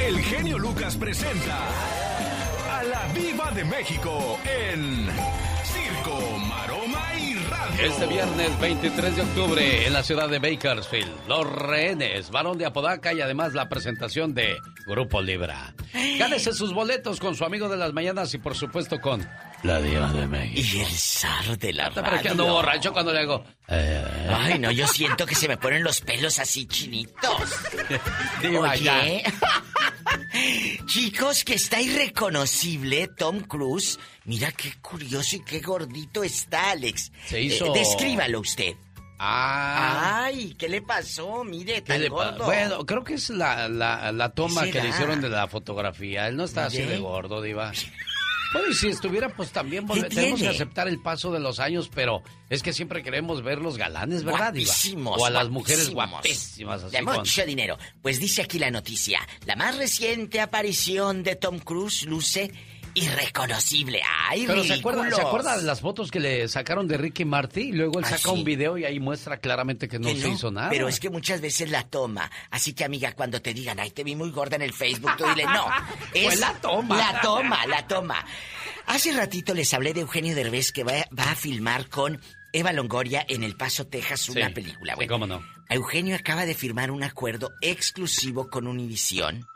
El genio Lucas presenta a la Viva de México en Circo, Maroma y Radio. Este viernes 23 de octubre en la ciudad de Bakersfield, Los Rehenes, Varón de Apodaca y además la presentación de Grupo Libra. Gánese sus boletos con su amigo de las mañanas y por supuesto con la Diva de México. Y el zar de la ¿Para qué radio. ando borracho cuando le hago? eh, Ay, no, yo siento que se me ponen los pelos así chinitos. Diva, ya. Chicos, que está irreconocible Tom Cruise. Mira qué curioso y qué gordito está, Alex. Se hizo- Eh, descríbalo usted. Ah. Ay, ¿qué le pasó? Mire, ¿Qué tan le gordo. Bueno, creo que es la, la, la toma ¿Qué que le hicieron de la fotografía. Él no está así de gordo, Diva. Bueno, y si estuviera, pues también volve- ¿Qué tenemos que tiene? aceptar el paso de los años, pero es que siempre queremos ver los galanes, ¿verdad? Guapísimos, O a las mujeres guapísimas, así De con- mucho dinero. Pues dice aquí la noticia. La más reciente aparición de Tom Cruise luce irreconocible. ¡Ay, Pero ¿se acuerda, ridículos! ¿se las fotos que le sacaron de Ricky Marty? Y luego él Ah, saca sí. un video y ahí muestra claramente que no Que se hizo nada. Pero es que muchas veces la toma. Así que, amiga, cuando te digan, ay, te vi muy gorda en el Facebook, tú dile, no. Fue la toma. La toma, la toma. Hace ratito les hablé de Eugenio Derbez que va, va a filmar con Eva Longoria en El Paso, Texas, una Sí, película. sí, cómo no. Eugenio acaba de firmar un acuerdo exclusivo con Univision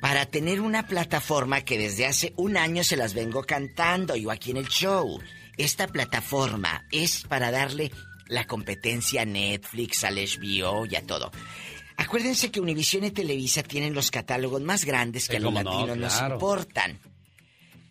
para tener una plataforma que desde hace un año se las vengo cantando yo aquí en el show. Esta plataforma es para darle la competencia a Netflix, al HBO y a todo. Acuérdense que Univision y Televisa tienen los catálogos más grandes que Sí, a los cómo no, latinos nos importan.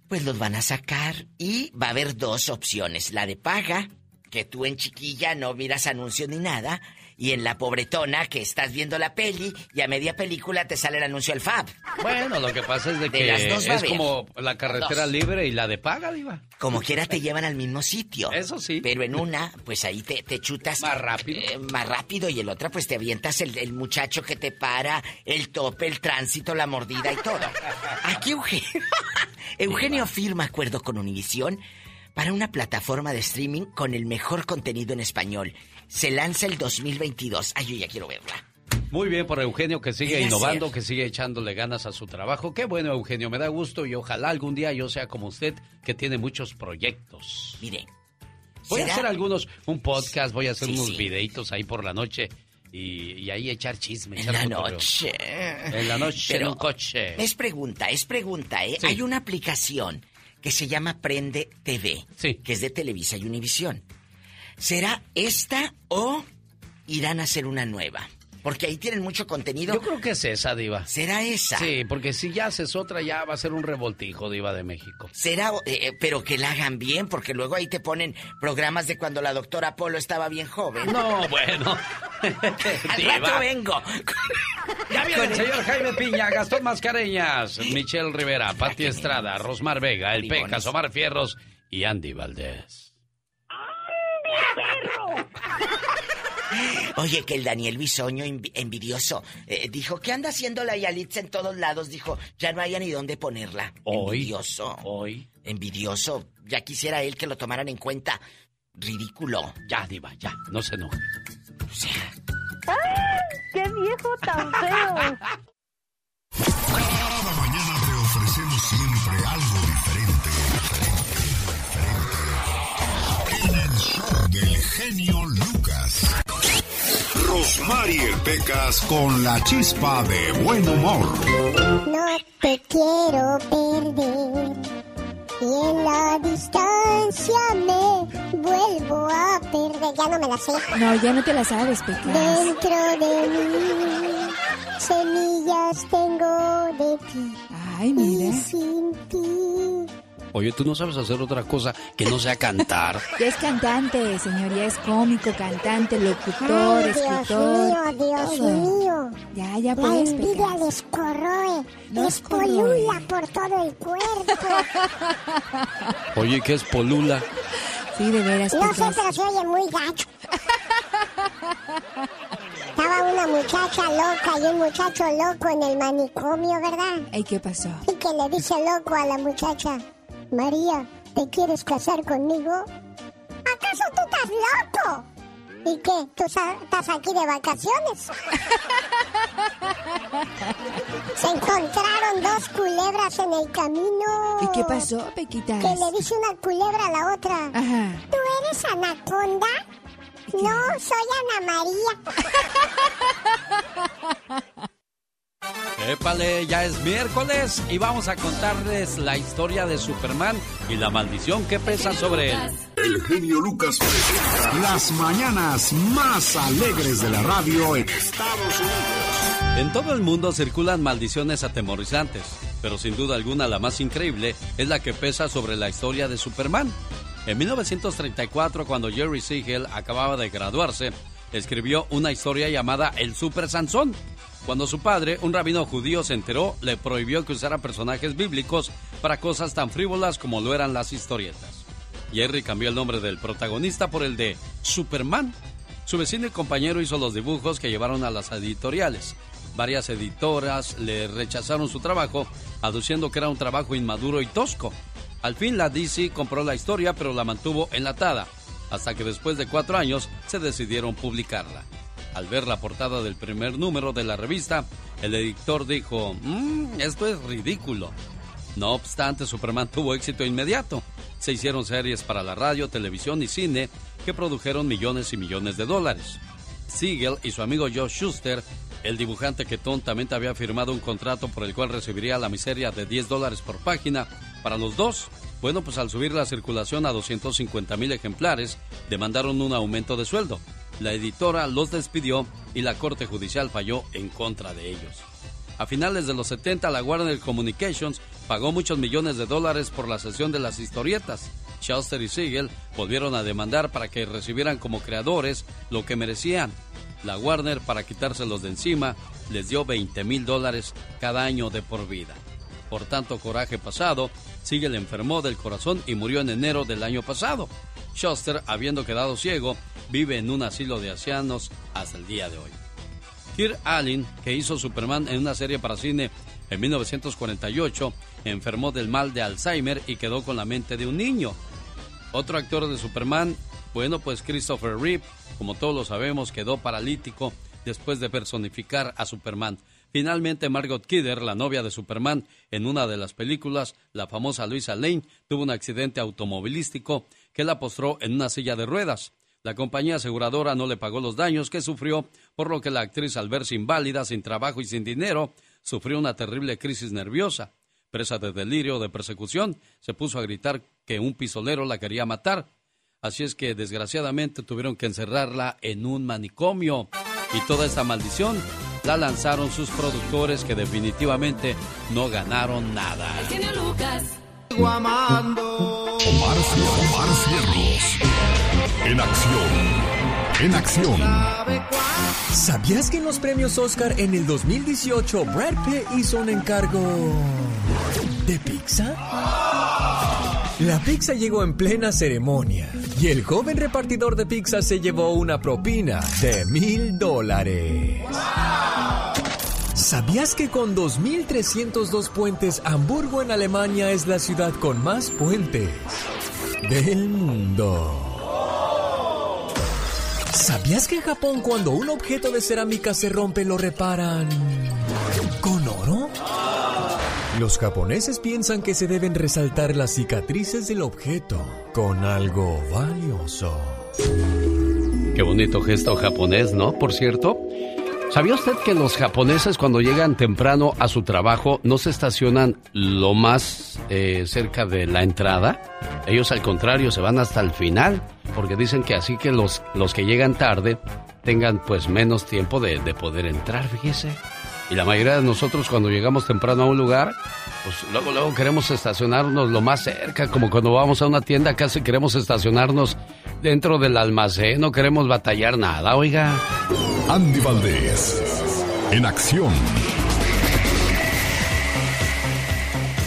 Pues los van a sacar y va a haber dos opciones. La de paga, que tú en chiquilla no miras anuncios ni nada, y en la pobretona que estás viendo la peli y a media película te sale el anuncio al FAB. Bueno, lo que pasa es de De que las dos es como la carretera Dos. libre y la de paga, Diva. Como quiera te llevan al mismo sitio. Eso sí. Pero en una, pues ahí te, te chutas. Más rápido. eh, más rápido. Y en otra, pues te avientas el, el muchacho que te para, el tope, el tránsito, la mordida y todo. Aquí Eugenio, Eugenio firma acuerdo con Univisión para una plataforma de streaming con el mejor contenido en español. Se lanza el 2022. Ay, yo ya quiero verla. Muy bien por Eugenio que sigue innovando, que sigue echándole ganas a su trabajo. Qué bueno, Eugenio, me da gusto y ojalá algún día yo sea como usted, que tiene muchos proyectos. Mire. Voy a hacer algunos, un podcast, voy a hacer Sí, unos sí. videitos ahí por la noche y, y ahí echar chisme. En echar la noche. En la noche, en un coche. Es pregunta, es pregunta, ¿eh? Sí. Hay una aplicación que se llama Prende TV. Sí. Que es de Televisa y Univisión. ¿Será esta o irán a hacer una nueva? Porque ahí tienen mucho contenido. Yo creo que es esa, Diva. ¿Será esa? Sí, porque si ya haces otra, ya va a ser un revoltijo, Diva de México. Será, eh, eh, pero que la hagan bien, porque luego ahí te ponen programas de cuando la doctora Polo estaba bien joven. No, bueno. Al Diva. rato vengo. Ya viene el señor Jaime Piña, Gastón Mascareñas, Michelle Rivera, Pati Estrada, Rosmar Vega, El. Pecas, Omar Fierros y Andy Valdés. Oye, que el Daniel Bisoño envi- envidioso eh, dijo que anda haciendo la Yalitza en todos lados. Dijo, ya no haya ni dónde ponerla. Hoy. Envidioso. Hoy. Envidioso. Ya quisiera él que lo tomaran en cuenta. Ridículo. Ya, Diva, ya, no se enoje. O sea, ¡Qué viejo tan feo! Cada mañana del genio Lucas. Rosmarie Pecas con la chispa de buen humor. No te quiero perder. Y en la distancia me vuelvo a perder. Ya no me la sé. No, ya no te la sabes, Pecas. Dentro de mí, semillas tengo de ti. Ay, Y mira. sin ti. Oye, tú no sabes hacer otra cosa que no sea cantar. Ya es cantante, señor. Ya es cómico, cantante, locutor, Ay, Dios escritor. mío, Dios todo. mío. Ya, ya La puedes, envidia Pecas. les corroe, Nos les polula corroe. por todo el cuerpo. Oye, ¿qué es Polula? Sí, de veras, No sé, pero se oye muy gacho. Estaba una muchacha loca y un muchacho loco en el manicomio, ¿verdad? Ay, ¿qué pasó? Y que le dice loco a la muchacha, María, ¿te quieres casar conmigo? ¿Acaso tú estás loco? ¿Y qué? ¿Tú estás aquí de vacaciones? Se encontraron dos culebras en el camino. ¿Y qué pasó, Pequitas? Que le dice una culebra a la otra. Ajá. ¿Tú eres anaconda? No, soy Ana María. Épale, ya es miércoles y vamos a contarles la historia de Superman y la maldición que pesa sobre él. El genio Lucas presenta las mañanas más alegres de la radio en Estados Unidos. En todo el mundo circulan maldiciones atemorizantes, pero sin duda alguna la más increíble es la que pesa sobre la historia de Superman. En 1934, cuando Jerry Siegel acababa de graduarse, escribió una historia llamada El Super Sansón. Cuando su padre, un rabino judío, se enteró, le prohibió que usara personajes bíblicos para cosas tan frívolas como lo eran las historietas. Jerry cambió el nombre del protagonista por el de Superman. Su vecino y compañero hizo los dibujos que llevaron a las editoriales. Varias editoras le rechazaron su trabajo, aduciendo que era un trabajo inmaduro y tosco. Al fin la DC compró la historia, pero la mantuvo enlatada, hasta que después de cuatro años se decidieron publicarla. Al ver la portada del primer número de la revista, el editor dijo, mmm, esto es ridículo. No obstante, Superman tuvo éxito inmediato. Se hicieron series para la radio, televisión y cine que produjeron millones y millones de dólares. Siegel y su amigo Joe Schuster, el dibujante que tontamente había firmado un contrato por el cual recibiría la miseria de 10 dólares por página, para los dos, bueno, pues al subir la circulación a 250 mil ejemplares, demandaron un aumento de sueldo. La editora los despidió y la Corte Judicial falló en contra de ellos. A finales de los 70, la Warner Communications pagó muchos millones de dólares por la sesión de las historietas. Schuster y Siegel volvieron a demandar para que recibieran como creadores lo que merecían. La Warner, para quitárselos de encima, les dio 20 mil dólares cada año de por vida. Por tanto coraje pasado, Siegel enfermó del corazón y murió en enero del año pasado. Schuster, habiendo quedado ciego, vive en un asilo de ancianos hasta el día de hoy. Kirk Allen, que hizo Superman en una serie para cine en 1948, enfermó del mal de Alzheimer y quedó con la mente de un niño. Otro actor de Superman, bueno, pues Christopher Reeve, como todos lo sabemos, quedó paralítico después de personificar a Superman. Finalmente, Margot Kidder, la novia de Superman, en una de las películas, la famosa Luisa Lane, tuvo un accidente automovilístico que la postró en una silla de ruedas. La compañía aseguradora no le pagó los daños que sufrió, por lo que la actriz, al verse inválida, sin trabajo y sin dinero, sufrió una terrible crisis nerviosa. Presa de delirio, de persecución, se puso a gritar que un pistolero la quería matar. Así es que, desgraciadamente, tuvieron que encerrarla en un manicomio. Y toda esta maldición la lanzaron sus productores que definitivamente no ganaron nada. Omar, Omar Cierros. En acción. En acción. ¿Sabías que en los premios Oscar en el 2018 Brad Pitt hizo un encargo de pizza? La pizza llegó en plena ceremonia y el joven repartidor de pizza se llevó una propina de mil dólares. ¿Sabías que con 2.302 puentes Hamburgo en Alemania es la ciudad con más puentes del mundo? ¿Sabías que en Japón cuando un objeto de cerámica se rompe lo reparan con oro? Los japoneses piensan que se deben resaltar las cicatrices del objeto con algo valioso. Qué bonito gesto japonés, ¿no? Por cierto, ¿sabía usted que los japoneses cuando llegan temprano a su trabajo no se estacionan lo más eh, cerca de la entrada? Ellos al contrario se van hasta el final porque dicen que así que los, los que llegan tarde tengan pues menos tiempo de, de poder entrar, fíjese. Y la mayoría de nosotros cuando llegamos temprano a un lugar, pues luego, luego queremos estacionarnos lo más cerca, como cuando vamos a una tienda casi queremos estacionarnos dentro del almacén, no queremos batallar nada, oiga. Andy Valdés. En acción.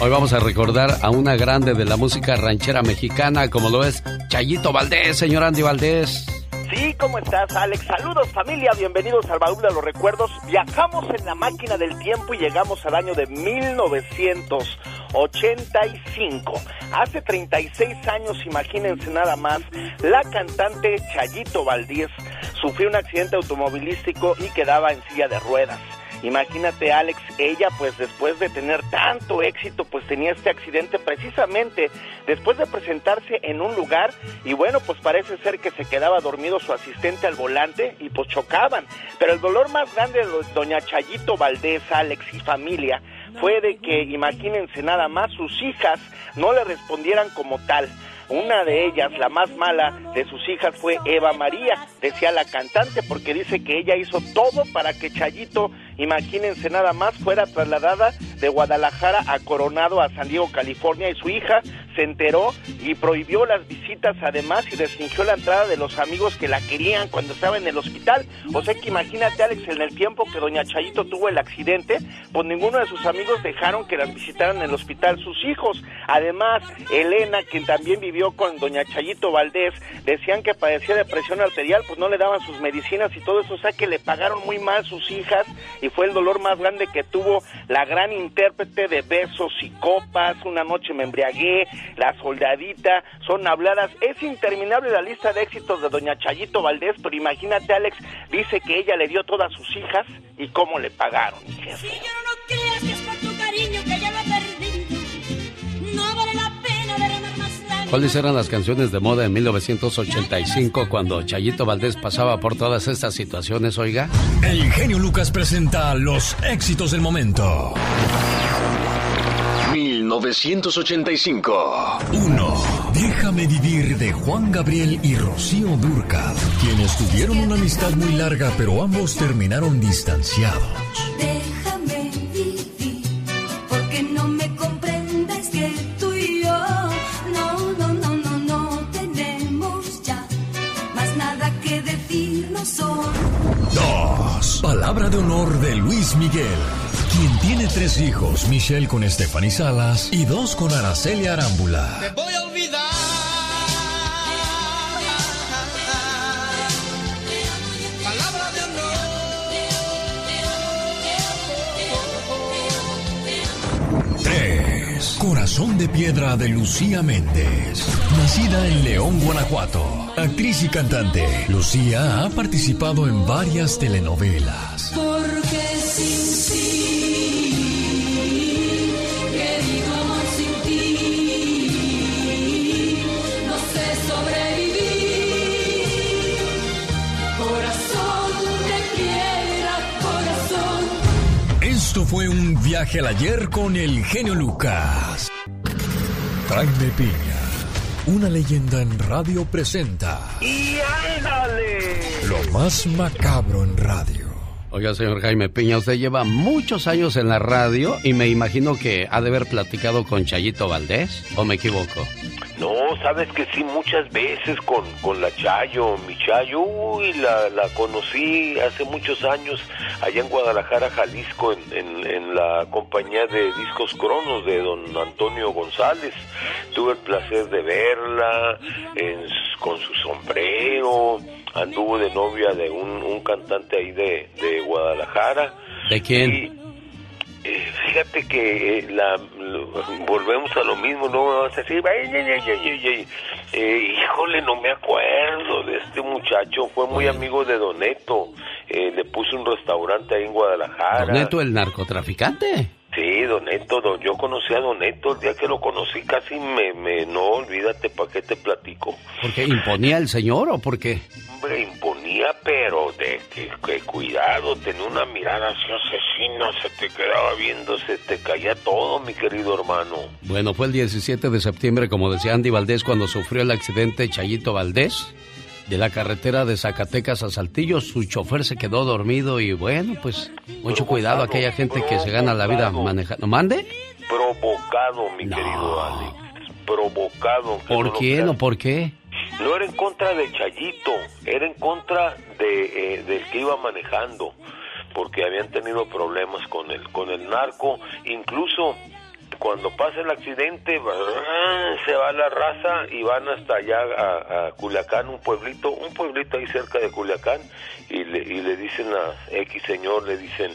Hoy vamos a recordar a una grande de la música ranchera mexicana, como lo es Chayito Valdés, señor Andy Valdés. Sí, ¿cómo estás, Alex? Saludos, familia. Bienvenidos al baúl de los recuerdos. Viajamos en la máquina del tiempo y llegamos al año de 1985. Hace 36 años, imagínense nada más, la cantante Chayito Valdés sufrió un accidente automovilístico y quedaba en silla de ruedas. Imagínate, Alex, ella pues después de tener tanto éxito, pues tenía este accidente precisamente después de presentarse en un lugar y bueno, pues parece ser que se quedaba dormido su asistente al volante y pues chocaban. Pero el dolor más grande de doña Chayito Valdés, Alex y familia fue de que, imagínense nada más, sus hijas no le respondieran como tal. Una de ellas, la más mala de sus hijas, fue Eva María, decía la cantante, porque dice que ella hizo todo para que Chayito, imagínense nada más, fuera trasladada de Guadalajara a Coronado, a San Diego, California, y su hija se enteró y prohibió las visitas además y restringió la entrada de los amigos que la querían cuando estaba en el hospital. O sea que imagínate, Alex, en el tiempo que doña Chayito tuvo el accidente, pues ninguno de sus amigos dejaron que las visitaran en el hospital sus hijos. Además, Elena, quien también vivió con doña Chayito Valdés, decían que padecía de presión arterial, pues no le daban sus medicinas y todo eso, o sea que le pagaron muy mal sus hijas y fue el dolor más grande que tuvo la gran intérprete de besos y copas, una noche me embriagué, la soldadita, son habladas. Es interminable la lista de éxitos de doña Chayito Valdés, pero imagínate, Alex, dice que ella le dio todas sus hijas y cómo le pagaron. ¿Cuáles eran las canciones de moda en 1985 cuando Chayito Valdés pasaba por todas estas situaciones, oiga? El genio Lucas presenta los éxitos del momento. 1985. 1. Déjame vivir de Juan Gabriel y Rocío Durcal, quienes tuvieron una amistad muy larga, pero ambos terminaron distanciados. 2. Palabra de honor de Luis Miguel quien tiene tres hijos, Michelle con Stephanie Salas y dos con Araceli Arámbula. Te voy a olvidar. Corazón de piedra de Lucía Méndez. Nacida en León, Guanajuato. Actriz y cantante, Lucía ha participado en varias telenovelas. Porque Esto fue un viaje al ayer con el genio Lucas. Jaime Piña, una leyenda en radio presenta. ¡Y ándale! Lo más macabro en radio. Oiga, señor Jaime Piña, usted lleva muchos años en la radio y me imagino que ha de haber platicado con Chayito Valdés, ¿o me equivoco? No, sabes que sí, muchas veces con, con la Chayo, mi Chayo, uy, la, la conocí hace muchos años allá en Guadalajara, Jalisco, en, en, en la compañía de Discos Cronos de don Antonio González. Tuve el placer de verla en, con su sombrero, anduvo de novia de un, un cantante ahí de, de Guadalajara. ¿De quién? Y, eh, fíjate que eh, la, lo, volvemos a lo mismo, no me vas a decir, ay, ay, ay, eh, híjole, no me acuerdo de este muchacho, fue muy Bueno. amigo de Doneto, eh, le puso un restaurante ahí en Guadalajara. ¿Don Neto, el narcotraficante? Sí, don, yo conocí a Doneto, el día que lo conocí casi me, me no, olvídate, ¿para qué te platico? ¿Porque imponía el señor o porque Hombre, imponía, pero de que, que cuidado, tenía una mirada así asesina, se te quedaba viendo, se te caía todo, mi querido hermano. Bueno, fue el 17 de septiembre, como decía Andy Valdés, cuando sufrió el accidente Chayito Valdés de la carretera de Zacatecas a Saltillo. Su chofer se quedó dormido y bueno, pues mucho cuidado a aquella gente que se gana la vida manejando. ¿Mande? Provocado, mi querido Alex, provocado. ¿Por quién o por qué? No era en contra de Chayito, era en contra de eh, del que iba manejando, porque habían tenido problemas con el con el narco, incluso cuando pasa el accidente se va la raza y van hasta allá a, a Culiacán, un pueblito, un pueblito ahí cerca de Culiacán y le, y le dicen a X señor, le dicen,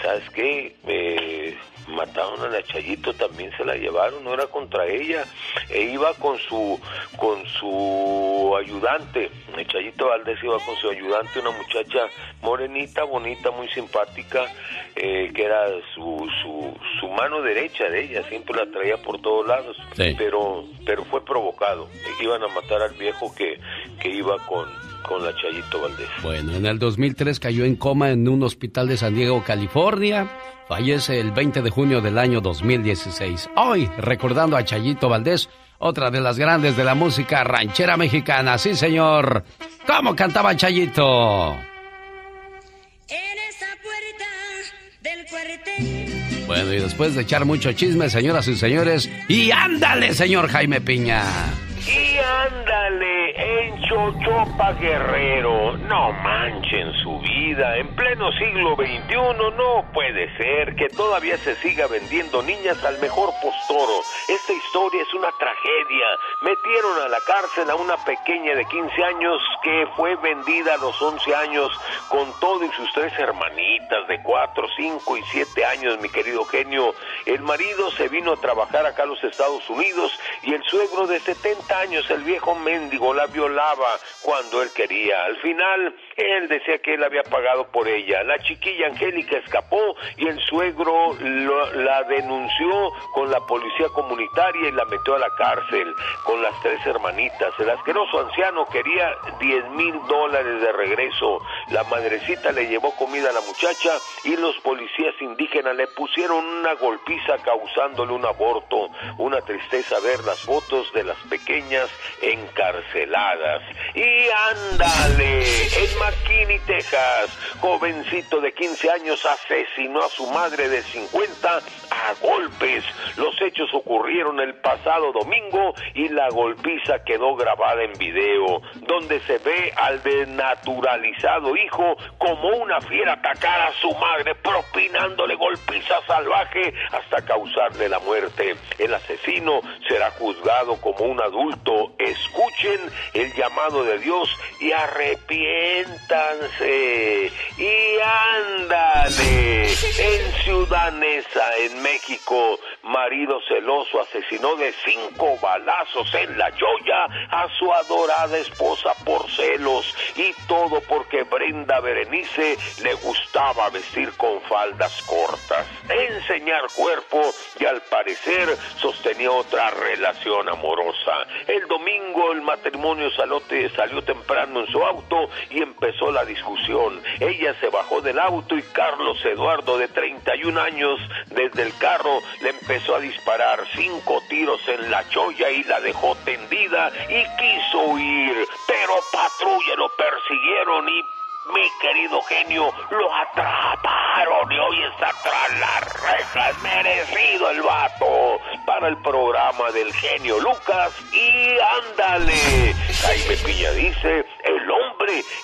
¿sabes qué? Eh, mataron a la Chayito, también se la llevaron, no era contra ella, e iba con su con su ayudante, el Chayito Valdés iba con su ayudante, una muchacha morenita, bonita, muy simpática, eh, que era su, su, su mano derecha de ella, siempre la traía por todos lados, Sí. pero pero fue provocado, iban a matar al viejo que, que iba con, con la Chayito Valdés. Bueno, en el 2003 cayó en coma en un hospital de San Diego, California. Fallece el 20 de junio del año 2016. Hoy, recordando a Chayito Valdés, otra de las grandes de la música ranchera mexicana. Sí, señor. ¿Cómo cantaba Chayito? En esa puerta del cuartel. Bueno, y después de echar mucho chisme, señoras y señores, y ándale, señor Jaime Piña. Y ándale, en Chochopa Guerrero, no manchen su vida, en pleno siglo XXI no puede ser que todavía se siga vendiendo niñas al mejor postoro. Esta historia es una tragedia. Metieron a la cárcel a una pequeña de 15 años que fue vendida a los 11 años con todo y sus tres hermanitas de 4, 5 y 7 años, mi querido genio. El marido se vino a trabajar acá a los Estados Unidos y el suegro de 70 años, el viejo mendigo, la violaba cuando él quería. Al final, él decía que él había pagado por ella. La chiquilla Angélica escapó y el suegro la denunció con la policía comunitaria y la metió a la cárcel con las tres hermanitas. El asqueroso anciano quería 10 mil dólares de regreso. La madrecita le llevó comida a la muchacha y los policías indígenas le pusieron una golpiza causándole un aborto. Una tristeza ver las fotos de las pequeñas encarceladas. Y ándale, en McKinney, Texas, jovencito de 15 años asesinó a su madre de 50 a golpes. Los hechos ocurrieron el pasado domingo y la golpiza quedó grabada en video, donde se ve al denaturalizado hijo como una fiera atacar a su madre, propinándole golpiza salvaje hasta causarle la muerte. El asesino será juzgado como un adulto. Escuchen el llamado de Dios y arrepiéntanse. Y ándale. En Ciudad Neza, en México, marido celoso asesinó de cinco balazos en la joya a su adorada esposa por celos. Y todo porque Brenda Berenice le gustaba vestir con faldas cortas, enseñar cuerpo y al parecer sostenía otra relación amorosa. El domingo el matrimonio salote salió temprano en su auto y empezó la discusión. Ella se bajó del auto y Carlos Eduardo de 31 años desde el carro le empezó a disparar cinco tiros en la cholla y la dejó tendida y quiso huir, pero patrulla lo persiguieron y mi querido genio, lo atraparon. Y hoy está tras las rejas, merecido el vato, para el programa del genio Lucas y ándale. Jaime Piña dice, el hombre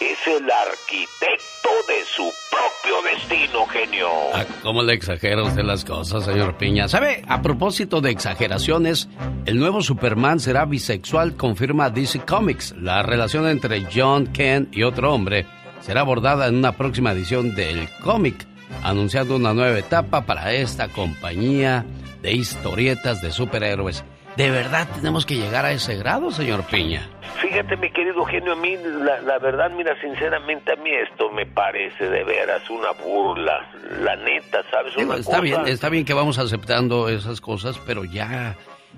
es el arquitecto de su propio destino, genio. Ah, ¿Cómo le exagera usted las cosas, señor Piña? ¿Sabe? A propósito de exageraciones, el nuevo Superman será bisexual, confirma DC Comics. La relación entre John Kent y otro hombre será abordada en una próxima edición del cómic, anunciando una nueva etapa para esta compañía de historietas de superhéroes. ¿De verdad tenemos que llegar a ese grado, señor Piña? Fíjate, mi querido genio, a mí, la, la verdad, mira, sinceramente, a mí esto me parece de veras una burla. La neta, ¿sabes? Digo, está cosa- bien, está bien que vamos aceptando esas cosas, pero ya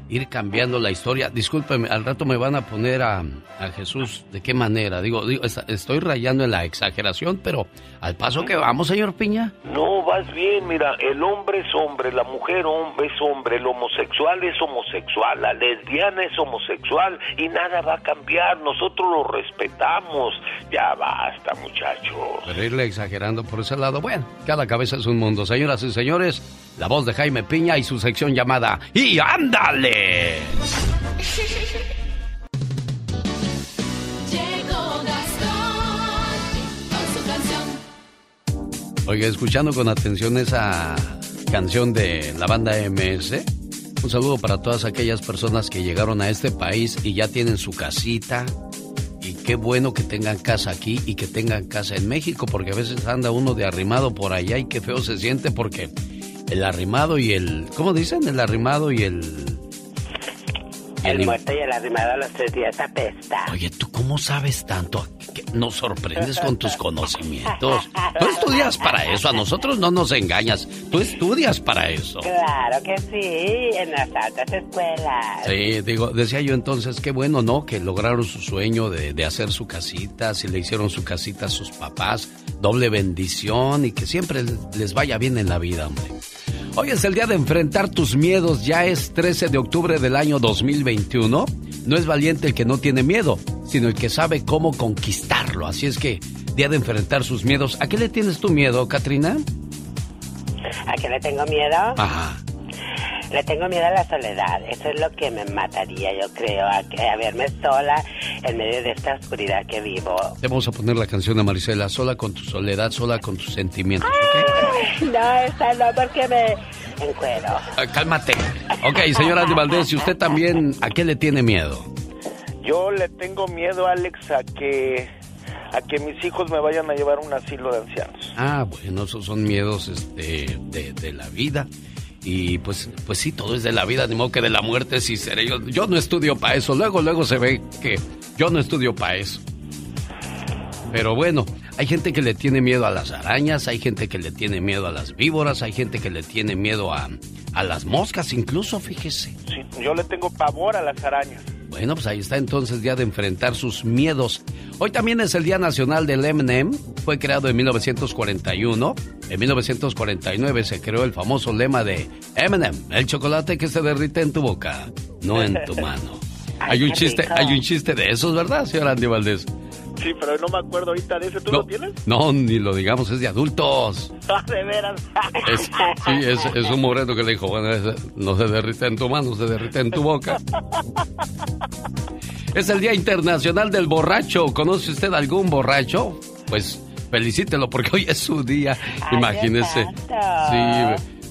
ir cambiando la historia. Discúlpeme, al rato me van a poner a, a Jesús. ¿De qué manera? Digo, digo, estoy rayando en la exageración, pero al paso que vamos, señor Piña. No, vas bien, mira, el hombre es hombre, la mujer hombre es hombre, el homosexual es homosexual, la lesbiana es homosexual y nada va a cambiar, nosotros lo respetamos. Ya basta, muchachos. Pero irle exagerando por ese lado, bueno, cada cabeza es un mundo. Señoras y señores, la voz de Jaime Piña y su sección llamada ¡Y ándale! Canción. Oiga, escuchando con atención esa canción de la banda MS, un saludo para todas aquellas personas que llegaron a este país y ya tienen su casita. Y qué bueno que tengan casa aquí y que tengan casa en México, porque a veces anda uno de arrimado por allá y qué feo se siente porque el arrimado y el... ¿Cómo dicen? El arrimado y el... El muerto y el arrimado a los tres días apesta. Oye, ¿tú cómo sabes tanto? ¿Qué- Nos sorprendes con tus conocimientos. Tú estudias para eso, a nosotros no nos engañas. Tú estudias para eso. Claro que sí, en las altas escuelas. Sí, digo, decía yo entonces, qué bueno, ¿no? Que lograron su sueño de, de hacer su casita, si le hicieron su casita a sus papás, doble bendición y que siempre les vaya bien en la vida, hombre. Hoy es el día de enfrentar tus miedos, ya es 13 de octubre del año 2021. No es valiente el que no tiene miedo, sino el que sabe cómo conquistarlo. Así es que, día de enfrentar sus miedos. ¿A qué le tienes tu miedo, Katrina? ¿A qué le tengo miedo? Ajá. Le tengo miedo a la soledad. Eso es lo que me mataría, yo creo, a, que- a verme sola en medio de esta oscuridad que vivo. Te vamos a poner la canción de Marisela, sola con tu soledad, sola con tus sentimientos. No, esa no, porque me encuero. Ah, cálmate. Ok, señora Valdés, ¿y usted también a qué le tiene miedo? Yo le tengo miedo, Alex, a que a que mis hijos me vayan a llevar a un asilo de ancianos. Ah, bueno, esos son miedos este, de, de la vida. Y pues, pues sí, todo es de la vida, ni modo que de la muerte sí seré. Yo, yo no estudio para eso. Luego, luego se ve que yo no estudio para eso. Pero bueno, hay gente que le tiene miedo a las arañas, hay gente que le tiene miedo a las víboras, hay gente que le tiene miedo a, a las moscas incluso, fíjese. Sí, yo le tengo pavor a las arañas. Bueno, pues ahí está entonces día de enfrentar sus miedos. Hoy también es el Día Nacional del M&M. Fue creado en 1941. En 1949 se creó el famoso lema de M&M, el chocolate que se derrite en tu boca, no en tu mano. Hay un chiste, hay un chiste de esos, ¿verdad, señor Andy Valdés? Sí, pero no me acuerdo ahorita de ese. ¿Tú No, lo tienes? no, ni lo digamos, es de adultos. Ah, de veras. Es, sí, es, es un moreno que le dijo, bueno, no se derrite en tu mano, se derrite en tu boca. Es el Día Internacional del Borracho. ¿Conoce usted algún borracho? Pues felicítelo porque hoy es su día. Imagínese. Sí,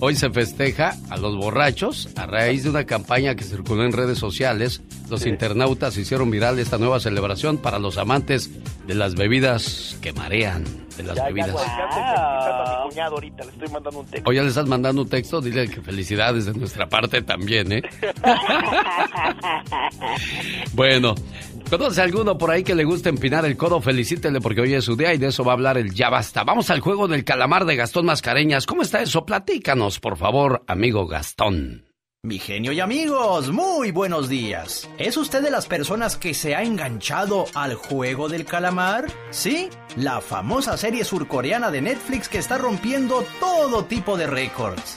hoy se festeja a los borrachos a raíz de una campaña que circuló en redes sociales. Los internautas hicieron viral esta nueva celebración para los amantes de las bebidas que marean, de las Ya, bebidas. güey, ya cuñado ahorita. Le estoy mandando un texto. O ya le estás mandando un texto, dile que felicidades de nuestra parte también, ¿eh? Bueno, ¿conoce alguno por ahí que le guste empinar el codo? Felicítele porque hoy es su día y de eso va a hablar el Ya Basta. Vamos al juego del calamar de Gastón Mascareñas. ¿Cómo está eso? Platícanos, por favor, amigo Gastón. Mi genio y amigos, muy buenos días. ¿Es usted de las personas que se ha enganchado al juego del calamar? Sí, la famosa serie surcoreana de Netflix que está rompiendo todo tipo de récords.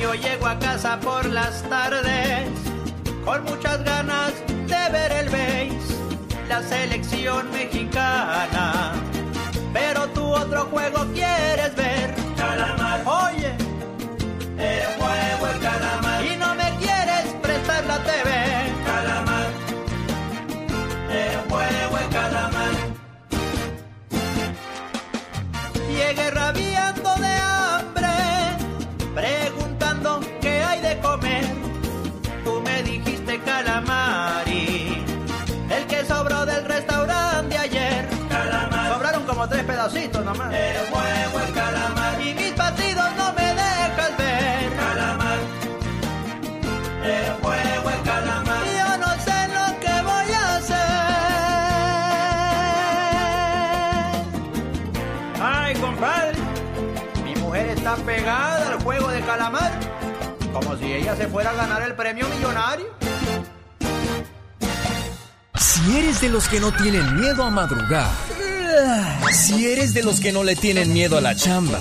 Yo llego a casa por las tardes con muchas ganas de ver el béis, la selección mexicana. Pero tú otro juego quieres ver, calamar. Oye, el El huevo, el calamar. Y mis batidos no me dejas ver. Calamar. El huevo, el calamar. Yo no sé lo que voy a hacer. Ay, compadre. Mi mujer está pegada al juego de calamar. Como si ella se fuera a ganar el premio millonario. Si eres de los que no tienen miedo a madrugar, si eres de los que no le tienen miedo a la chamba,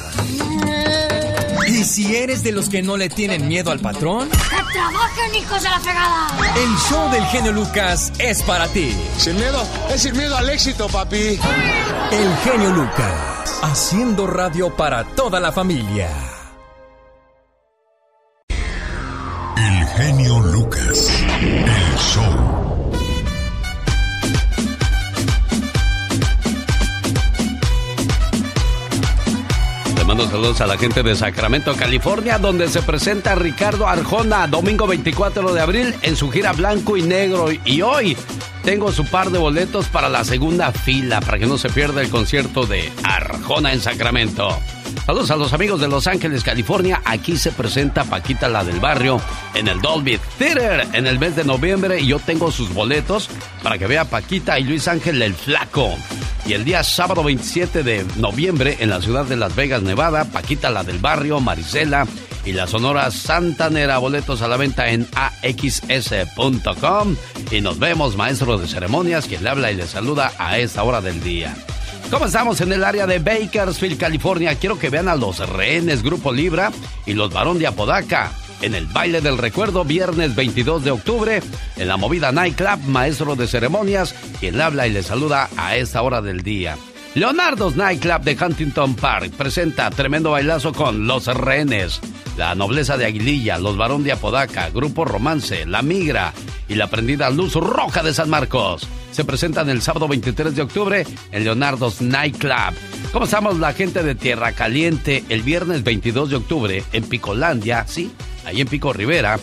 y si eres de los que no le tienen miedo al patrón, ¡Que trabajen, hijos de la fregada! el show del genio Lucas es para ti. Sin miedo, es sin miedo al éxito, papi. El genio Lucas, haciendo radio para toda la familia. El genio Lucas. El show. Saludos a la gente de Sacramento, California, donde se presenta Ricardo Arjona, domingo 24 de abril, en su gira blanco y negro. Y hoy tengo su par de boletos para la segunda fila, para que no se pierda el concierto de Arjona en Sacramento. Saludos a los amigos de Los Ángeles, California. Aquí se presenta Paquita la del barrio en el Dolby Theater en el mes de noviembre y yo tengo sus boletos para que vea Paquita y Luis Ángel el Flaco. Y el día sábado 27 de noviembre en la ciudad de Las Vegas, Nevada, Paquita la del barrio, Marisela y la Sonora Santanera. Boletos a la venta en axs.com. Y nos vemos, maestro de ceremonias, quien le habla y le saluda a esta hora del día. ¿Cómo estamos en el área de Bakersfield, California? Quiero que vean a los rehenes Grupo Libra y los varón de Apodaca. En el baile del recuerdo, viernes 22 de octubre, en la movida Nightclub, maestro de ceremonias, quien habla y le saluda a esta hora del día. Leonardo's Nightclub de Huntington Park presenta tremendo bailazo con Los Rehenes, La Nobleza de Aguililla, Los Varón de Apodaca, Grupo Romance, La Migra y la prendida Luz Roja de San Marcos. Se presentan el sábado 23 de octubre en Leonardo's Nightclub. ¿Cómo estamos la gente de Tierra Caliente el viernes 22 de octubre en Picolandia? Sí, ahí en Pico Rivera.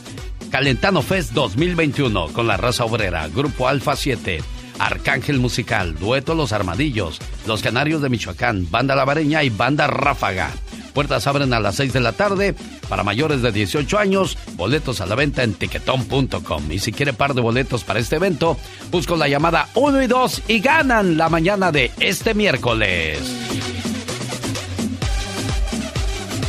Calentano Fest 2021 con la raza obrera, Grupo Alfa 7. Arcángel Musical, Dueto Los Armadillos, Los Canarios de Michoacán, Banda Lavareña y Banda Ráfaga. Puertas abren a las 6 de la tarde. Para mayores de 18 años, boletos a la venta en tiquetón.com. Y si quiere par de boletos para este evento, busco la llamada 1 y 2 y ganan la mañana de este miércoles.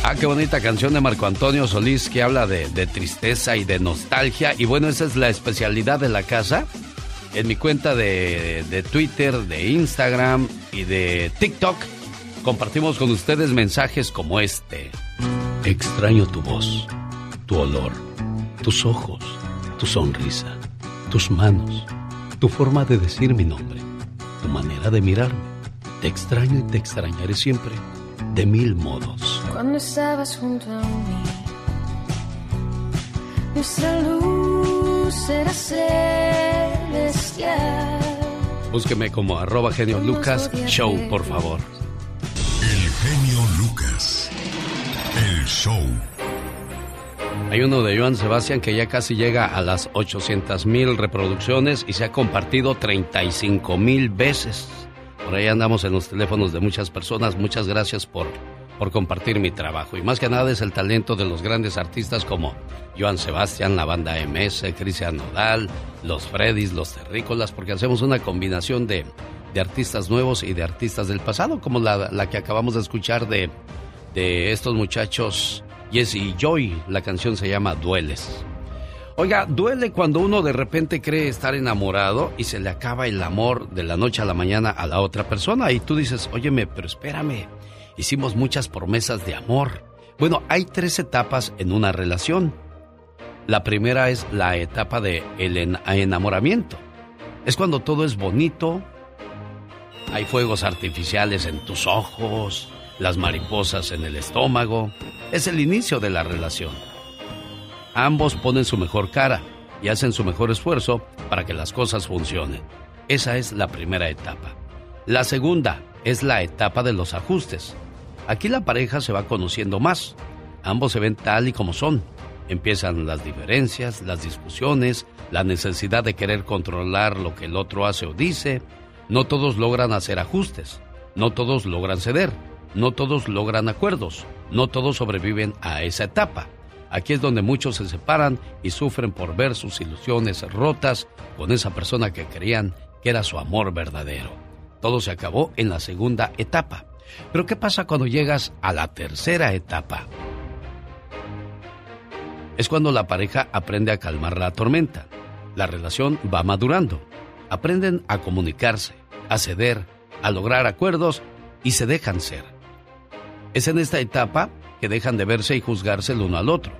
Ah, qué bonita canción de Marco Antonio Solís que habla de, de tristeza y de nostalgia. Y bueno, esa es la especialidad de la casa en mi cuenta de, de, Twitter, de Instagram y de TikTok, compartimos con ustedes mensajes como este. Extraño tu voz, tu olor, tus ojos, tu sonrisa, tus manos, tu forma de decir mi nombre, tu manera de mirarme. Te extraño y te extrañaré siempre, de mil modos. Cuando estabas junto a mí, nuestra luz era celestial. Búsqueme como arroba genio Lucas Show, por favor. El genio Lucas. El show. Hay uno de Joan Sebastián que ya casi llega a las 800 mil reproducciones y se ha compartido 35 mil veces. Por ahí andamos en los teléfonos de muchas personas. Muchas gracias por, por compartir mi trabajo. Y más que nada es el talento de los grandes artistas como Joan Sebastián, la banda MS, Cristian Nodal, los Freddys, los Terrícolas, porque hacemos una combinación de, de artistas nuevos y de artistas del pasado, como la, la que acabamos de escuchar de, de estos muchachos Jesse y Joy. La canción se llama Dueles. Oiga, duele cuando uno de repente cree estar enamorado y se le acaba el amor de la noche a la mañana a la otra persona y tú dices, óyeme, pero espérame, hicimos muchas promesas de amor. Bueno, hay tres etapas en una relación. La primera es la etapa de enamoramiento. Es cuando todo es bonito, hay fuegos artificiales en tus ojos, las mariposas en el estómago. Es el inicio de la relación. Ambos ponen su mejor cara y hacen su mejor esfuerzo para que las cosas funcionen. Esa es la primera etapa. La segunda es la etapa de los ajustes. Aquí la pareja se va conociendo más. Ambos se ven tal y como son. Empiezan las diferencias, las discusiones, la necesidad de querer controlar lo que el otro hace o dice. No todos logran hacer ajustes. No todos logran ceder. No todos logran acuerdos. No todos sobreviven a esa etapa. Aquí es donde muchos se separan y sufren por ver sus ilusiones rotas con esa persona que creían que era su amor verdadero. Todo se acabó en la segunda etapa. Pero ¿qué pasa cuando llegas a la tercera etapa? Es cuando la pareja aprende a calmar la tormenta. La relación va madurando. Aprenden a comunicarse, a ceder, a lograr acuerdos y se dejan ser. Es en esta etapa que dejan de verse y juzgarse el uno al otro.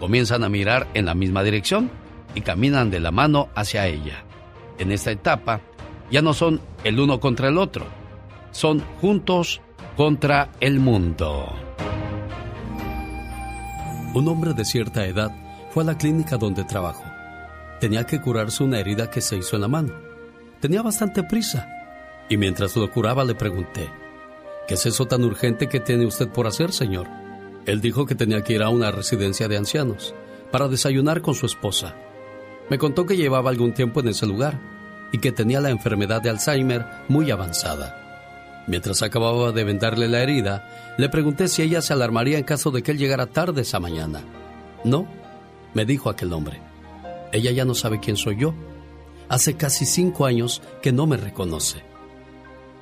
Comienzan a mirar en la misma dirección y caminan de la mano hacia ella. En esta etapa ya no son el uno contra el otro, son juntos contra el mundo. Un hombre de cierta edad fue a la clínica donde trabajó. Tenía que curarse una herida que se hizo en la mano. Tenía bastante prisa. Y mientras lo curaba le pregunté, ¿qué es eso tan urgente que tiene usted por hacer, señor? Él dijo que tenía que ir a una residencia de ancianos para desayunar con su esposa. Me contó que llevaba algún tiempo en ese lugar y que tenía la enfermedad de Alzheimer muy avanzada. Mientras acababa de vendarle la herida, le pregunté si ella se alarmaría en caso de que él llegara tarde esa mañana. No, me dijo aquel hombre. Ella ya no sabe quién soy yo. Hace casi cinco años que no me reconoce.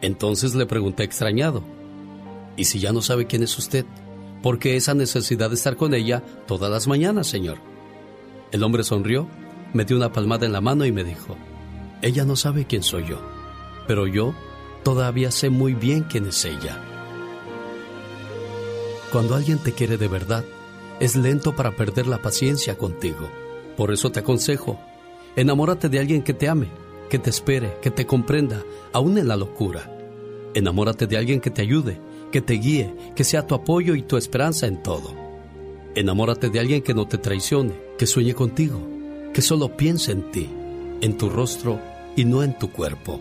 Entonces le pregunté extrañado, ¿y si ya no sabe quién es usted? ¿Por qué esa necesidad de estar con ella todas las mañanas, señor? El hombre sonrió, me dio una palmada en la mano y me dijo, ella no sabe quién soy yo, pero yo todavía sé muy bien quién es ella. Cuando alguien te quiere de verdad, es lento para perder la paciencia contigo. Por eso te aconsejo, enamórate de alguien que te ame, que te espere, que te comprenda, aún en la locura. Enamórate de alguien que te ayude, que te guíe, que sea tu apoyo y tu esperanza en todo. Enamórate de alguien que no te traicione, que sueñe contigo, que solo piense en ti, en tu rostro y no en tu cuerpo.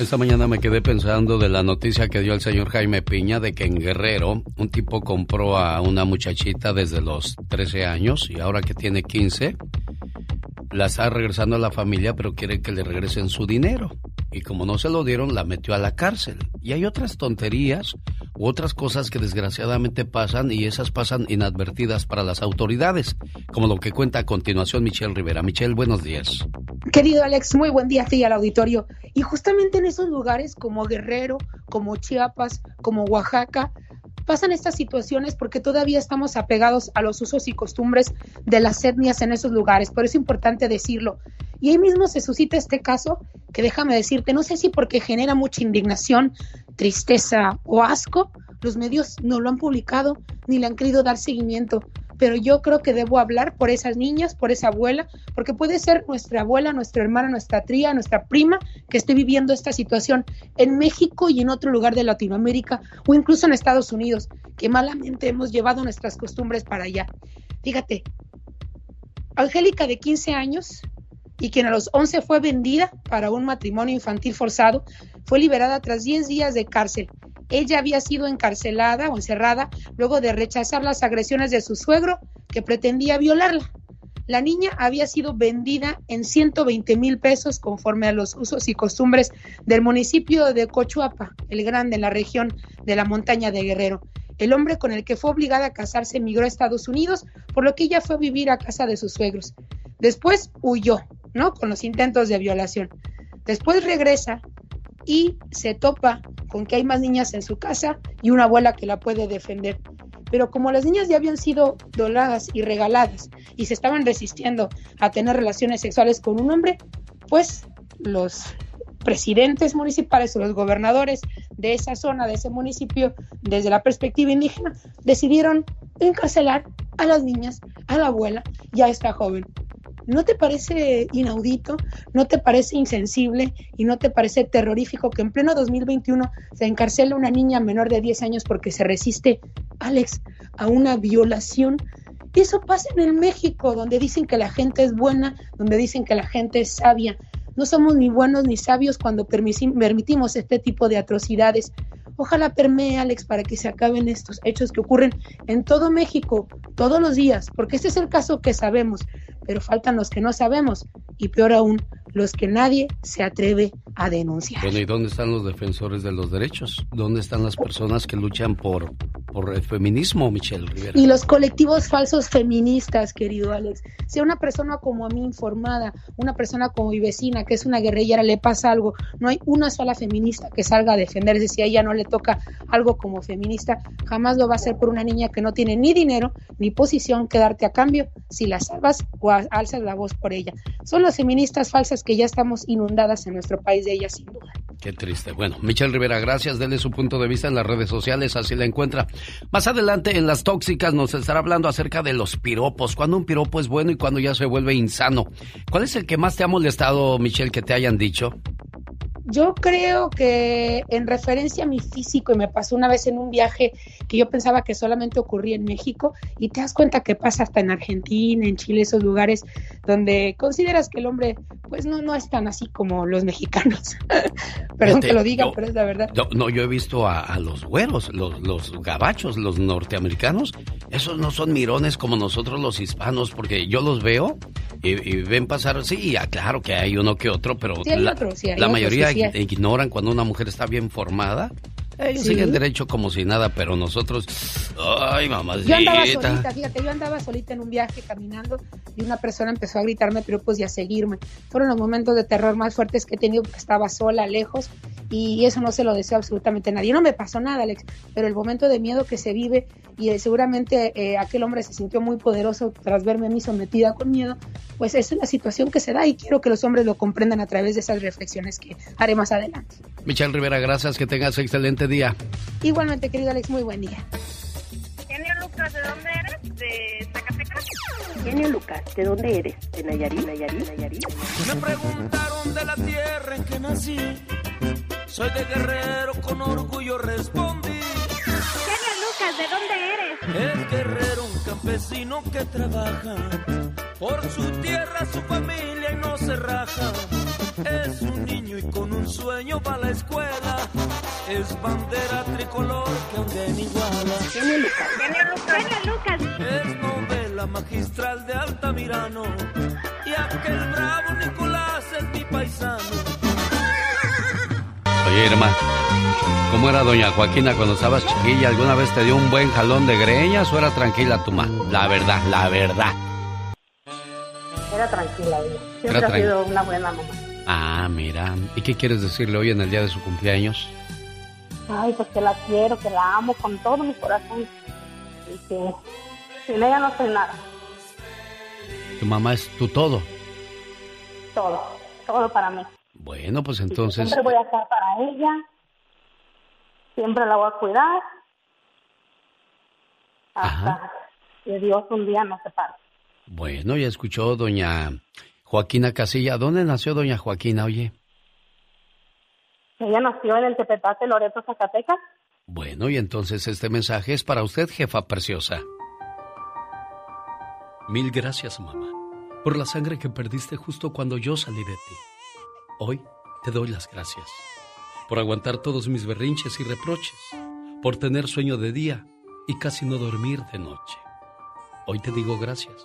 Esta mañana me quedé pensando de la noticia que dio el señor Jaime Piña de que en Guerrero un tipo compró a una muchachita desde los 13 años y ahora que tiene 15, la está regresando a la familia pero quiere que le regresen su dinero. Y como no se lo dieron, la metió a la cárcel. Y hay otras tonterías u otras cosas que desgraciadamente pasan y esas pasan inadvertidas para las autoridades, como lo que cuenta a continuación Michelle Rivera. Michelle, buenos días. Querido Alex, muy buen día a ti y al auditorio. Y justamente en esos lugares como Guerrero, como Chiapas, como Oaxaca, pasan estas situaciones porque todavía estamos apegados a los usos y costumbres de las etnias en esos lugares. Por eso es importante decirlo. Y ahí mismo se suscita este caso que déjame decirte, no sé si porque genera mucha indignación, tristeza o asco, los medios no lo han publicado ni le han querido dar seguimiento. Pero yo creo que debo hablar por esas niñas, por esa abuela, porque puede ser nuestra abuela, nuestra hermana, nuestra tría, nuestra prima que esté viviendo esta situación en México y en otro lugar de Latinoamérica o incluso en Estados Unidos, que malamente hemos llevado nuestras costumbres para allá. Fíjate, Angélica de 15 años y quien a los 11 fue vendida para un matrimonio infantil forzado, fue liberada tras 10 días de cárcel. Ella había sido encarcelada o encerrada luego de rechazar las agresiones de su suegro que pretendía violarla. La niña había sido vendida en 120 mil pesos conforme a los usos y costumbres del municipio de Cochuapa, el grande en la región de la montaña de Guerrero. El hombre con el que fue obligada a casarse emigró a Estados Unidos, por lo que ella fue a vivir a casa de sus suegros. Después huyó, ¿no? Con los intentos de violación. Después regresa y se topa con que hay más niñas en su casa y una abuela que la puede defender. Pero como las niñas ya habían sido doladas y regaladas y se estaban resistiendo a tener relaciones sexuales con un hombre, pues los presidentes municipales o los gobernadores de esa zona, de ese municipio, desde la perspectiva indígena, decidieron encarcelar a las niñas, a la abuela y a esta joven. ¿No te parece inaudito? ¿No te parece insensible? ¿Y no te parece terrorífico que en pleno 2021 se encarcela una niña menor de 10 años porque se resiste, Alex, a una violación? Eso pasa en el México, donde dicen que la gente es buena, donde dicen que la gente es sabia. No somos ni buenos ni sabios cuando permitimos este tipo de atrocidades. Ojalá permee, Alex, para que se acaben estos hechos que ocurren en todo México, todos los días, porque este es el caso que sabemos, pero faltan los que no sabemos y peor aún, los que nadie se atreve a denunciar. Bueno, ¿y dónde están los defensores de los derechos? ¿Dónde están las personas que luchan por, por el feminismo, Michelle Rivera? Y los colectivos falsos feministas, querido Alex. Si a una persona como a mí informada, una persona como mi vecina, que es una guerrillera, le pasa algo, no hay una sola feminista que salga a defenderse. Si a ella no le toca algo como feminista, jamás lo va a hacer por una niña que no tiene ni dinero ni posición que darte a cambio si la salvas o alzas la voz por ella. Son las feministas falsas que ya estamos inundadas en nuestro país de ellas, sin duda. Qué triste. Bueno, Michelle Rivera, gracias. Denle su punto de vista en las redes sociales, así la encuentra. Más adelante, en las tóxicas, nos estará hablando acerca de los piropos. Cuando un piropo es bueno y cuando ya se vuelve insano. ¿Cuál es el que más te ha molestado, Michelle, que te hayan dicho? Yo creo que en referencia a mi físico, y me pasó una vez en un viaje que yo pensaba que solamente ocurría en México, y te das cuenta que pasa hasta en Argentina, en Chile, esos lugares donde consideras que el hombre, pues no, no es tan así como los mexicanos. Perdón Fíjate, que lo diga, yo- pero es la verdad. No, no, yo he visto a, a los güeros, los, los gabachos, los norteamericanos. Esos no son mirones como nosotros los hispanos, porque yo los veo y, y ven pasar. Sí, ah, claro que hay uno que otro, pero Sí, hay la, otros, sí, hay la otros mayoría. Ignoran cuando una mujer está bien formada. Ellos Sí. siguen derecho como si nada, pero nosotros. Ay, Yo mamacita. andaba solita, fíjate, yo andaba solita en un viaje caminando y una persona empezó a gritarme piropos y a seguirme. Fueron los momentos de terror más fuertes que he tenido porque estaba sola, lejos, y eso no se lo deseo absolutamente a nadie. No me pasó nada, Alex, pero el momento de miedo que se vive y eh, seguramente eh, aquel hombre se sintió muy poderoso tras verme a mí sometida con miedo, pues es la situación que se da y quiero que los hombres lo comprendan a través de esas reflexiones que haré más adelante. Michelle Rivera, gracias, que tengas excelente día. Igualmente, querido Alex, muy buen día. Genio Lucas, ¿de dónde eres? ¿De Zacatecas? Genio Lucas, ¿de dónde eres? ¿De Nayarit? ¿Nayarit? ¿Nayarit? Me preguntaron de la tierra en que nací. Soy de guerrero, con orgullo respondí. Genio Lucas, ¿de dónde eres? Es guerrero, un campesino que trabaja por su tierra, su familia y no se raja. Es un niño y con un sueño va a la escuela. Es bandera tricolor que aún de iguala. Genio Lucas. Genio Lucas. Genio Lucas. Es novela magistral de Altamirano. Y aquel bravo Nicolás es mi paisano. Oye, Irma, ¿cómo era doña Joaquina cuando estabas chiquilla? ¿Alguna vez te dio un buen jalón de greñas o era tranquila tu mamá? La verdad, la verdad. Era tranquila ella. Siempre Era ha sido una buena mamá. Ah, mira. ¿Y qué quieres decirle hoy en el día de su cumpleaños? Ay, pues que la quiero, que la amo con todo mi corazón. Y que sin ella no soy nada. Tu mamá es tu todo. Todo. Todo para mí. Bueno, pues entonces... Siempre voy a estar para ella. Siempre la voy a cuidar. Hasta que Dios un día nos separe. Bueno, ya escuchó doña Joaquina Casilla. ¿Dónde nació doña Joaquina, oye? Ella nació en el Tepetate, Loreto, Zacatecas. Bueno, y entonces este mensaje es para usted, jefa preciosa. Mil gracias, mamá, por la sangre que perdiste justo cuando yo salí de ti. Hoy te doy las gracias por aguantar todos mis berrinches y reproches, por tener sueño de día y casi no dormir de noche. Hoy te digo gracias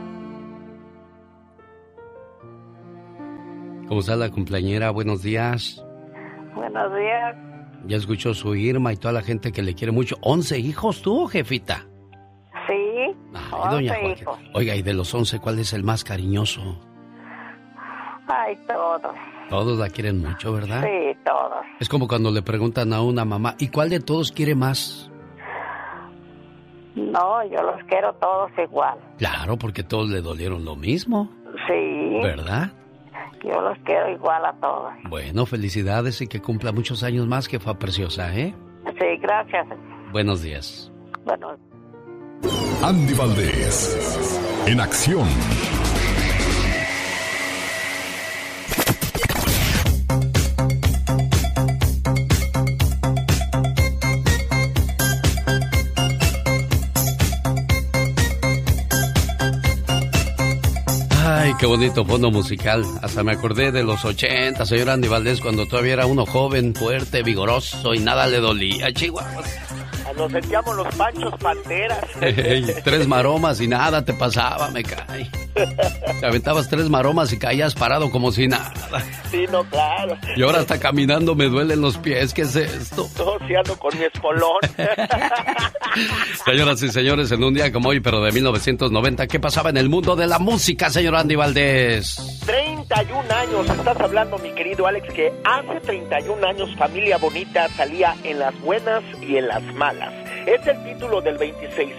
¿Cómo está la cumpleañera? Buenos días. Buenos días. Ya escuchó su Irma y toda la gente que le quiere mucho. ¿Once hijos tuvo, jefita? Sí, Ay, doña hijos. Oiga, y de los once, ¿cuál es el más cariñoso? Ay, todos. Todos la quieren mucho, ¿verdad? Sí, todos. Es como cuando le preguntan a una mamá, ¿y cuál de todos quiere más? No, yo los quiero todos igual. Claro, porque todos le dolieron lo mismo, Sí, ¿verdad? Yo los quiero igual a todos. Bueno, felicidades y que cumpla muchos años más, que fue preciosa, ¿eh? Sí, gracias. Buenos días. Bueno, Andy Valdés, en acción. Qué bonito fondo musical. Hasta me acordé de los 80, señor Andy Valdés, cuando todavía era uno joven, fuerte, vigoroso y nada le dolía, Chihuahua. Nos sentíamos los panchos panteras. Tres maromas y nada te pasaba, me cae. Te aventabas tres maromas y caías parado como si nada. Sí, no, claro. Y ahora hasta caminando me duelen los pies. ¿Qué es esto? Ando con mi espolón. Señoras y señores, en un día como hoy, pero de 1990, ¿qué pasaba en el mundo de la música, señor Andy Valdés? 31 años, estás hablando, mi querido Alex, que hace 31 años Familia Bonita salía en las buenas y en las malas. Es el título del 26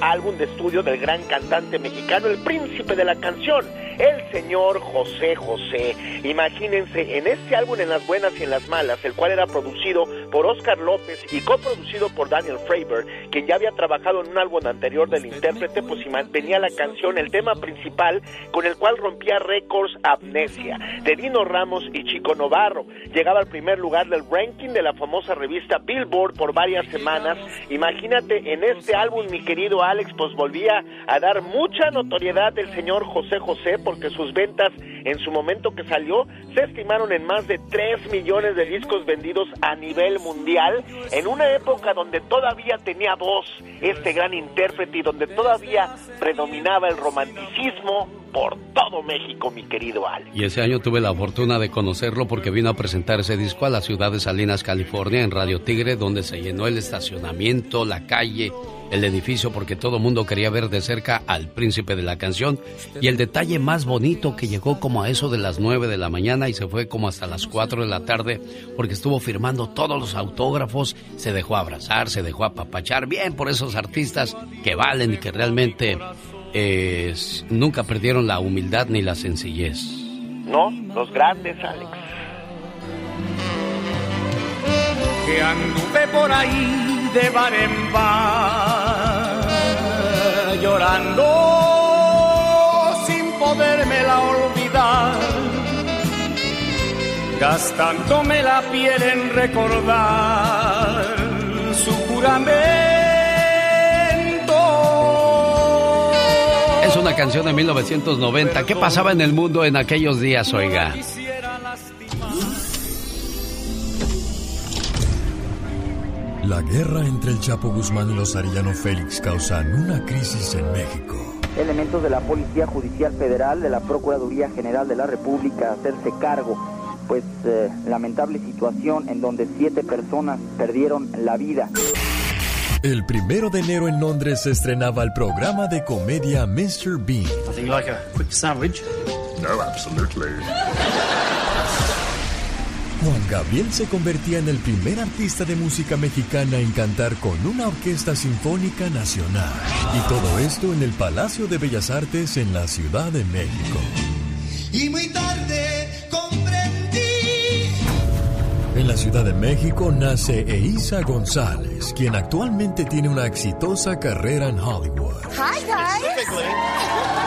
álbum de estudio del gran cantante mexicano, el príncipe de la canción, el señor José José. Imagínense, en este álbum en las buenas y en las malas, el cual era producido por Oscar López y coproducido por Daniel Fravor, quien ya había trabajado en un álbum anterior del intérprete, pues y mantenía la canción, el tema principal, con el cual rompía récords Amnesia, de Dino Ramos y Chico Novarro. Llegaba al primer lugar del ranking de la famosa revista Billboard por varias semanas y Imagínate, en este álbum, mi querido Alex, pues volvía a dar mucha notoriedad el señor José José, porque sus ventas en su momento que salió se estimaron en más de 3 millones de discos vendidos a nivel mundial, en una época donde todavía tenía voz este gran intérprete y donde todavía predominaba el romanticismo por todo México, mi querido Alex. Y ese año tuve la fortuna de conocerlo porque vino a presentar ese disco a la ciudad de Salinas, California, en Radio Tigre, donde se llenó el estacionamiento, la calle, el edificio, porque todo el mundo quería ver de cerca al príncipe de la canción. Y el detalle más bonito que llegó como a eso de las 9 de la mañana y se fue como hasta las 4 de la tarde, porque estuvo firmando todos los autógrafos, se dejó abrazar, se dejó apapachar, bien por esos artistas que valen y que realmente nunca perdieron la humildad ni la sencillez. No, los grandes, Alex. Que anduve por ahí de bar en bar, llorando sin podérmela olvidar, gastándome la piel en recordar su juramento Es una canción de 1990. ¿Qué pasaba en el mundo en aquellos días, oiga? La guerra entre el Chapo Guzmán y los Arellano Félix causan una crisis en México. Elementos de la Policía Judicial Federal, de la Procuraduría General de la República, hacerse cargo, pues eh, lamentable situación en donde siete personas perdieron la vida. El primero de enero en Londres se estrenaba el programa de comedia Mr. Bean. Nothing like a quick sandwich. No, absolutely. Juan Gabriel se convertía en el primer artista de música mexicana en cantar con una orquesta sinfónica nacional. Y todo esto en el Palacio de Bellas Artes en la Ciudad de México. Y muy tarde comprendí. En la Ciudad de México nace Eiza González, quien actualmente tiene una exitosa carrera en Hollywood. Hi, guys.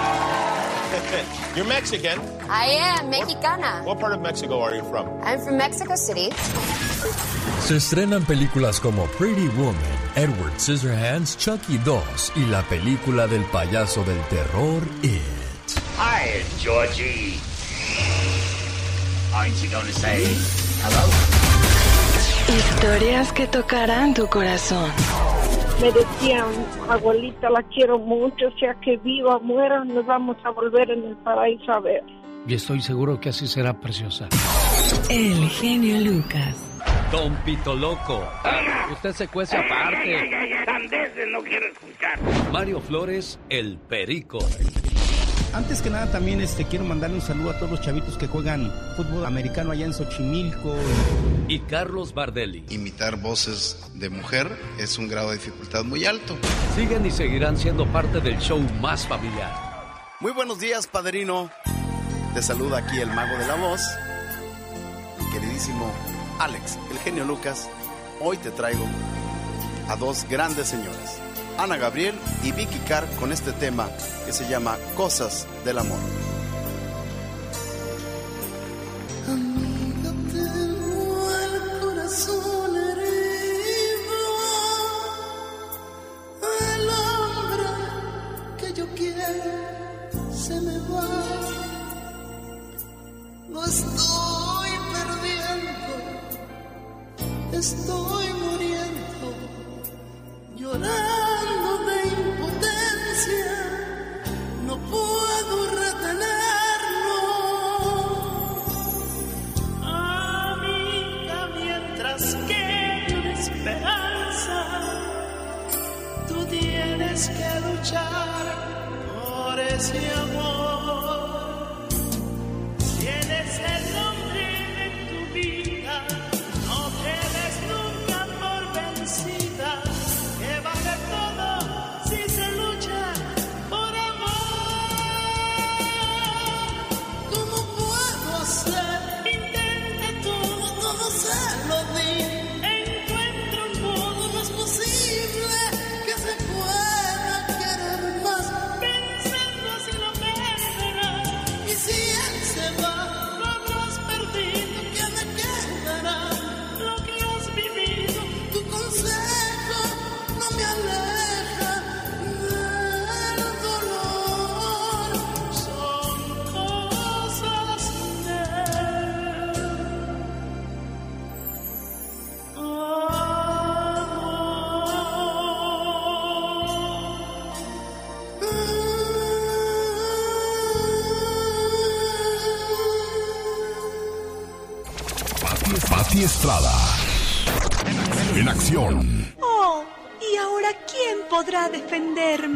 You're Mexican. I am mexicana. What part of Mexico are you from? I'm from Mexico City. Se estrenan películas como Pretty Woman, Edward Scissorhands, Chucky 2 y la película del payaso del terror It. Hi, Georgie. Aren't you gonna say hello? Historias que tocarán tu corazón. Me decían, abuelita, la quiero mucho, sea que viva o muera, nos vamos a volver en el paraíso a ver. Y estoy seguro que así será preciosa. El genio Lucas. Don Pito Loco. Usted se cuece aparte. no quiero escuchar. Mario Flores, el Perico. Antes que nada también este quiero mandarle un saludo a todos los chavitos que juegan fútbol americano allá en Xochimilco. Y Carlos Bardelli. Imitar voces de mujer es un grado de dificultad muy alto. Siguen y seguirán siendo parte del show más familiar. Muy buenos días, padrino. Te saluda aquí el mago de la voz. Mi queridísimo Alex, el genio Lucas. Hoy te traigo a dos grandes señoras. Ana Gabriel y Vicky Carr con este tema que se llama Cosas del Amor.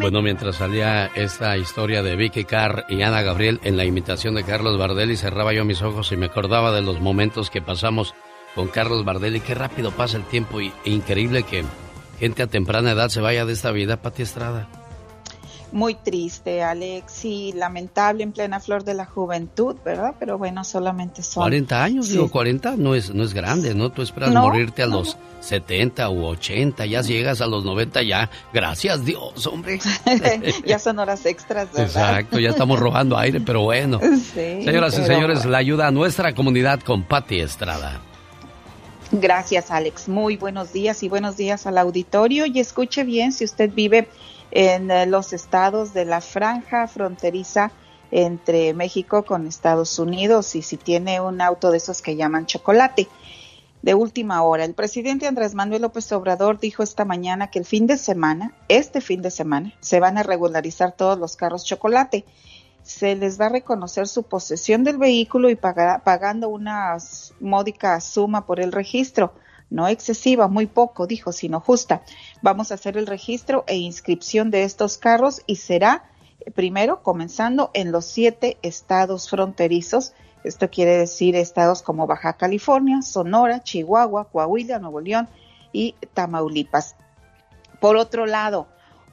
Bueno, mientras salía esta historia de Vicky Carr y Ana Gabriel en la imitación de Carlos Bardelli, cerraba yo mis ojos y me acordaba de los momentos que pasamos con Carlos Bardelli. Qué rápido pasa el tiempo y e increíble que gente a temprana edad se vaya de esta vida, Pati Estrada. Muy triste, Alex, y lamentable en plena flor de la juventud, ¿verdad? Pero bueno, solamente son... 40 años, Sí. digo, 40 no es, no es grande, ¿no? Tú esperas No, morirte a no. los 70 u 80, ya llegas a los 90 ya. Gracias Dios, hombre. ya son horas extras, ¿verdad? Exacto, ya estamos robando aire, pero bueno. Sí, Señoras y señores, la ayuda a nuestra comunidad con Patti Estrada. Gracias, Alex. Muy buenos días y buenos días al auditorio. Y escuche bien, si usted vive en eh, los estados de la franja fronteriza entre México con Estados Unidos y si tiene un auto de esos que llaman chocolate. De última hora, el presidente Andrés Manuel López Obrador dijo esta mañana que el fin de semana, este fin de semana, se van a regularizar todos los carros chocolate se les va a reconocer su posesión del vehículo y pagando una módica suma por el registro. No excesiva, muy poco, dijo, sino justa. Vamos a hacer el registro e inscripción de estos carros y será eh, primero comenzando en los siete estados fronterizos. Esto quiere decir estados como Baja California, Sonora, Chihuahua, Coahuila, Nuevo León y Tamaulipas. Por otro lado,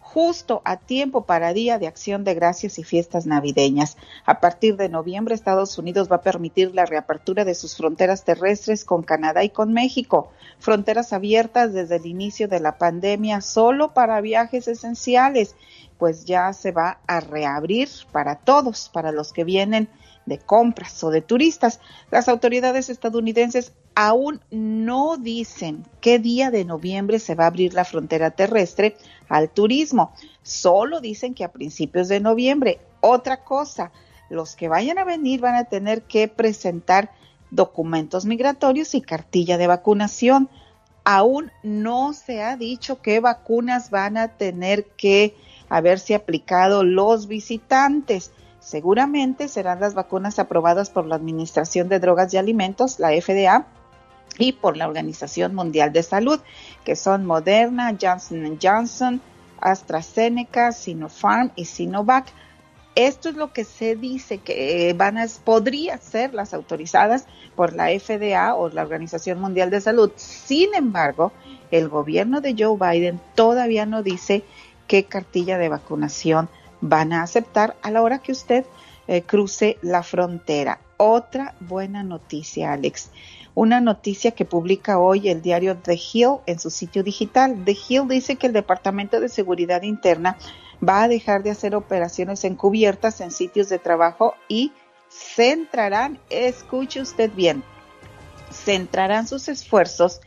justo a tiempo para Día de Acción de Gracias y fiestas navideñas. A partir de noviembre, Estados Unidos va a permitir la reapertura de sus fronteras terrestres con Canadá y con México. Fronteras abiertas desde el inicio de la pandemia solo para viajes esenciales, pues ya se va a reabrir para todos, para los que vienen de compras o de turistas. Las autoridades estadounidenses aún no dicen qué día de noviembre se va a abrir la frontera terrestre al turismo. Solo dicen que a principios de noviembre. Otra cosa, los que vayan a venir van a tener que presentar documentos migratorios y cartilla de vacunación. Aún no se ha dicho qué vacunas van a tener que haberse aplicado los visitantes. Seguramente serán las vacunas aprobadas por la Administración de Drogas y Alimentos, la FDA, y por la Organización Mundial de Salud, que son Moderna, Johnson Johnson, AstraZeneca, Sinopharm y Sinovac. Esto es lo que se dice que eh, van a, podría ser las autorizadas por la FDA o la Organización Mundial de Salud. Sin embargo, el gobierno de Joe Biden todavía no dice qué cartilla de vacunación van a aceptar a la hora que usted eh, cruce la frontera. Otra buena noticia, Alex. Una noticia que publica hoy el diario The Hill en su sitio digital. The Hill dice que el Departamento de Seguridad Interna va a dejar de hacer operaciones encubiertas en sitios de trabajo y centrarán, escuche usted bien, centrarán sus esfuerzos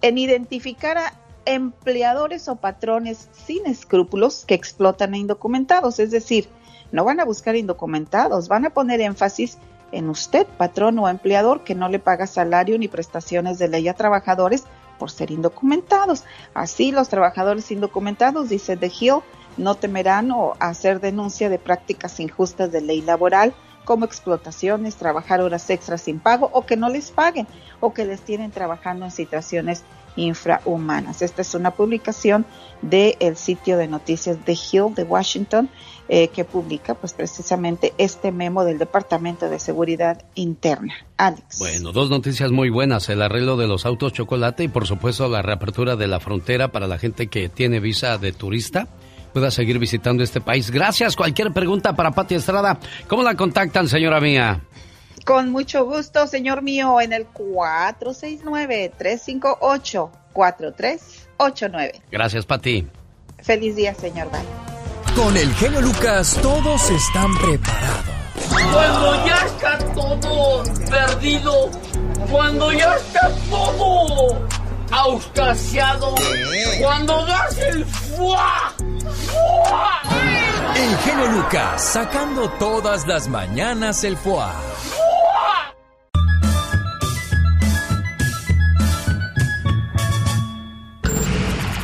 en identificar a empleadores o patrones sin escrúpulos que explotan a indocumentados. Es decir, no van a buscar indocumentados, van a poner énfasis en usted, patrón o empleador, que no le paga salario ni prestaciones de ley a trabajadores por ser indocumentados. Así, los trabajadores indocumentados, dice The Hill, no temerán o hacer denuncia de prácticas injustas de ley laboral como explotaciones, trabajar horas extras sin pago o que no les paguen o que les tienen trabajando en situaciones infrahumanas. Esta es una publicación del sitio de noticias de Hill de Washington eh, que publica pues precisamente este memo del Departamento de Seguridad Interna. Alex. Bueno, dos noticias muy buenas, el arreglo de los autos chocolate y por supuesto la reapertura de la frontera para la gente que tiene visa de turista pueda seguir visitando este país. Gracias. Cualquier pregunta para Pati Estrada, ¿cómo la contactan, señora mía? Con mucho gusto, señor mío, en el 469-358-4389. Gracias, Pati. Feliz día, señor Val. Con el genio Lucas todos están preparados. Cuando ya está todo perdido, cuando ya está todo auscasiado, cuando das el fuá, fuá. El genio Lucas sacando todas las mañanas el foie.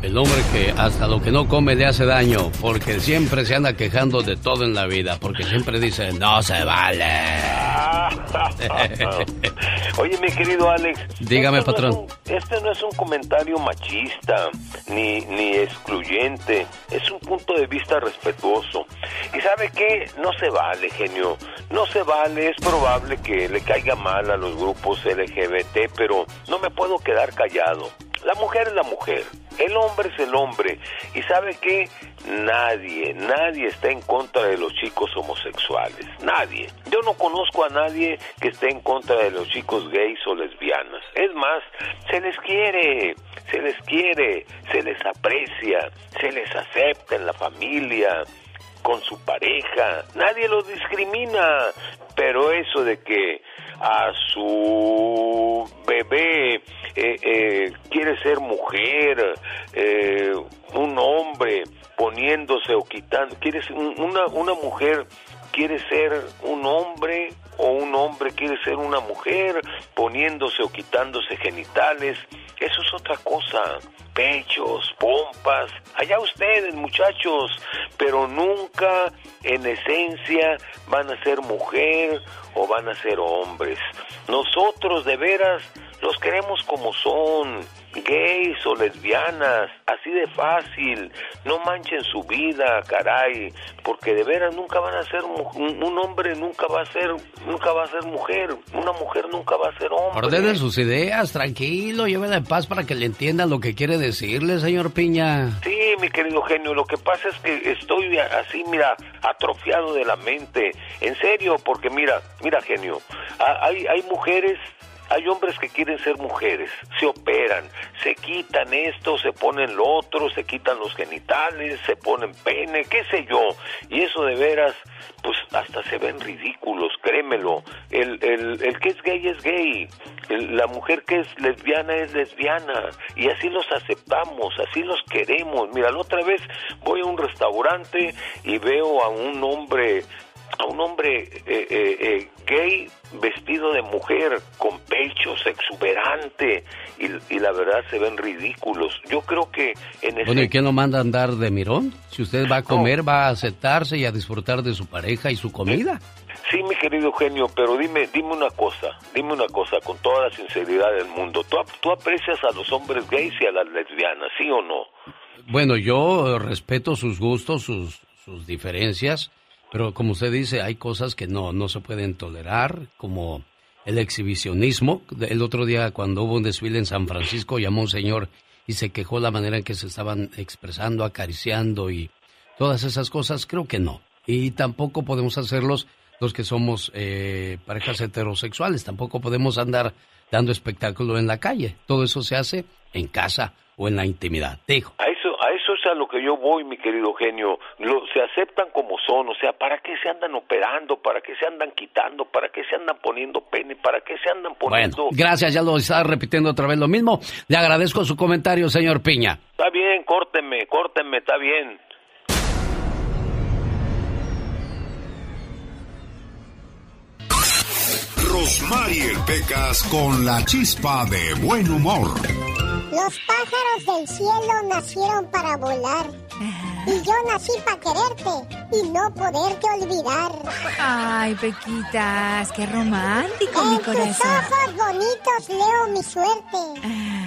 El hombre que hasta lo que no come le hace daño, porque siempre se anda quejando de todo en la vida, porque siempre dice, no se vale. Oye, mi querido Alex. Dígame, esto no patrón. es un- este no es un comentario machista ni, ni excluyente. Es un punto de vista respetuoso. ¿Y sabe qué? No se vale, genio. No se vale. Es probable que le caiga mal a los grupos LGBT, pero no me puedo quedar callado. La mujer es la mujer, el hombre es el hombre. ¿Y sabe qué? Nadie, nadie está en contra de los chicos homosexuales. Nadie. Yo no conozco a nadie que esté en contra de los chicos gays o lesbianas. Es más, se les quiere, se les quiere, se les aprecia, se les acepta en la familia con su pareja, nadie los discrimina, pero eso de que a su bebé eh, eh, quiere ser mujer, eh, un hombre poniéndose o quitando, quiere ser un- una, una mujer quiere ser un hombre o un hombre quiere ser una mujer poniéndose o quitándose genitales, eso es otra cosa. Pechos, pompas, allá ustedes muchachos, pero nunca en esencia van a ser mujer o van a ser hombres. Nosotros de veras los queremos como son, gays o lesbianas, así de fácil. No manchen su vida, caray, porque de veras nunca van a ser un, hombre nunca va a ser nunca va a ser mujer, una mujer nunca va a ser hombre. Ordene sus ideas, tranquilo, llévela en paz para que le entiendan lo que quiere decirle, señor Piña. Sí, mi querido genio, lo que pasa es que estoy así, mira, atrofiado de la mente. En serio, porque mira, mira, genio, ha- hay, hay mujeres, hay hombres que quieren ser mujeres, se operan, se quitan esto, se ponen lo otro, se quitan los genitales, se ponen pene, qué sé yo. Y eso de veras, pues hasta se ven ridículos, créemelo. El, el, que es gay es gay, la mujer que es lesbiana es lesbiana, y así los aceptamos, así los queremos. Mira, la otra vez voy a un restaurante y veo a un hombre, a un hombre eh, eh, eh, gay vestido de mujer, con pechos exuberante, y, y la verdad se ven ridículos. Yo creo que en ese... Bueno, ¿y quién lo manda a andar de mirón? Si usted va a comer, va a aceptarse y a disfrutar de su pareja y su comida. Sí, mi querido Eugenio, pero dime, dime una cosa, dime una cosa con toda la sinceridad del mundo. ¿Tú, tú aprecias a los hombres gays y a las lesbianas, sí o no? Bueno, yo respeto sus gustos, sus, sus diferencias, pero como usted dice, hay cosas que no, no se pueden tolerar, como el exhibicionismo. El otro día, cuando hubo un desfile en San Francisco, llamó un señor y se quejó la manera en que se estaban expresando, acariciando y todas esas cosas. Creo que no. Y tampoco podemos hacerlos los que somos eh, parejas heterosexuales. Tampoco podemos andar dando espectáculo en la calle. Todo eso se hace en casa o en la intimidad. Dijo. A eso, a eso es a lo que yo voy, mi querido genio. Lo, se aceptan como son, o sea, ¿para qué se andan operando? ¿Para qué se andan quitando? ¿Para qué se andan poniendo pene? ¿Para qué se andan poniendo...? Bueno, gracias, ya lo está repitiendo otra vez lo mismo. Le agradezco su comentario, señor Piña. Está bien, córtenme, córtenme, está bien. Rosmarie Pecas con la chispa de buen humor. Los pájaros del cielo nacieron para volar. Y yo nací para quererte y no poderte olvidar. Ay, Pequitas, qué romántico, mi En tus corazón. ojos bonitos leo mi suerte.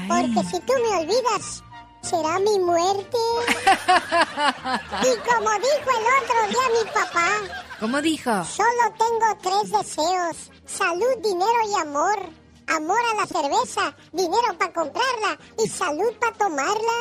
Porque si tú me olvidas, será mi muerte. y como dijo el otro día mi papá. ¿Cómo dijo? Solo tengo tres deseos. Salud, dinero y amor. Amor a la cerveza, dinero para comprarla y salud para tomarla.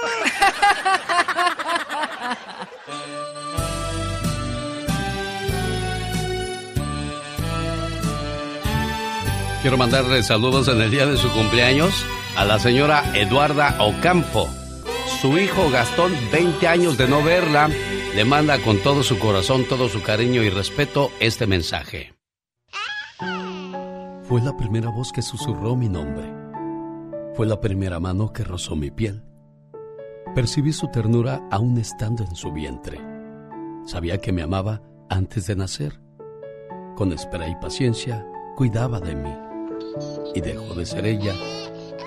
Quiero mandarle saludos en el día de su cumpleaños a la señora Eduarda Ocampo. Su hijo Gastón, 20 años de no verla, le manda con todo su corazón, todo su cariño y respeto este mensaje. Fue la primera voz que susurró mi nombre. Fue la primera mano que rozó mi piel. Percibí su ternura aún estando en su vientre. Sabía que me amaba antes de nacer. Con espera y paciencia, cuidaba de mí. Y dejó de ser ella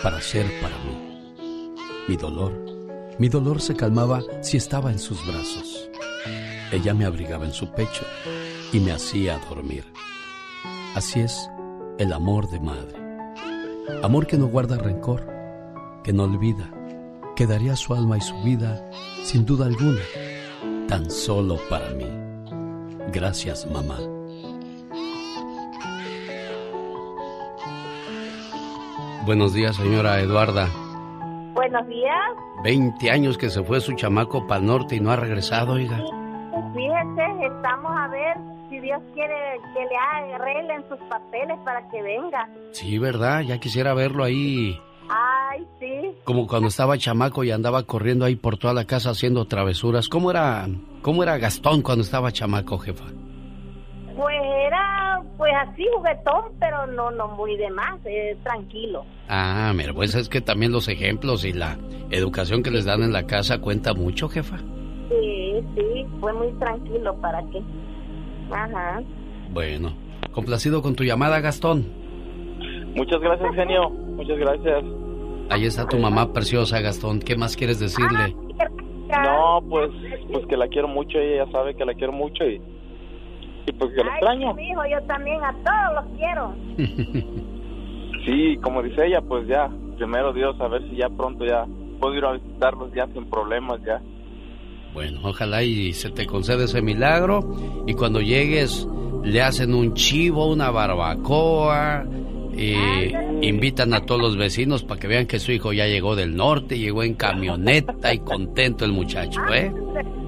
para ser para mí. Mi dolor, mi dolor se calmaba si estaba en sus brazos. Ella me abrigaba en su pecho y me hacía dormir. Así es el amor de madre. Amor que no guarda rencor, que no olvida, que daría su alma y su vida, sin duda alguna, tan solo para mí. Gracias, mamá. Buenos días, señora Eduarda. Buenos días. 20 años que se fue su chamaco para el norte y no ha regresado, oiga. Fíjese, estamos a ver Dios quiere que le arreglen sus papeles para que venga. Sí, ¿verdad? Ya quisiera verlo ahí, Ay, sí. como cuando estaba chamaco y andaba corriendo ahí por toda la casa haciendo travesuras. ¿Cómo era, cómo era Gastón cuando estaba chamaco, jefa? Pues era, pues así juguetón, pero no, no muy de más, eh, tranquilo. Ah, mira, pues es que también los ejemplos y la educación que les dan en la casa cuenta mucho, jefa. Sí, sí, fue muy tranquilo, ¿para qué? Ajá. Bueno, complacido con tu llamada, Gastón. Muchas gracias, genio. Muchas gracias. Ahí está tu mamá preciosa, Gastón. ¿Qué más quieres decirle? No, pues, pues que la quiero mucho. Ella ya sabe que la quiero mucho y, y pues que la extraño. mi hijo, yo también a todos los quiero. Sí, como dice ella, pues ya, primero Dios, a ver si ya pronto ya puedo ir a visitarlos ya sin problemas ya. Bueno, ojalá y se te conceda ese milagro y cuando llegues le hacen un chivo, una barbacoa, y invitan a todos los vecinos para que vean que su hijo ya llegó del norte, llegó en camioneta y contento el muchacho, ¿eh?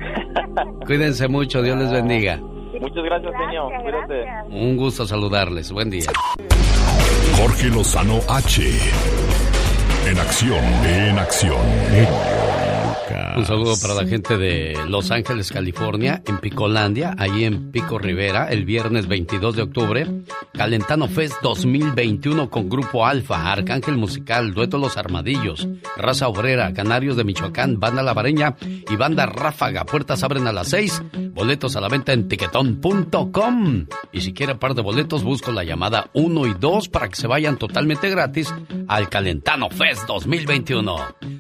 Cuídense mucho, Dios les bendiga. Muchas gracias. Cuídate. Un gusto saludarles, buen día. Jorge Lozano H. En acción, en acción. Un saludo para la gente de Los Ángeles, California, en Picolandia, ahí en Pico Rivera, el viernes 22 de octubre. Calentano Fest 2021 con Grupo Alfa, Arcángel Musical, Dueto Los Armadillos, Raza Obrera, Canarios de Michoacán, Banda Lavareña y Banda Ráfaga. Puertas abren a las 6. Boletos a la venta en tiquetón.com. Y si quiere par de boletos, busco la llamada 1 y 2 para que se vayan totalmente gratis al Calentano Fest 2021.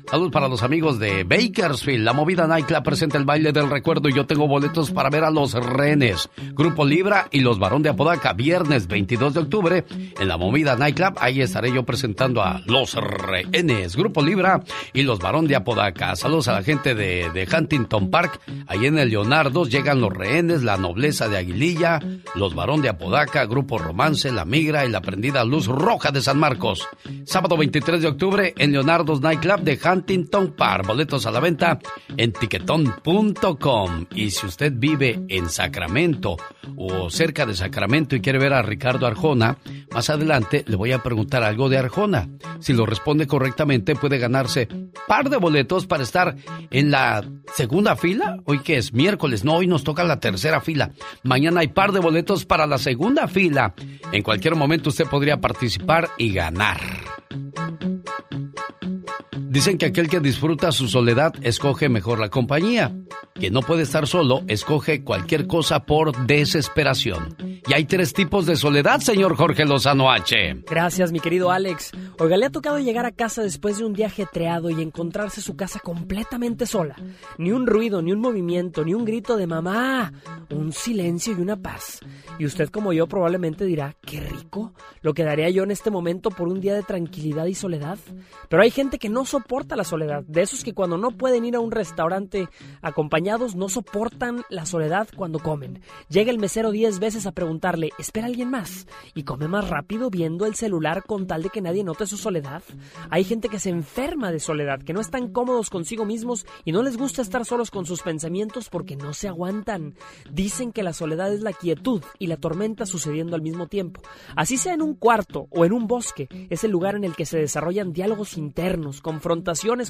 Salud para los amigos de Bakersfield. La movida Nightclub presenta el baile del recuerdo y yo tengo boletos para ver a los renes. Grupo Libra y los Barón de Apodaca. Viernes 22 de octubre en la movida Nightclub. Ahí estaré yo presentando a los rehenes. Grupo Libra y los Barón de Apodaca. Saludos a la gente de, de Huntington Park. Ahí en el Leonardo llegan los rehenes, la nobleza de Aguililla, los Barón de Apodaca, Grupo Romance, la Migra y la prendida Luz Roja de San Marcos. Sábado 23 de octubre en Leonardo's Nightclub de Huntington Park. Boletos a la en tiquetón.com. Y si usted vive en Sacramento o cerca de Sacramento y quiere ver a Ricardo Arjona, más adelante le voy a preguntar algo de Arjona. Si lo responde correctamente, puede ganarse par de boletos para estar en la segunda fila. Hoy que es miércoles, no, hoy nos toca la tercera fila. Mañana hay par de boletos para la segunda fila. En cualquier momento usted podría participar y ganar. Dicen que aquel que disfruta su soledad escoge mejor la compañía. Quien no puede estar solo escoge cualquier cosa por desesperación. Y hay tres tipos de soledad, señor Jorge Lozano H. Gracias, mi querido Alex. Oiga, le ha tocado llegar a casa después de un día ajetreado y encontrarse su casa completamente sola. Ni un ruido, ni un movimiento, ni un grito de mamá. Un silencio y una paz. Y usted, como yo, probablemente dirá, qué rico. Lo que daría yo en este momento por un día de tranquilidad y soledad. Pero hay gente que no soporta la soledad. De esos que cuando no pueden ir a un restaurante acompañados, no soportan la soledad cuando comen. Llega el mesero diez veces a preguntarle, ¿espera alguien más? Y come más rápido viendo el celular con tal de que nadie note su soledad. Hay gente que se enferma de soledad, que no están cómodos consigo mismos y no les gusta estar solos con sus pensamientos porque no se aguantan. Dicen que la soledad es la quietud y la tormenta sucediendo al mismo tiempo. Así sea en un cuarto o en un bosque, es el lugar en el que se desarrollan diálogos internos, confrontaciones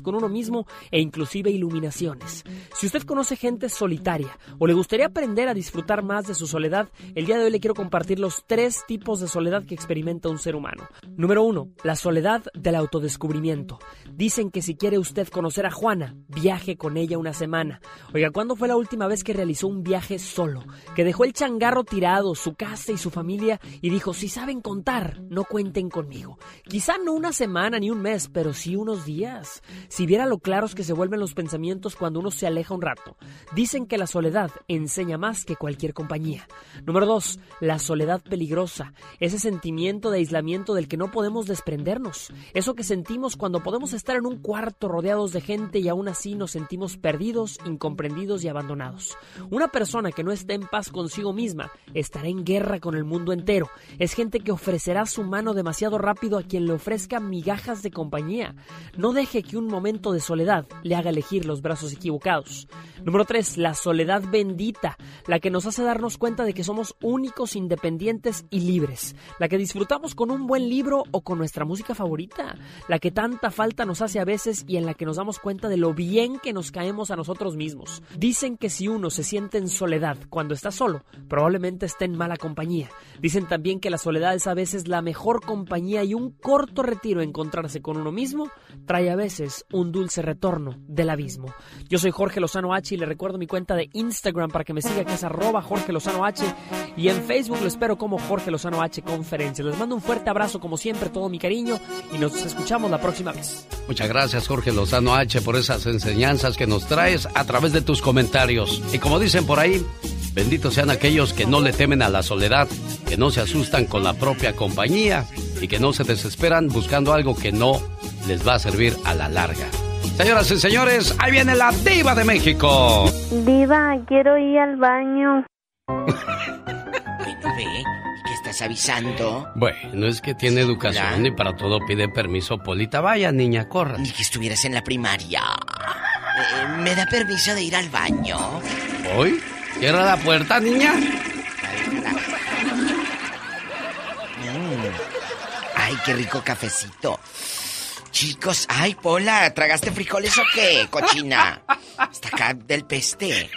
con uno mismo e inclusive iluminaciones. Si usted conoce gente solitaria o le gustaría aprender a disfrutar más de su soledad, el día de hoy le quiero compartir los tres tipos de soledad que experimenta un ser humano. Número uno, la soledad del autodescubrimiento. Dicen que si quiere usted conocer a Juana, viaje con ella una semana. Oiga, ¿cuándo fue la última vez que realizó un viaje solo? Que dejó el changarro tirado, su casa y su familia y dijo, si saben contar, no cuenten conmigo. Quizá no una semana ni un mes, pero sí unos días. Si viera lo claros que se vuelven los pensamientos cuando uno se aleja un rato. Dicen que la soledad enseña más que cualquier compañía. Número dos, la soledad peligrosa. Ese sentimiento de aislamiento del que no podemos desprendernos. Eso que sentimos cuando podemos estar en un cuarto rodeados de gente y aún así nos sentimos perdidos, incomprendidos y abandonados. Una persona que no está en paz consigo misma estará en guerra con el mundo entero. Es gente que ofrecerá su mano demasiado rápido a quien le ofrezca migajas de compañía. No deje que un momento de soledad le haga elegir los brazos equivocados. Número 3. La soledad bendita, la que nos hace darnos cuenta de que somos únicos, independientes y libres, la que disfrutamos con un buen libro o con nuestra música favorita, la que tanta falta nos hace a veces y en la que nos damos cuenta de lo bien que nos caemos a nosotros mismos. Dicen que si uno se siente en soledad cuando está solo, probablemente esté en mala compañía. Dicen también que la soledad es a veces la mejor compañía y un corto retiro encontrarse con uno mismo trae a veces un dulce retorno del abismo. Yo soy Jorge Lozano H y le recuerdo mi cuenta de Instagram para que me siga que es arroba Jorge Lozano H y en Facebook lo espero como Jorge Lozano H Conferencia. Les mando un fuerte abrazo como siempre, todo mi cariño y nos escuchamos la próxima vez. Muchas gracias Jorge Lozano H por esas enseñanzas que nos traes a través de tus comentarios. Y como dicen por ahí, benditos sean aquellos que no le temen a la soledad, que no se asustan con la propia compañía y que no se desesperan buscando algo que no les va a servir a la larga. Señoras y señores, ahí viene la diva de México. Diva, quiero ir al baño. Bueno, ve, ¿y qué estás avisando? Bueno, es que tiene educación y para todo pide permiso, Polita. Vaya, niña, corra. Ni que estuvieras en la primaria. Eh, ¿Me da permiso de ir al baño? ¿Hoy? Cierra la puerta, niña. Mm. Ay, qué rico cafecito. Chicos, ay, Pola, ¿tragaste frijoles o qué, cochina? Está acá del peste.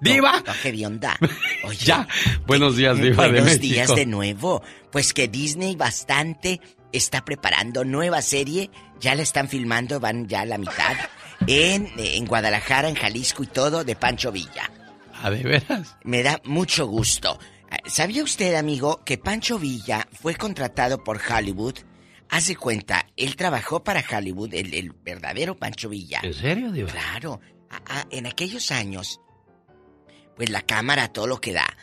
¡Diva! No, no, qué onda. Oye, Ya. Buenos días, Diva de buenos días de nuevo. Pues que Disney bastante está preparando nueva serie. Ya la están filmando, van ya a la mitad. En, en Guadalajara, en Jalisco y todo, de Pancho Villa. ¿A de veras? Me da mucho gusto. ¿Sabía usted, amigo, que Pancho Villa fue contratado por Hollywood? Haz de cuenta, él trabajó para Hollywood, el, el verdadero Pancho Villa. ¿En serio, Diva? Claro. A- a- en aquellos años, pues la cámara, todo lo que da.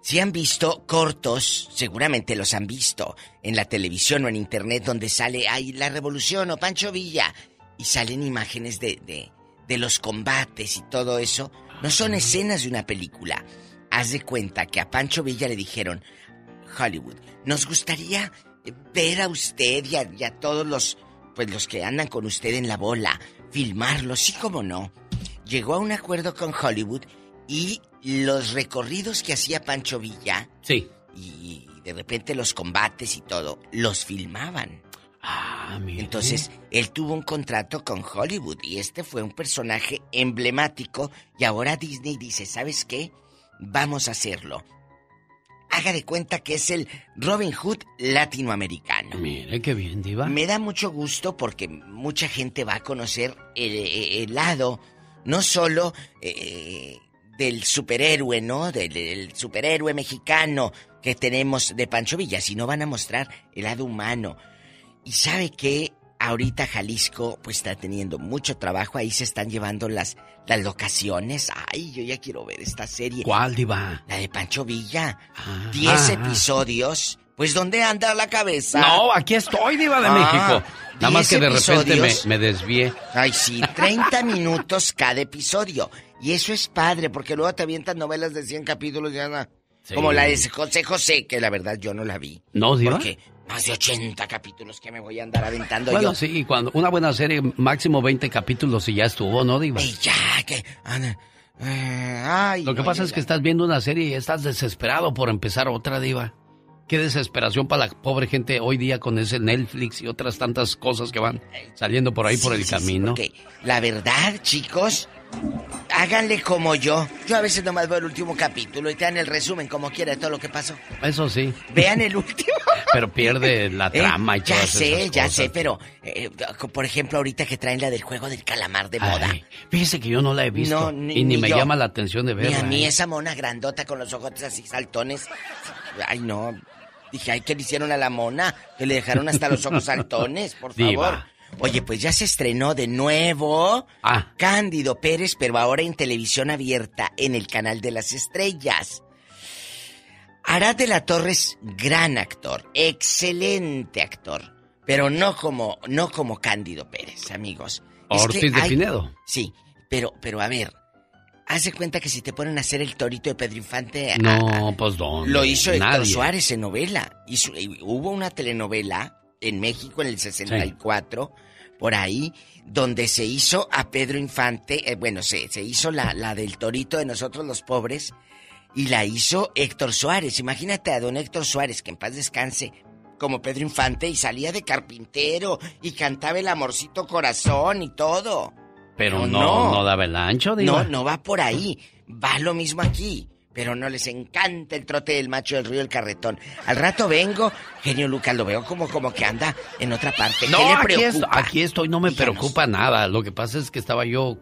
Si han visto cortos, seguramente los han visto en la televisión o en internet donde sale ahí la revolución o Pancho Villa y salen imágenes de, de, de los combates y todo eso. No son escenas de una película. Haz de cuenta que a Pancho Villa le dijeron, Hollywood, nos gustaría ver a usted y a, y a todos los, pues los que andan con usted en la bola, filmarlos, sí como no. Llegó a un acuerdo con Hollywood y los recorridos que hacía Pancho Villa Sí. y de repente los combates y todo, los filmaban. Ah, mire. Entonces, él tuvo un contrato con Hollywood y este fue un personaje emblemático y ahora Disney dice, ¿sabes qué? Vamos a hacerlo. Haga de cuenta que es el Robin Hood latinoamericano. Mire qué bien, Diva. Me da mucho gusto porque mucha gente va a conocer el, el lado, no solo eh, del superhéroe, ¿no? Del, del superhéroe mexicano que tenemos de Pancho Villa, sino van a mostrar el lado humano. Y sabe que ahorita Jalisco pues está teniendo mucho trabajo, ahí se están llevando las, las locaciones. Ay, yo ya quiero ver esta serie. ¿Cuál, Diva? La de Pancho Villa. Diez ah. episodios. Pues ¿dónde anda la cabeza? No, aquí estoy, Diva de Ah, México. Nada más que 10 de repente me, desvié. Ay, sí, 30 minutos cada episodio. Y eso es padre, porque luego te avientan novelas de 100 capítulos y anda. Sí. Como la de José José, que la verdad yo no la vi. ¿No, Diva? Porque más de 80 capítulos que me voy a andar aventando Bueno, yo. sí, cuando una buena serie, máximo 20 capítulos y ya estuvo, ¿no, Diva? ya, que... eh, ay, Lo que no, pasa es que estás viendo una serie y estás desesperado por empezar otra, Diva. Qué desesperación para la pobre gente hoy día con ese Netflix y otras tantas cosas que van saliendo por ahí por el Sí, sí, sí, camino. porque la verdad, chicos, háganle como yo. Yo a veces nomás veo el último capítulo y te dan el resumen como quiera de todo lo que pasó. Eso sí. Vean el último. Pero pierde la Eh, trama y ya sé, esas ya cosas. sé, pero eh, por ejemplo ahorita que traen la del juego del calamar de moda. Ay, fíjese que yo no la he visto. No, ni- y ni, ni me yo. llama la atención de Ni verla. a mí ¿eh? esa mona grandota con los ojos así saltones. Ay, no. Dije, ay, ¿qué le hicieron a la mona? Que le dejaron hasta los ojos saltones, por favor. Diva. Oye, pues ya se estrenó de nuevo Ah. Cándido Pérez, pero ahora en televisión abierta, en el canal de las estrellas. Arad de la Torre es gran actor, excelente actor, pero no como, no como Cándido Pérez, amigos. Es que Ortiz de hay- Pinedo. Sí, pero, pero a ver, haz de cuenta que si te ponen a hacer el torito de Pedro Infante, a- No, pues ¿dónde? lo hizo Héctor Nadie. Suárez en novela. Hizo- hubo una telenovela en México en el 64, por ahí, donde se hizo a Pedro Infante, eh, bueno, se, se hizo la, la del torito de nosotros los pobres, y la hizo Héctor Suárez. Imagínate a don Héctor Suárez, que en paz descanse, como Pedro Infante, y salía de carpintero, y cantaba el amorcito corazón y todo. Pero No, no, no. daba el ancho, Diva. No, no va por ahí. Va lo mismo aquí. Pero no les encanta el trote del macho del río del carretón. Al rato vengo, genio Lucas, lo veo como, como que anda en otra parte. ¿Qué No, le aquí, preocupa? estoy, aquí estoy, no me preocupa nada. Lo que pasa es que estaba yo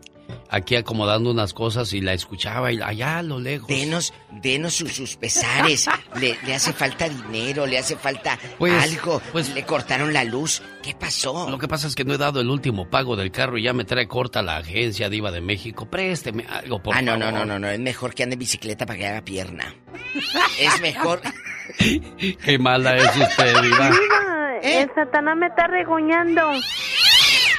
aquí acomodando unas cosas y la escuchaba y allá a lo lejos. Denos, denos sus, sus pesares. le, le hace falta dinero, le hace falta Pues, algo. le cortaron la luz. ¿Qué pasó? Lo que pasa es que no he dado el último pago del carro y ya me trae corta la agencia Diva de México. Présteme algo, por ah, no, no, favor. no, no, no. Es mejor que ande en bicicleta para que haga pierna. es mejor. Qué mala es usted, Diva. Diva, el Satanás me está regoñando.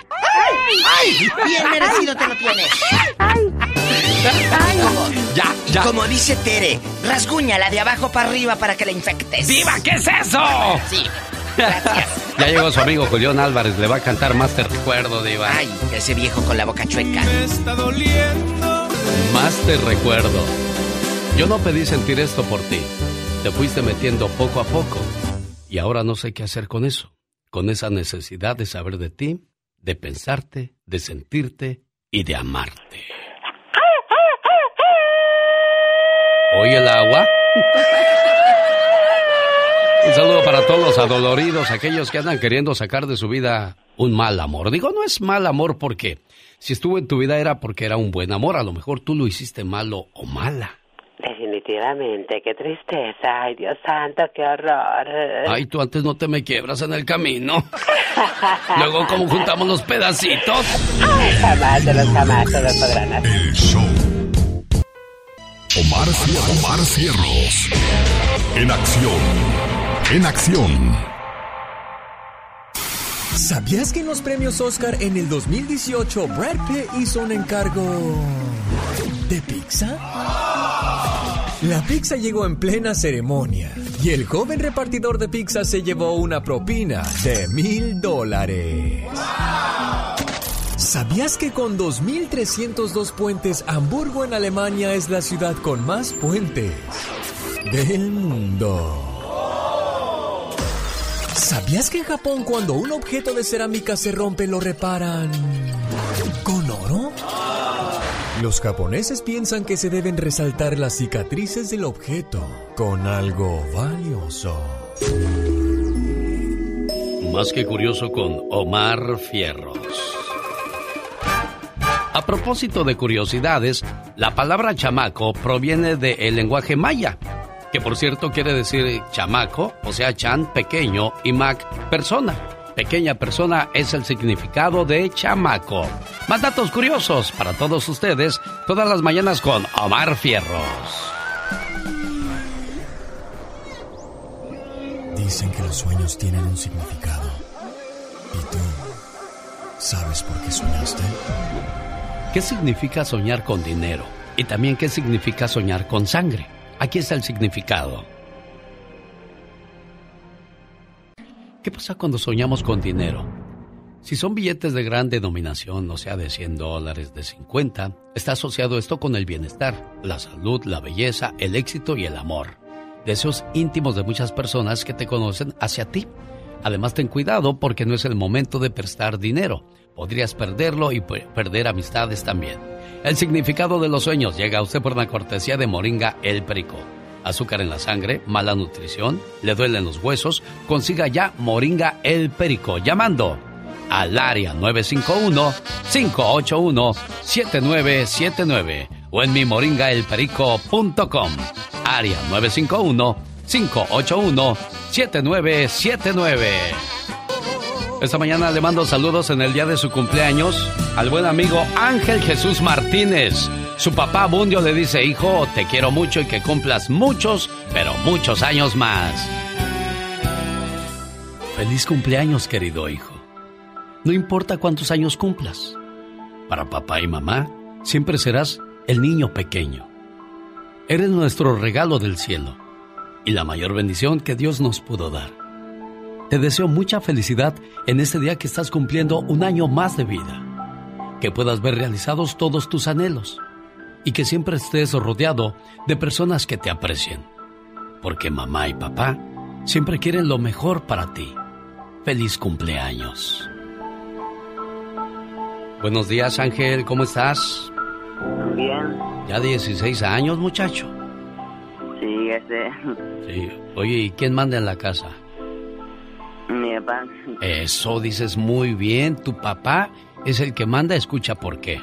¡Ay! Bien merecido te lo tienes. ¡Ay! Ya, ya. Como dice Tere, rasguñala de abajo para arriba para que la infectes. ¡Diva, qué es eso! Sí. Gracias. Ya llegó su amigo Julián Álvarez, le va a cantar más te recuerdo, Diva. Ay, ese viejo con la boca chueca. está doliendo. Más te recuerdo. Yo no pedí sentir esto por ti. Te fuiste metiendo poco a poco. Y ahora no sé qué hacer con eso. Con esa necesidad de saber de ti, de pensarte, de sentirte y de amarte. ¿Oye el agua? Un saludo para todos los adoloridos, aquellos que andan queriendo sacar de su vida un mal amor. Digo, no es mal amor porque si estuvo en tu vida era porque era un buen amor. A lo mejor tú lo hiciste malo o mala. Definitivamente, qué tristeza. Ay, Dios santo, qué horror. Ay, tú antes no te me quiebras en el camino. Luego, ¿cómo juntamos los pedacitos? Jamás de los jamás se lo podrán hacer. El show. Omar, Cier- Omar Cierros. En acción. En acción. ¿Sabías que en los premios Oscar en el 2018 Brad Pitt hizo un encargo de pizza? La pizza llegó en plena ceremonia y el joven repartidor de pizza se llevó una propina de mil dólares. ¿Sabías que con 2.302 puentes Hamburgo en Alemania es la ciudad con más puentes del mundo? ¿Sabías que en Japón cuando un objeto de cerámica se rompe lo reparan con oro? Los japoneses piensan que se deben resaltar las cicatrices del objeto con algo valioso. Más que curioso con Omar Fierros. A propósito de curiosidades, la palabra chamaco proviene del lenguaje maya, que por cierto quiere decir chamaco, o sea, chan, pequeño, y mac, persona. Pequeña persona es el significado de chamaco. Más datos curiosos para todos ustedes todas las mañanas con Omar Fierros. Dicen que los sueños tienen un significado. ¿Y tú sabes por qué soñaste? ¿Qué significa soñar con dinero? Y también qué significa soñar con sangre. Aquí está el significado. ¿Qué pasa cuando soñamos con dinero? Si son billetes de gran denominación, o sea, de 100 dólares, de 50, está asociado esto con el bienestar, la salud, la belleza, el éxito y el amor. Deseos íntimos de muchas personas que te conocen hacia ti. Además, ten cuidado porque no es el momento de prestar dinero. Podrías perderlo y perder amistades también. El significado de los sueños llega a usted por la cortesía de Moringa El Perico. Azúcar en la sangre, mala nutrición, le duelen los huesos, consiga ya Moringa El Perico llamando al área 951-581-7979 o en mi moringaelperico.com. Área 951-581-7979. Esta mañana le mando saludos en el día de su cumpleaños al buen amigo Ángel Jesús Martínez. Su papá Bundio le dice, hijo, te quiero mucho y que cumplas muchos, pero muchos años más. Feliz cumpleaños, querido hijo. No importa cuántos años cumplas. Para papá y mamá, siempre serás el niño pequeño. Eres nuestro regalo del cielo y la mayor bendición que Dios nos pudo dar. Te deseo mucha felicidad en este día que estás cumpliendo un año más de vida. Que puedas ver realizados todos tus anhelos y que siempre estés rodeado de personas que te aprecien. Porque mamá y papá siempre quieren lo mejor para ti. Feliz cumpleaños. Buenos días Ángel, ¿cómo estás? Bien. Ya 16 años, muchacho. Sí, este. Sí. Oye, ¿y quién manda en la casa? Mi papá. Eso dices muy bien. Tu papá es el que manda, escucha por qué.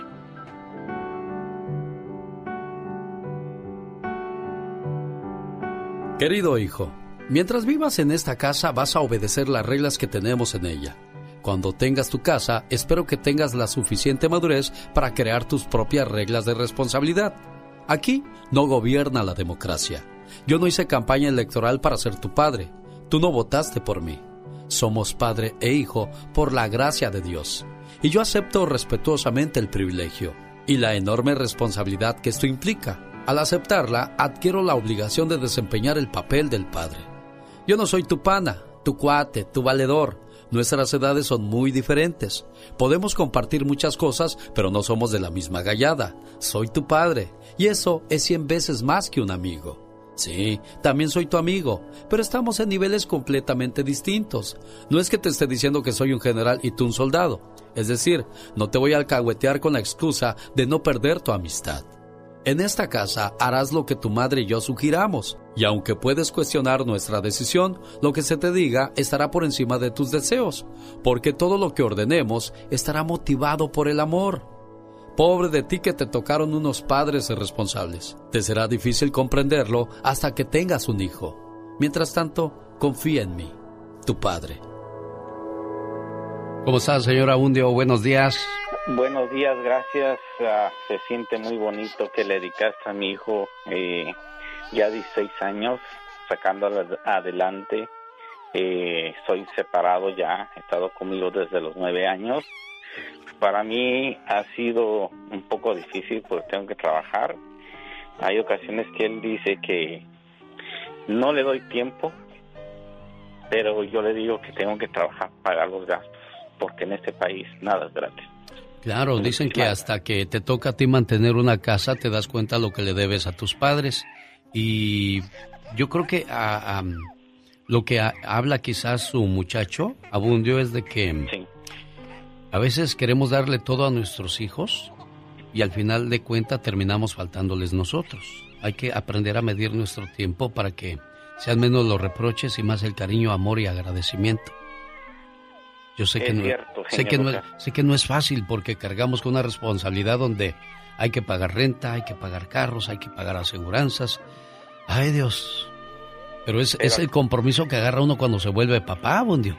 Querido hijo, mientras vivas en esta casa vas a obedecer las reglas que tenemos en ella. Cuando tengas tu casa, espero que tengas la suficiente madurez para crear tus propias reglas de responsabilidad. Aquí no gobierna la democracia. Yo no hice campaña electoral para ser tu padre. Tú no votaste por mí. Somos padre e hijo por la gracia de Dios. Y yo acepto respetuosamente el privilegio y la enorme responsabilidad que esto implica. Al aceptarla, adquiero la obligación de desempeñar el papel del padre. Yo no soy tu pana, tu cuate, tu valedor. Nuestras edades son muy diferentes. Podemos compartir muchas cosas, pero no somos de la misma gallada. Soy tu padre, y eso es cien veces más que un amigo. Sí, también soy tu amigo, pero estamos en niveles completamente distintos. No es que te esté diciendo que soy un general y tú un soldado. Es decir, no te voy a alcahuetear con la excusa de no perder tu amistad. En esta casa harás lo que tu madre y yo sugiramos, y aunque puedes cuestionar nuestra decisión, lo que se te diga estará por encima de tus deseos, porque todo lo que ordenemos estará motivado por el amor. Pobre de ti que te tocaron unos padres irresponsables. Te será difícil comprenderlo hasta que tengas un hijo. Mientras tanto, confía en mí, tu padre. ¿Cómo estás, señora Undio? Buenos días. Buenos días, gracias. Ah, se siente muy bonito que le dedicaste a mi hijo eh, ya 16 años, sacándolo adelante. Eh, soy separado ya, he estado conmigo desde los nueve años. Para mí ha sido un poco difícil porque tengo que trabajar. Hay ocasiones que él dice que no le doy tiempo, pero yo le digo que tengo que trabajar, pagar los gastos, porque en este país nada es gratis. Claro, dicen que hasta que te toca a ti mantener una casa te das cuenta lo que le debes a tus padres. Y yo creo que a, lo que habla quizás su muchacho, Abundio, es de que a veces queremos darle todo a nuestros hijos y al final de cuenta terminamos faltándoles nosotros. Hay que aprender a medir nuestro tiempo para que sean menos los reproches y más el cariño, amor y agradecimiento. Yo sé que, no, cierto, sé, que no sé que no es fácil porque cargamos con una responsabilidad donde hay que pagar renta, hay que pagar carros, hay que pagar aseguranzas. Ay, Dios. Pero es, Pero- es el compromiso que agarra uno cuando se vuelve papá, Bundio.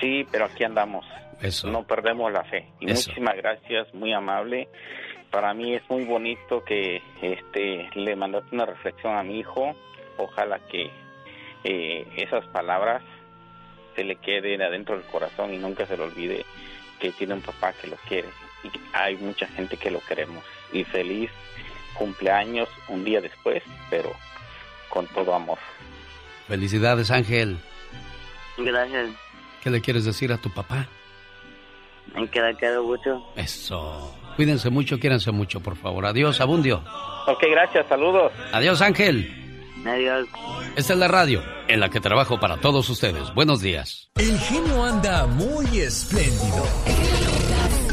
Sí, pero aquí andamos. Eso. No perdemos la fe. Y Eso. muchísimas gracias, muy amable. Para mí es muy bonito que este le mandaste una reflexión a mi hijo. Ojalá que eh, esas palabras se le queden adentro del corazón y nunca se le olvide que tiene un papá que lo quiere. Y hay mucha gente que lo queremos. Y feliz cumpleaños un día después, pero con todo amor. Felicidades, Ángel. Gracias. ¿Qué le quieres decir a tu papá? En que la quiero mucho. Eso. Cuídense mucho, quiéranse mucho, por favor. Adiós, Abundio. Ok, gracias, saludos. Adiós, Ángel. Adiós. Esta es la radio en la que trabajo para todos ustedes. Buenos días. El genio anda muy espléndido.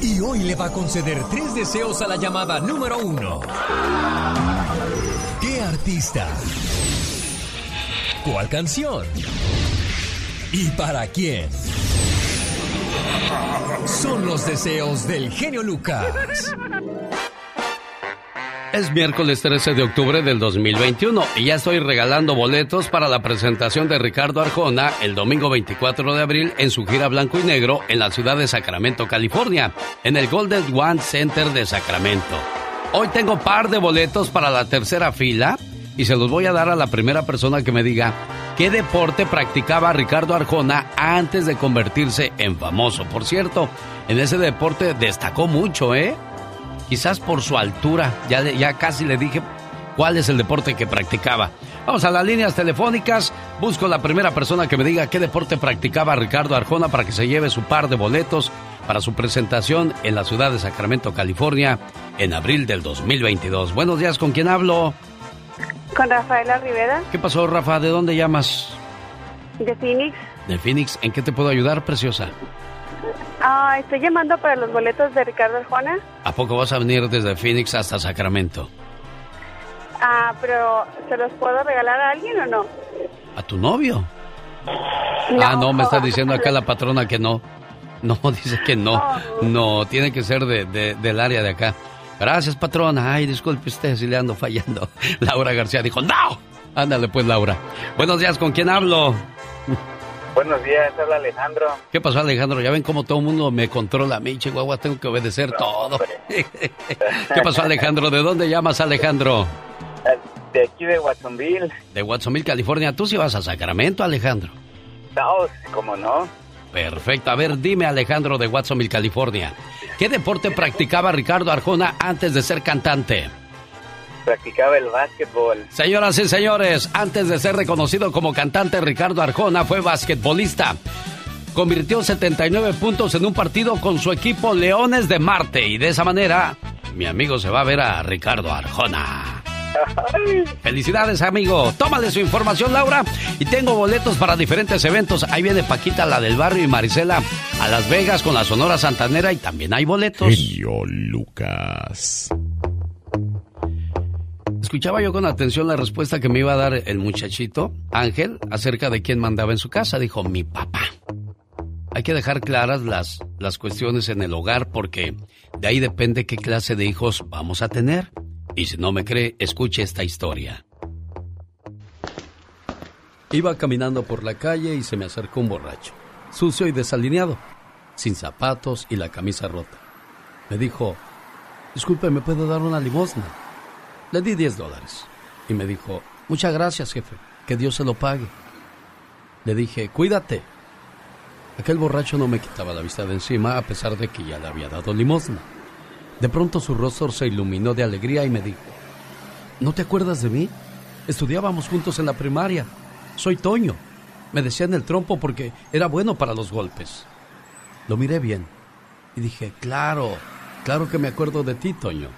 Y hoy le va a conceder tres deseos a la llamada número uno. ¿Qué artista? ¿Cuál canción? ¿Y para quién? Son los deseos del genio Lucas. Es miércoles 13 de octubre del 2021 y ya estoy regalando boletos para la presentación de Ricardo Arjona el domingo 24 de abril en su gira blanco y negro en la ciudad de Sacramento, California, en el Golden One Center de Sacramento. Hoy tengo par de boletos para la tercera fila y se los voy a dar a la primera persona que me diga qué deporte practicaba Ricardo Arjona antes de convertirse en famoso. Por cierto, en ese deporte destacó mucho, ¿eh? Quizás por su altura. Ya, ya casi le dije cuál es el deporte que practicaba. Vamos a las líneas telefónicas. Busco la primera persona que me diga qué deporte practicaba Ricardo Arjona para que se lleve su par de boletos para su presentación en la ciudad de Sacramento, California, en abril del 2022. Buenos días, ¿con quién hablo? Con Rafaela Rivera, ¿Qué pasó, Rafa? ¿De dónde llamas? de Phoenix. De Phoenix. ¿En qué te puedo ayudar, preciosa? Ah, estoy llamando para los boletos de Ricardo Arjona. ¿A poco vas a venir desde Phoenix hasta Sacramento? Ah, pero ¿se los puedo regalar a alguien o no? ¿A tu novio? Ah, no, me está diciendo acá la patrona que no. No, dice que no. No, tiene que ser de, de- del área de acá. Gracias, patrona. Ay, disculpe usted si le ando fallando. Laura García dijo, ¡No! Ándale pues, Laura. Buenos días, ¿con quién hablo? Buenos días, habla Alejandro. ¿Qué pasó, Alejandro? Ya ven cómo todo el mundo me controla a mí, Chihuahua. Tengo que obedecer todo. ¿Qué pasó, Alejandro? ¿De dónde llamas, Alejandro? De aquí de Watsonville. De Watsonville, California. ¿Tú sí vas a Sacramento, Alejandro? No, como no. Perfecto. A ver, dime, Alejandro de Watsonville, California. ¿Qué deporte practicaba Ricardo Arjona antes de ser cantante? Practicaba el básquetbol. Señoras y señores, antes de ser reconocido como cantante, Ricardo Arjona fue basquetbolista. Convirtió 79 puntos en un partido con su equipo Leones de Marte y de esa manera mi amigo se va a ver a Ricardo Arjona. Felicidades, amigo. Tómale su información, Laura. Y tengo boletos para diferentes eventos. Ahí viene Paquita, la del barrio, y Marisela a Las Vegas con la Sonora Santanera. Y también hay boletos. Genio Lucas. Escuchaba yo con atención la respuesta que me iba a dar el muchachito, Ángel, acerca de quién mandaba en su casa. Dijo, mi papá. Hay que dejar claras las, las cuestiones en el hogar porque de ahí depende qué clase de hijos vamos a tener. Y si no me cree, escuche esta historia. Iba caminando por la calle y se me acercó un borracho, sucio y desalineado, sin zapatos y la camisa rota. Me dijo, disculpe, ¿me puedo dar una limosna? Le di 10 dólares y me dijo, muchas gracias, jefe, que Dios se lo pague. Le dije, cuídate. Aquel borracho no me quitaba la vista de encima a pesar de que ya le había dado limosna. De pronto su rostro se iluminó de alegría y me dijo, ¿no te acuerdas de mí? Estudiábamos juntos en la primaria. Soy Toño. Me decían el trompo porque era bueno para los golpes. Lo miré bien y dije, claro, claro que me acuerdo de ti, Toño.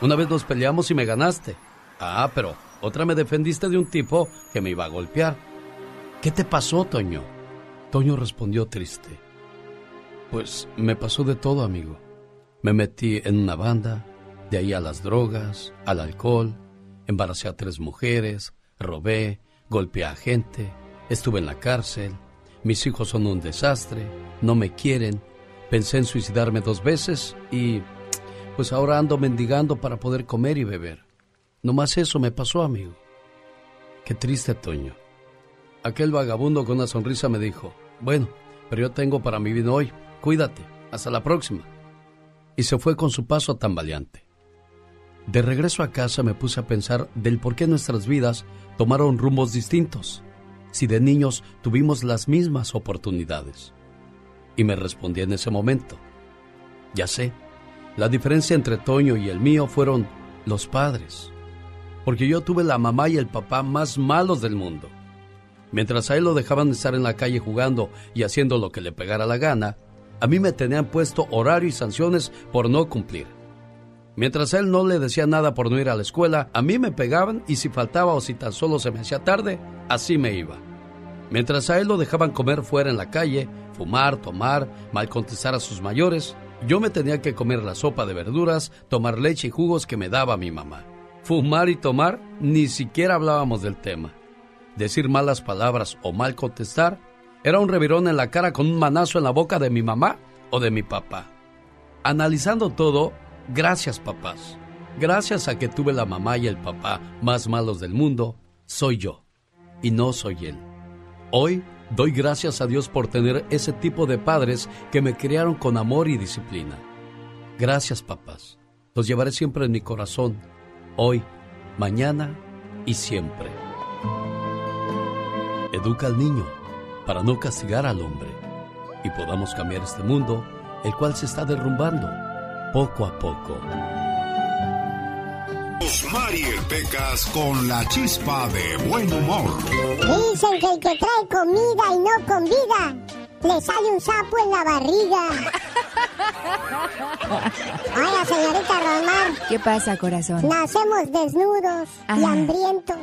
Una vez nos peleamos y me ganaste. Ah, pero otra me defendiste de un tipo que me iba a golpear. ¿Qué te pasó, Toño? Toño respondió triste. Pues me pasó de todo, amigo. Me metí en una banda, de ahí a las drogas, al alcohol, embaracé a tres mujeres, robé, golpeé a gente, estuve en la cárcel, mis hijos son un desastre, no me quieren, pensé en suicidarme dos veces y pues ahora ando mendigando para poder comer y beber. No más eso me pasó, amigo. Qué triste, Toño. Aquel vagabundo con una sonrisa me dijo, bueno, pero yo tengo para mi vida hoy, cuídate, hasta la próxima. Y se fue con su paso tambaleante. De regreso a casa me puse a pensar del por qué nuestras vidas tomaron rumbos distintos, si de niños tuvimos las mismas oportunidades. Y me respondí en ese momento, ya sé, la diferencia entre Toño y el mío fueron los padres, porque yo tuve la mamá y el papá más malos del mundo. Mientras a él lo dejaban estar en la calle jugando y haciendo lo que le pegara la gana, a mí me tenían puesto horario y sanciones por no cumplir. Mientras él no le decía nada por no ir a la escuela, a mí me pegaban y si faltaba o si tan solo se me hacía tarde, así me iba. Mientras a él lo dejaban comer fuera en la calle, fumar, tomar, mal contestar a sus mayores, yo me tenía que comer la sopa de verduras, tomar leche y jugos que me daba mi mamá. Fumar y tomar, ni siquiera hablábamos del tema. Decir malas palabras o mal contestar era un revirón en la cara con un manazo en la boca de mi mamá o de mi papá. Analizando todo, gracias papás. Gracias a que tuve la mamá y el papá más malos del mundo, soy yo y no soy él. Hoy doy gracias a Dios por tener ese tipo de padres que me criaron con amor y disciplina. Gracias papás. Los llevaré siempre en mi corazón, hoy, mañana y siempre. Educa al niño para no castigar al hombre y podamos cambiar este mundo, el cual se está derrumbando poco a poco. Mariel Pecas con la chispa de buen humor. Dicen que el que trae comida y no con vida, le sale un sapo en la barriga. Hola, señorita Romar. ¿Qué pasa, corazón? Nacemos desnudos y hambrientos.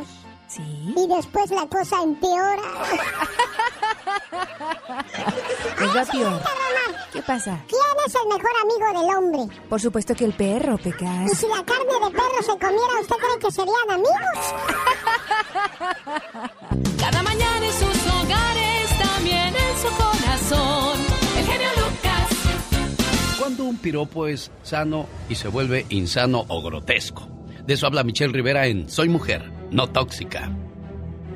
¿Sí? Y después la cosa empeora. Señorita Romar, ¿Qué pasa? ¿quién es el mejor amigo del hombre? Por supuesto que el perro, Y Pecas. si la carne de perro se comiera, ¿usted cree que serían amigos? Cada mañana en sus hogares, también en su corazón. El genio Lucas. Cuando un piropo es sano y se vuelve insano o grotesco. De eso habla Michelle Rivera en Soy Mujer, no tóxica.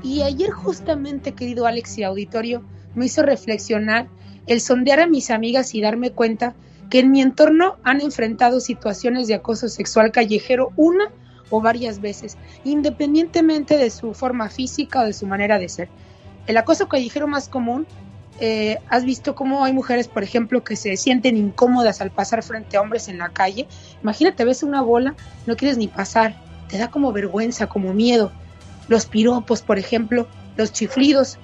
Y ayer justamente, querido Alex y auditorio, me hizo reflexionar el sondear a mis amigas y darme cuenta que en mi entorno han enfrentado situaciones de acoso sexual callejero una o varias veces, independientemente de su forma física o de su manera de ser. El acoso callejero más común, eh, has visto cómo hay mujeres, por ejemplo, que se sienten incómodas al pasar frente a hombres en la calle. Imagínate, ves una bola, no quieres ni pasar, te da como vergüenza, como miedo los piropos, por ejemplo, los chiflidos,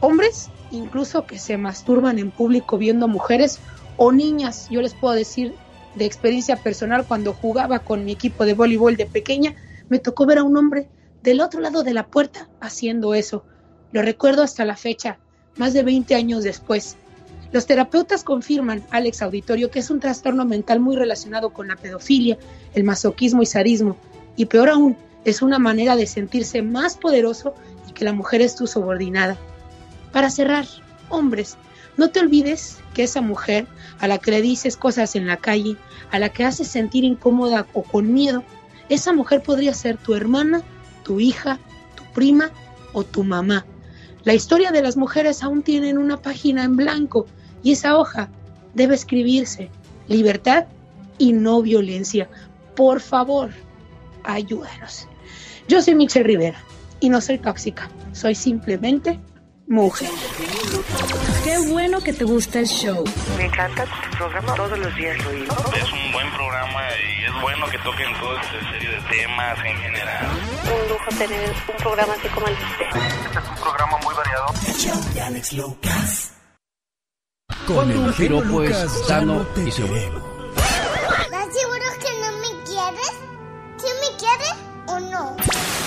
hombres incluso que se masturban en público viendo mujeres o niñas. Yo les puedo decir de experiencia personal, cuando jugaba con mi equipo de voleibol de pequeña, me tocó ver a un hombre del otro lado de la puerta haciendo eso. Lo recuerdo hasta la fecha, más de 20 años después. Los terapeutas confirman, Alex Auditorio, que es un trastorno mental muy relacionado con la pedofilia, el masoquismo y sadismo. Y peor aún, es una manera de sentirse más poderoso y que la mujer es tu subordinada. Para cerrar, hombres, no te olvides que esa mujer a la que le dices cosas en la calle, a la que haces sentir incómoda o con miedo, esa mujer podría ser tu hermana, tu hija, tu prima o tu mamá. La historia de las mujeres aún tienen una página en blanco y esa hoja debe escribirse libertad y no violencia. Por favor, ayúdanos. Yo soy Michelle Rivera y no soy tóxica, soy simplemente mujer. Qué bueno que te gusta el show. Me encanta tu programa, todos los días lo. Es un buen programa y es bueno que toquen toda esta serie de temas en general. Un lujo tener un programa así como el de usted. Este es un programa muy variado. El show de Alex Lucas. Con Cuando el un genio piropo es Lucas ya sano y se queremos. ¿Estás seguro que no me quieres? ¿Sí me quieres o no?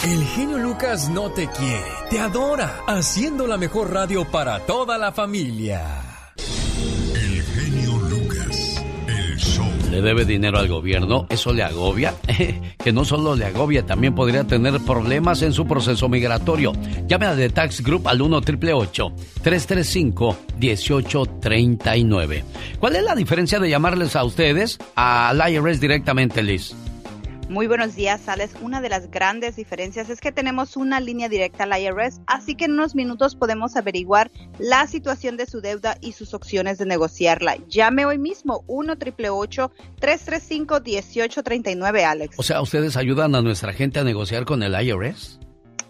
El genio Lucas no te quiere, te adora, haciendo la mejor radio para toda la familia. El genio Lucas, el show. le debe dinero al gobierno, eso le agobia. que no solo le agobia, también podría tener problemas en su proceso migratorio. Llame a The Tax Group al 1 335 1839 ¿Cuál es la diferencia de llamarles a ustedes al IRS directamente, Liz? Muy buenos días, Alex. Una de las grandes diferencias es que tenemos una línea directa al IRS, así que en unos minutos podemos averiguar la situación de su deuda y sus opciones de negociarla. Llame hoy mismo 1 335 1839 Alex. O sea, ¿ustedes ayudan a nuestra gente a negociar con el IRS?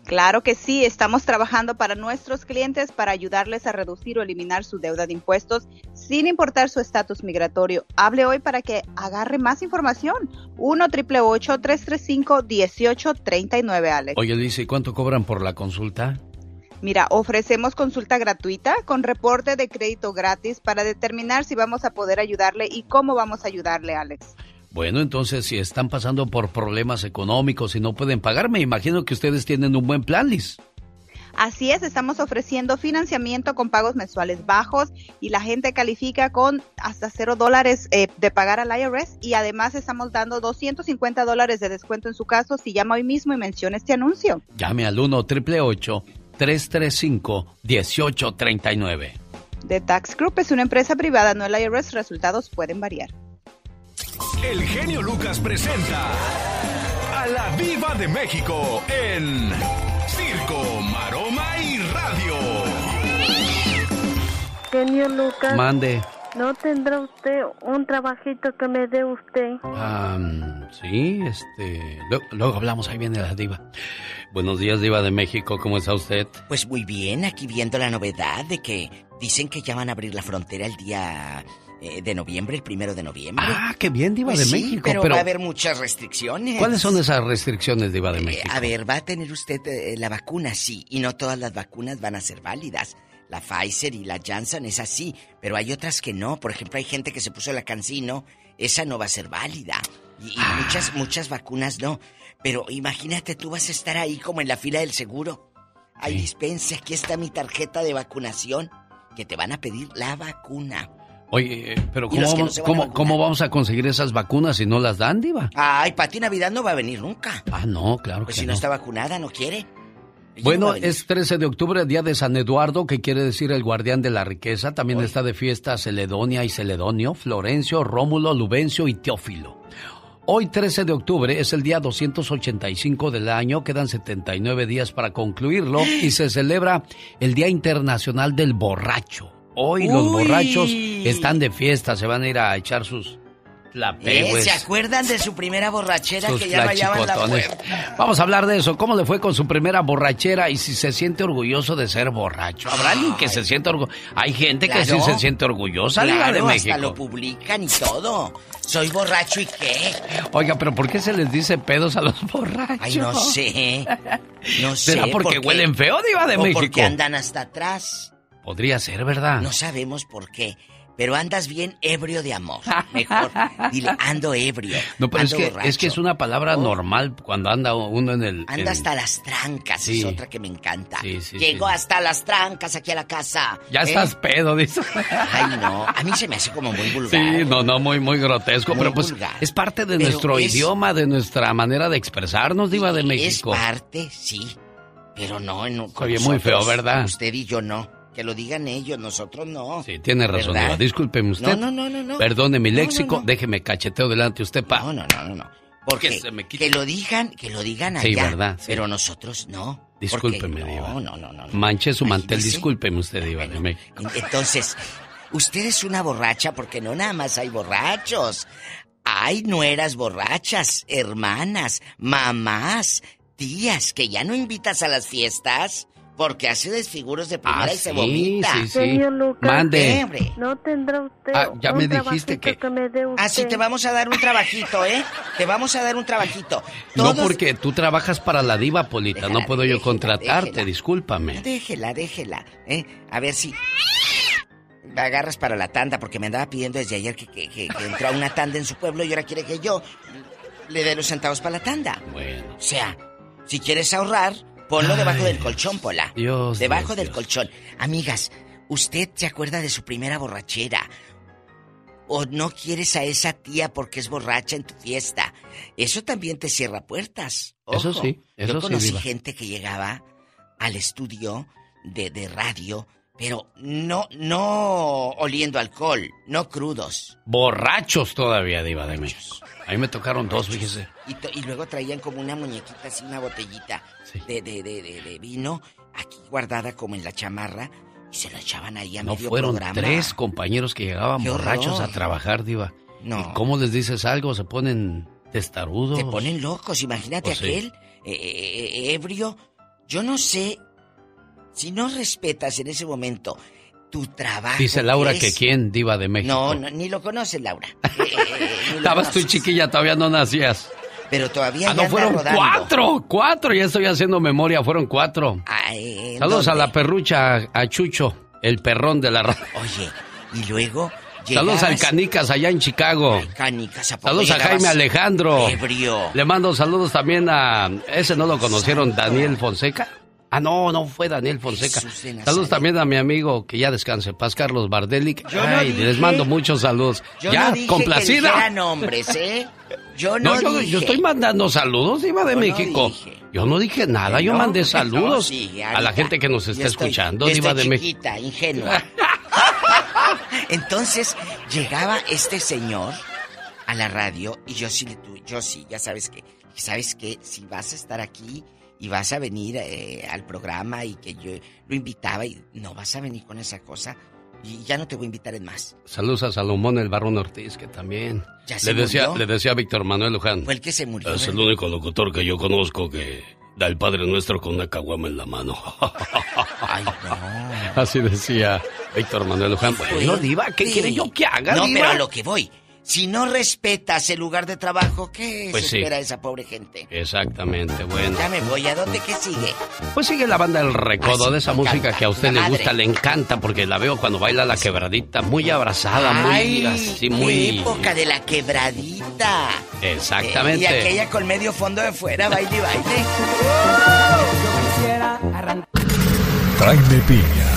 Claro que sí, estamos trabajando para nuestros clientes para ayudarles a reducir o eliminar su deuda de impuestos sin importar su estatus migratorio. Hable hoy para que agarre más información. 1 335 1839 Alex. Oye, Liz, ¿y cuánto cobran por la consulta? Mira, ofrecemos consulta gratuita con reporte de crédito gratis para determinar si vamos a poder ayudarle y cómo vamos a ayudarle, Alex. Bueno, entonces si están pasando por problemas económicos y no pueden pagar, me imagino que ustedes tienen un buen plan, Liz. Así es, estamos ofreciendo financiamiento con pagos mensuales bajos y la gente califica con hasta cero dólares eh, de pagar al IRS y además estamos dando 250 dólares de descuento en su caso si llama hoy mismo y menciona este anuncio. Llame al 1 888 335 1839 The Tax Group es una empresa privada, no el IRS, resultados pueden variar. El genio Lucas presenta a la Viva de México en Circo, Genio Lucas. Mande. ¿No tendrá usted un trabajito que me dé usted? sí, este. Luego, luego, hablamos, ahí viene la Diva. Buenos días, Diva de México, ¿cómo está usted? Pues muy bien, aquí viendo la novedad de que dicen que ya van a abrir la frontera el día eh, de noviembre, el primero de noviembre. Ah, qué bien, Diva Pues de sí, México. Pero, va a haber muchas restricciones. ¿Cuáles son esas restricciones, Diva de Eh, México? a ver, va a tener usted eh, la vacuna, sí, y no todas las vacunas van a ser válidas. La Pfizer y la Janssen es así, pero hay otras que no. Por ejemplo, hay gente que se puso la Cancino, esa no va a ser válida. Y, y Ah. muchas, muchas vacunas no. Pero imagínate, tú vas a estar ahí como en la fila del seguro. Ay, dispense, aquí está mi tarjeta de vacunación, que te van a pedir la vacuna. Oye, eh, pero ¿cómo, no vamos, cómo, vamos a conseguir esas vacunas si no las dan, Diva? Ay, Pati Navidad no va a venir nunca. Ah, no, claro Pues que si no no. está vacunada, no quiere. Bueno, es 13 de octubre, día de San Eduardo, que quiere decir el guardián de la riqueza. También está de fiesta Celedonia y Celedonio, Florencio, Rómulo, Lubencio y Teófilo. Hoy, 13 de octubre, es el día 285 del año, quedan 79 días para concluirlo y se celebra el Día Internacional del Borracho. Hoy los borrachos están de fiesta, se van a ir a echar sus ¿Eh? tlapehues. ¿Se acuerdan de su primera borrachera sus que ya rayaban la puerta? Vamos a hablar de eso. ¿Cómo le fue con su primera borrachera y si se siente orgulloso de ser borracho? ¿Habrá alguien que se sienta orgulloso? Hay gente que sí se siente orgullosa Claro, de hasta México. lo publican y todo. Soy borracho y qué. Oiga, pero ¿por qué se les dice pedos a los borrachos? Ay, no sé. No sé. ¿Será porque huelen feo, Diva de o México? porque andan hasta atrás. Podría ser, ¿verdad? No sabemos por qué. Pero andas bien ebrio de amor. Mejor. Dile, ando ebrio. No, pero es que, borracho. es que es una palabra normal cuando anda uno en el... Anda en- hasta las trancas, Sí. es otra que me encanta. Sí, sí. hasta las trancas aquí a la casa. Ya ¿eh? estás pedo, dice. Ay, no. A mí se me hace como muy vulgar. Sí, no, no, muy, muy grotesco, Muy pero pues vulgar. es parte de Pero nuestro es- idioma, de nuestra manera de expresarnos, Diva de Es México. parte, sí. Pero no en Oye, muy feo. ¿verdad? Usted y yo no. Que lo digan ellos, nosotros no. Sí, tiene razón, ¿Verdad? Discúlpeme usted. No, no, no, no, no. Perdone mi No, léxico, no. déjeme cacheteo delante de usted, pa. No, no, no, no, no. Porque Que se me que lo digan, que lo digan allá. Sí, ¿verdad? Sí. Pero nosotros no. Discúlpeme, Diva. No, no, no, no. Manche su mantel, Imagínese. discúlpeme usted, Diva. Entonces, usted es una borracha porque no nada más hay borrachos. Hay nueras borrachas, hermanas, mamás, tías que ya no invitas a las fiestas porque hace desfiguros de primera Ah, y se sí, vomita. sí, sí. Señor Lucas. Mande. ¿No tendrá usted Ah, ya un me dijiste que- me dé usted? Ah, te vamos a dar un trabajito, ¿eh? Te vamos a dar un trabajito. No porque tú trabajas para la diva, Polita, no puedo yo contratarte, déjela. discúlpame. Déjela, déjela, ¿eh? A ver si... La agarras para la tanda, porque me andaba pidiendo desde ayer que, que- que- que entró a una tanda en su pueblo y ahora quiere que yo le dé los centavos para la tanda. Bueno. O sea, si quieres ahorrar, ponlo debajo del colchón, Pola. Dios, Debajo Dios, del Dios. colchón. Amigas, ¿usted se acuerda de su primera borrachera? o no quieres a esa tía porque es borracha en tu fiesta. Eso también te cierra puertas. Eso sí, eso Yo conocí gente que llegaba al estudio de, de radio, pero no, no oliendo alcohol, no crudos. Borrachos todavía, Diva de México. A mí me tocaron dos, fíjese. Y, y luego traían como una muñequita, así una botellita de, de, de, de- de vino, aquí guardada como en la chamarra, y se la echaban ahí a No medio fueron programa. tres compañeros que llegaban ¡Qué borrachos horror! a trabajar, Diva. No. ¿Y cómo les dices algo? Se ponen testarudos. Se ponen locos, imagínate Pues sí. aquel eh, eh, eh, ebrio. Yo no sé si no respetas en ese momento tu trabajo. Dice Laura es- que quién, Diva de México. No, no, ni lo conoces, Laura. Eh, eh, eh, lo Estabas tú conoces. chiquilla, todavía no nacías. Pero todavía Ah, no, fueron rodando. cuatro, cuatro, ya estoy haciendo memoria, fueron cuatro. ¿en Saludos a la perrucha, a Chucho, el perrón de la radio. Oye, y luego. Saludos al llegabas- Canicas allá en Chicago. Canicas, ¿a Saludos a llegabas Jaime Alejandro. ebrio? Le mando saludos también a. Ese no lo conocieron, Daniel Fonseca. Ah, no, no fue Daniel Fonseca. Saludos también a mi amigo que ya descanse, Paz Carlos. Yo no Ay, dije- les mando muchos saludos. Yo ya, no dije que complacida. dijeran nombres, ¿eh? Yo no, No, yo, dije. yo estoy mandando saludos, Iba de Yo no México. dije. yo no dije nada, yo No, mandé saludos sí, a la gente que nos está estoy- escuchando, Diva de México. ingenua. Entonces llegaba este señor a la radio y yo sí le tuve, yo sí, ya sabes que, sabes que si vas a estar aquí y vas a venir eh, al programa y que yo lo invitaba y no vas a venir con esa cosa y ya no te voy a invitar en más. Saludos a Salomón el Barrón Ortiz, que también. ¿Ya se le decía, murió? le decía a Víctor Manuel Luján. Fue el que se murió. Es el único locutor que yo conozco que da el Padre Nuestro con una caguama en la mano. Ay, no. Así decía Víctor Manuel Luján. Bueno, Diva, ¿qué Sí. quiere yo que haga, No, Diva? pero a lo que voy. Si no respetas el lugar de trabajo, ¿qué Pues se sí. espera esa pobre gente? Exactamente, bueno. Ya me voy. ¿A dónde qué sigue? Pues sigue la banda El Recodo, Ah, de esa música encanta. que a usted La le madre. gusta, le encanta, porque la veo cuando baila la quebradita, muy abrazada, muy Ay, así, qué muy... época de la quebradita. Exactamente. Eh, y aquella con medio fondo de fuera, baile y baile. Jaime Piña,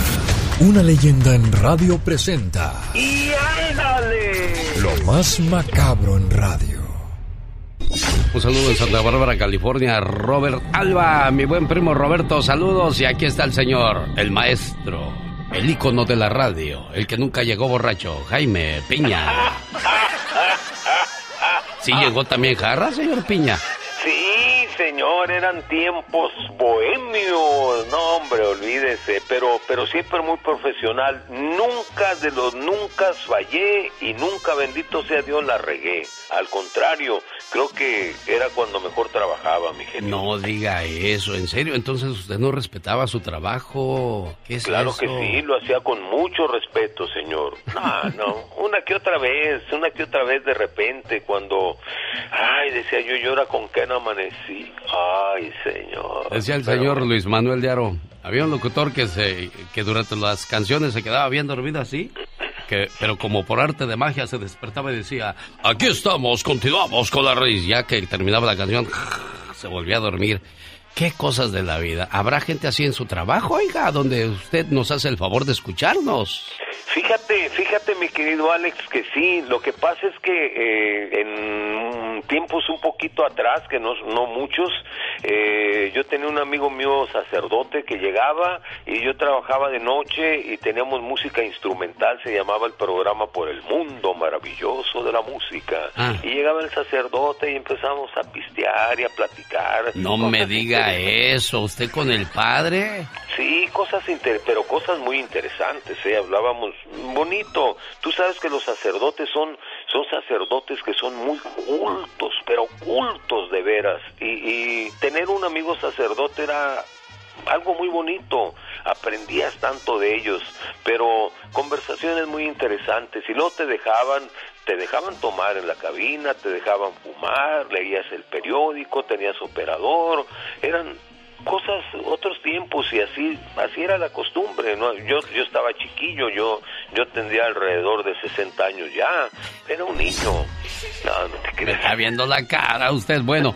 una leyenda en radio presenta ¡Y ándale! lo más macabro en radio. Un saludo en Santa Bárbara, California, Robert Alba, mi buen primo Roberto, saludos. Y aquí está el señor, el maestro, el ícono de la radio, el que nunca llegó borracho, Jaime Piña. ¿Sí llegó también jarra, señor Piña? Señor, eran tiempos bohemios. No, hombre, olvídese. Pero, pero siempre muy profesional. Nunca de los nunca fallé y nunca, bendito sea Dios, la regué. Al contrario, creo que era cuando mejor trabajaba, mi genio. No diga eso, en serio. Entonces usted no respetaba su trabajo. ¿Qué es Claro eso? que sí, lo hacía con mucho respeto, señor. No, no, una que otra vez, una que otra vez de repente, cuando, ay, decía yo, ¿y ahora con qué no amanecí? Ay, señor. Decía el Pero- señor Luis Manuel de Aro. Había un locutor que se que durante las canciones se quedaba bien dormido así, que pero como por arte de magia se despertaba y decía, "Aquí estamos, continuamos con la raíz." Ya que terminaba la canción, se volvía a dormir. Qué cosas de la vida. ¿Habrá gente así en su trabajo, oiga, donde usted nos hace el favor de escucharnos? Fíjate, fíjate mi querido Alex que sí, lo que pasa es que eh, en tiempos un poquito atrás, que no, no muchos, eh, yo tenía un amigo mío sacerdote que llegaba y yo trabajaba de noche y teníamos música instrumental, se llamaba el programa Por el Mundo Maravilloso de la Música. Ah. Y llegaba el sacerdote y empezamos a pistear y a platicar. No me eso, usted con el padre. Sí, cosas pero cosas muy interesantes, ¿eh? Hablábamos bonito. Tú sabes que los sacerdotes son, son sacerdotes que son muy cultos, pero cultos de veras. Y, y tener un amigo sacerdote era algo muy bonito. Aprendías tanto de ellos, pero conversaciones muy interesantes. Y luego te dejaban, te dejaban tomar en la cabina, te dejaban fumar, leías el periódico, tenías operador. Eran cosas, otros tiempos y así, así era la costumbre, ¿no? Yo, yo estaba chiquillo, yo, yo tendría alrededor de 60 años ya, era un niño. No, no te Me está viendo la cara usted. Bueno,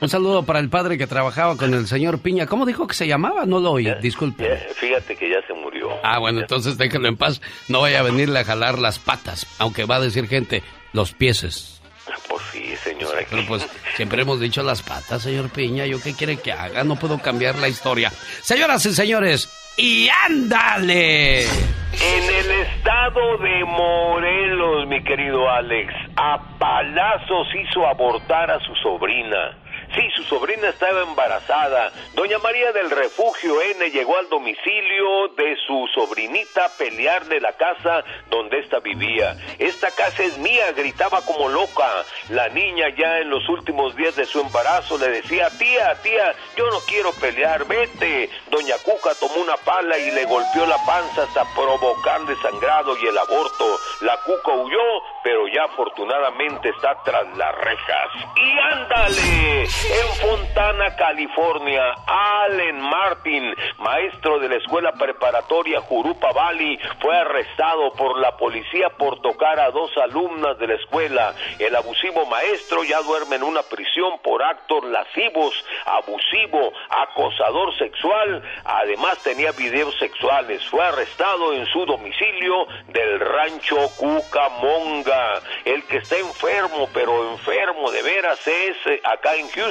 un saludo para el padre que trabajaba con el señor Piña. ¿Cómo dijo que se llamaba? No lo oí, disculpe. Fíjate que ya se. Ah, bueno, entonces déjelo en paz. No vaya a venirle a jalar las patas, aunque va a decir gente, los pieses. Pues sí, señora. Pero pues siempre hemos dicho las patas, señor Piña. ¿Yo qué quiere que haga? No puedo cambiar la historia. Señoras y señores, y ándale. En el estado de Morelos, mi querido Alex, a palazos hizo abortar a su sobrina. Sí, su sobrina estaba embarazada. Doña María del Refugio N llegó al domicilio de su sobrinita a pelearle la casa donde ésta vivía. Esta casa es mía, gritaba como loca. La niña ya en los últimos días de su embarazo le decía, tía, tía, yo no quiero pelear, vete. Doña Cuca tomó una pala y le golpeó la panza hasta provocarle sangrado y el aborto. La Cuca huyó, pero ya afortunadamente está tras las rejas. Y ándale, en Fontana, California, Allen Martin, maestro de la escuela preparatoria Jurupa Valley, fue arrestado por la policía por tocar a dos alumnas de la escuela. El abusivo maestro ya duerme en una prisión por actos lascivos, abusivo, acosador sexual, además tenía videos sexuales. Fue arrestado en su domicilio del rancho Cucamonga. El que está enfermo, pero enfermo de veras es eh, acá en Houston,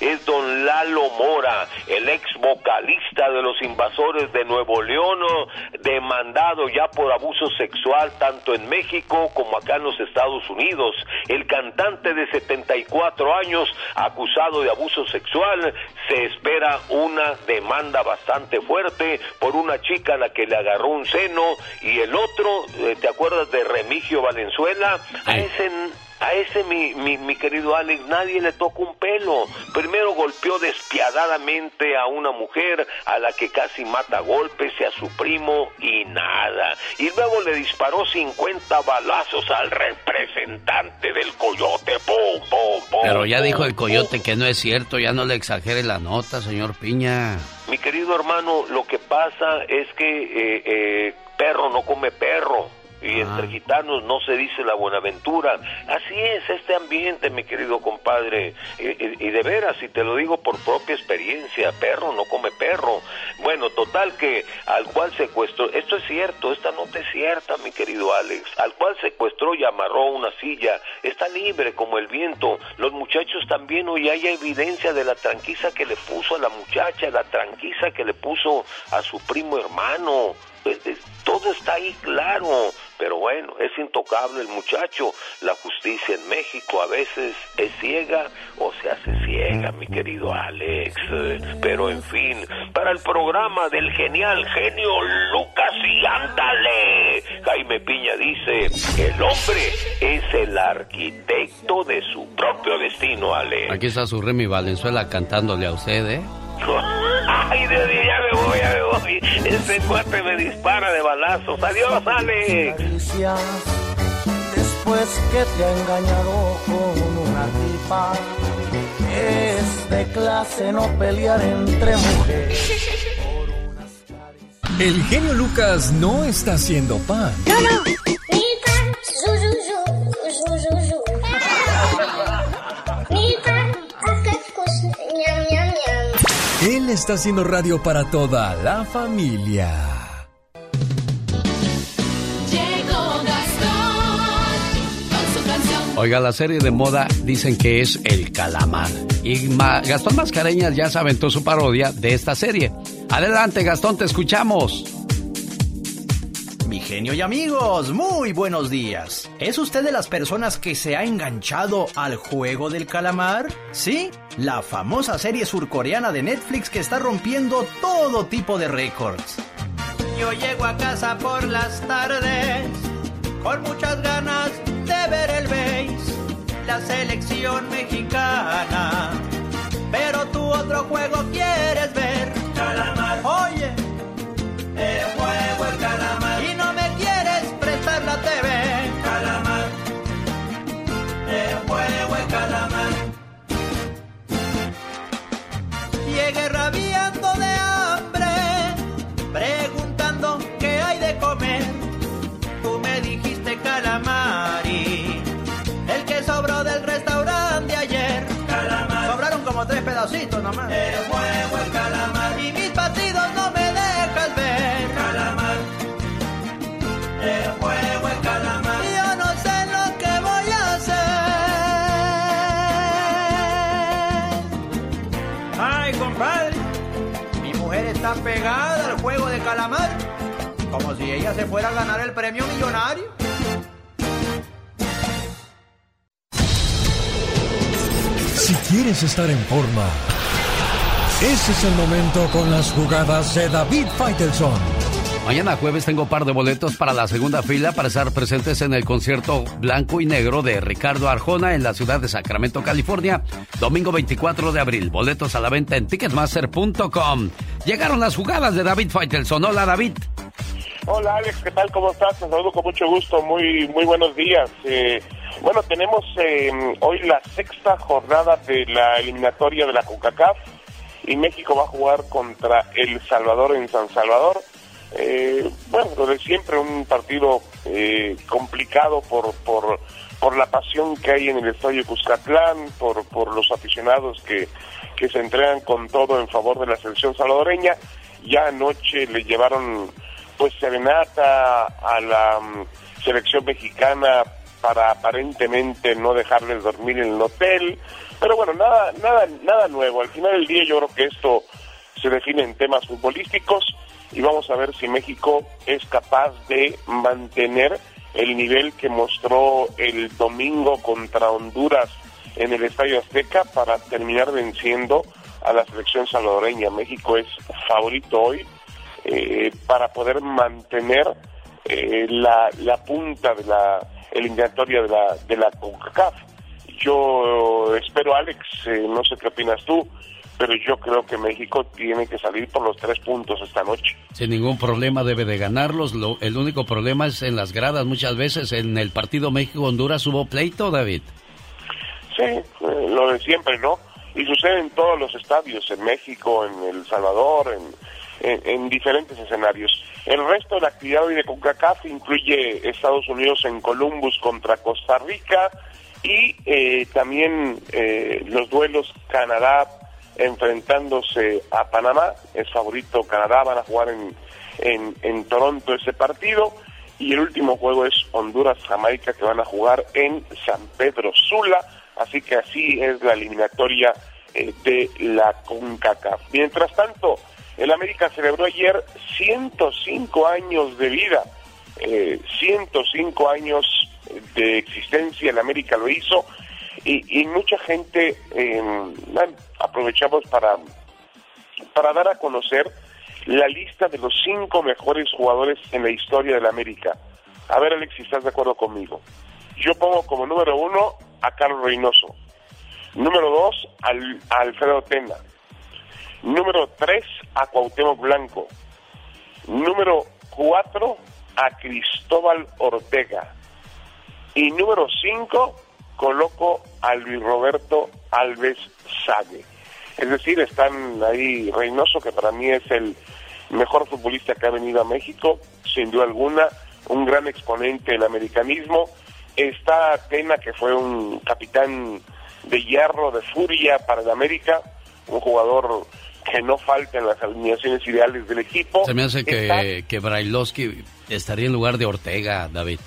es don Lalo Mora, el ex vocalista de los invasores de Nuevo León, demandado ya por abuso sexual tanto en México como acá en los Estados Unidos. El cantante de 74 años, acusado de abuso sexual, se espera una demanda bastante fuerte por una chica a la que le agarró un seno y el otro, eh, ¿te acuerdas de Remigio Valenzuela? A ese a ese, mi, mi, mi, querido Alex, nadie le toca un pelo. Primero golpeó despiadadamente a una mujer a la que casi mata a golpes y a su primo y nada. Y luego le disparó 50 balazos al representante del coyote. ¡Pum, pum, pum! Pero ya dijo el coyote que no es cierto, ya no le exagere la nota, señor Piña. Mi querido hermano, lo que pasa es que eh, eh, perro no come perro. Y entre gitanos no se dice la buenaventura. Así es este ambiente, mi querido compadre. Y, y- y de veras, y te lo digo por propia experiencia, perro no come perro. Bueno, total que al cual secuestró, esto es cierto, esta nota es cierta, mi querido Alex, al cual secuestró y amarró una silla, está libre como el viento. Los muchachos también, hoy hay evidencia de la tranquiza que le puso a la muchacha, la tranquiza que le puso a su primo hermano. Pues, eh, todo está ahí claro, pero bueno, es intocable el muchacho. La justicia en México a veces es ciega o se hace ciega, mi querido Alex. Pero en fin, para el programa del genial genio Lucas y ándale. Jaime Piña dice, el hombre es el arquitecto de su propio destino, Alex. Aquí está su Remy Valenzuela cantándole a usted, ¿eh? Ay, Dios mío, ya me voy, ya me voy. Ese cuate me dispara de balazos. Adiós, Alex. después que te ha engañado con una tipa. Es de clase no pelear entre mujeres. El genio Lucas no está haciendo pan. No, no. Él está haciendo radio para toda la familia. Llegó Gastón con su canción. Oiga, la serie de moda dicen que es El Calamar. Y Ma- Gastón Mascareñas ya se aventó su parodia de esta serie. Adelante, Gastón, te escuchamos. Mi genio y amigos, muy buenos días. ¿Es usted de las personas que se ha enganchado al juego del calamar? Sí, la famosa serie surcoreana de Netflix que está rompiendo todo tipo de récords. Yo llego a casa por las tardes con muchas ganas de ver el béis, la selección mexicana. Pero tú otro juego quieres ver. Calamar. Oye, el juego fuera a ganar el premio millonario. Si quieres estar en forma, ese es el momento con las jugadas de David Faitelson. Mañana jueves tengo par de boletos para la segunda fila para estar presentes en el concierto Blanco y Negro de Ricardo Arjona en la ciudad de Sacramento, California, domingo 24 de abril. Boletos a la venta en ticketmaster.com. Llegaron las jugadas de David Faitelson. Hola, David. Hola Alex, ¿qué tal? ¿Cómo estás? Te saludo con mucho gusto, muy muy buenos días. Eh, bueno, tenemos eh, hoy la sexta jornada de la eliminatoria de la CONCACAF y México va a jugar contra El Salvador en San Salvador. Eh, bueno, lo de siempre, un partido eh, complicado por, por, por la pasión que hay en el estadio Cuscatlán, por, por los aficionados que, que se entregan con todo en favor de la selección salvadoreña. Ya anoche le llevaron pues serenata a la um, selección mexicana para aparentemente no dejarles dormir en el hotel, pero bueno, nada, nada, nada nuevo. Al final del día yo creo que esto se define en temas futbolísticos y vamos a ver si México es capaz de mantener el nivel que mostró el domingo contra Honduras en el Estadio Azteca para terminar venciendo a la selección salvadoreña. México es favorito hoy eh, para poder mantener eh, la, la punta de la eliminatoria de la, de la CONCACAF. Yo espero, Alex, eh, no sé qué opinas tú, pero yo creo que México tiene que salir por los tres puntos esta noche. Sin ningún problema debe de ganarlos. Lo- el único problema es en las gradas. Muchas veces en el partido México-Honduras hubo pleito, David. Sí, eh, lo de siempre, ¿no? Y sucede en todos los estadios, en México, en El Salvador, en, en, en diferentes escenarios. El resto de la actividad hoy de CONCACAF incluye Estados Unidos en Columbus contra Costa Rica y eh, también eh, los duelos Canadá enfrentándose a Panamá, es favorito Canadá, van a jugar en, en, en Toronto ese partido y el último juego es Honduras-Jamaica que van a jugar en San Pedro Sula, así que así es la eliminatoria eh, de la CONCACAF. Mientras tanto, el América celebró ayer 105 años de vida, eh, 105 años de existencia, el América lo hizo y, mucha gente bueno, aprovechamos para, para dar a conocer la lista de los cinco mejores jugadores en la historia del América. A ver, Alex, si estás de acuerdo conmigo. Yo pongo como número uno a Carlos Reynoso. Número dos, al, a Alfredo Tena. Número tres, a Cuauhtémoc Blanco. Número cuatro, a Cristóbal Ortega. Y número cinco, coloco a Luis Roberto Alves Sague. Es decir, están ahí Reynoso, que para mí es el mejor futbolista que ha venido a México, sin duda alguna, un gran exponente del americanismo. Está Tena, que fue un capitán de hierro, de furia para el América, un jugador que no falta en las alineaciones ideales del equipo. Se me hace Está- que, que Brailovsky estaría en lugar de Ortega, David.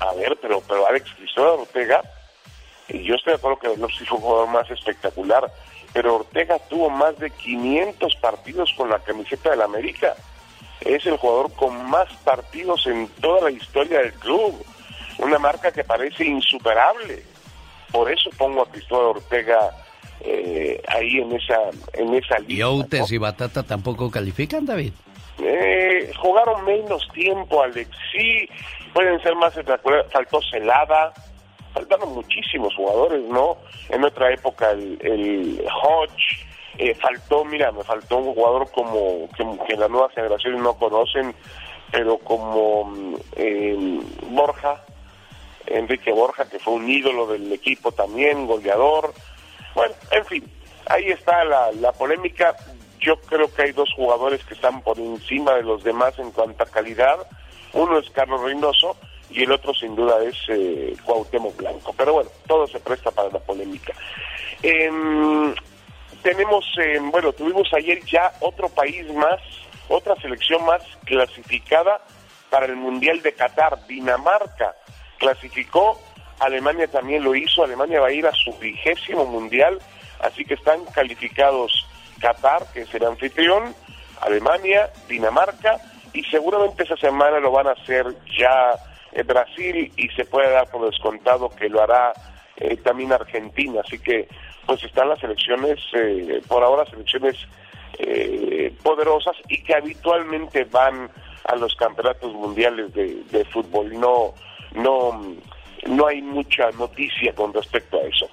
A ver, pero, pero Alex Cristóbal Ortega, y yo estoy de acuerdo que Lopsi fue un jugador más espectacular, pero Ortega tuvo más de 500 partidos con la camiseta del América. Es el jugador con más partidos en toda la historia del club. Una marca que parece insuperable. Por eso pongo a Cristóbal Ortega eh, ahí en esa, en esa ¿Y Outes y Batata tampoco califican, David? eh, jugaron menos tiempo, Alex. Sí, pueden ser más. Faltó Celada, faltaron muchísimos jugadores, ¿no? En otra época el, el Hodge, eh, faltó, mira, me faltó un jugador como que, que las nuevas generaciones no conocen, pero como eh, Borja, Enrique Borja, que fue un ídolo del equipo también, goleador. Bueno, en fin, ahí está la, la polémica. Yo creo que hay dos jugadores que están por encima de los demás en cuanto a calidad. Uno es Carlos Reynoso y el otro sin duda es eh, Cuauhtémoc Blanco. Pero bueno, todo se presta para la polémica. Em, tenemos, em, bueno, tuvimos ayer ya otro país más, otra selección más clasificada para el Mundial de Qatar, Dinamarca clasificó, Alemania también lo hizo, Alemania va a ir a su vigésimo mundial, así que están calificados Qatar, que es el anfitrión, Alemania, Dinamarca y seguramente esa semana lo van a hacer ya eh, Brasil y se puede dar por descontado que lo hará eh, también Argentina. Así que pues están las selecciones, eh, por ahora selecciones eh, poderosas y que habitualmente van a los campeonatos mundiales de, de fútbol. No, no, no hay mucha noticia con respecto a eso.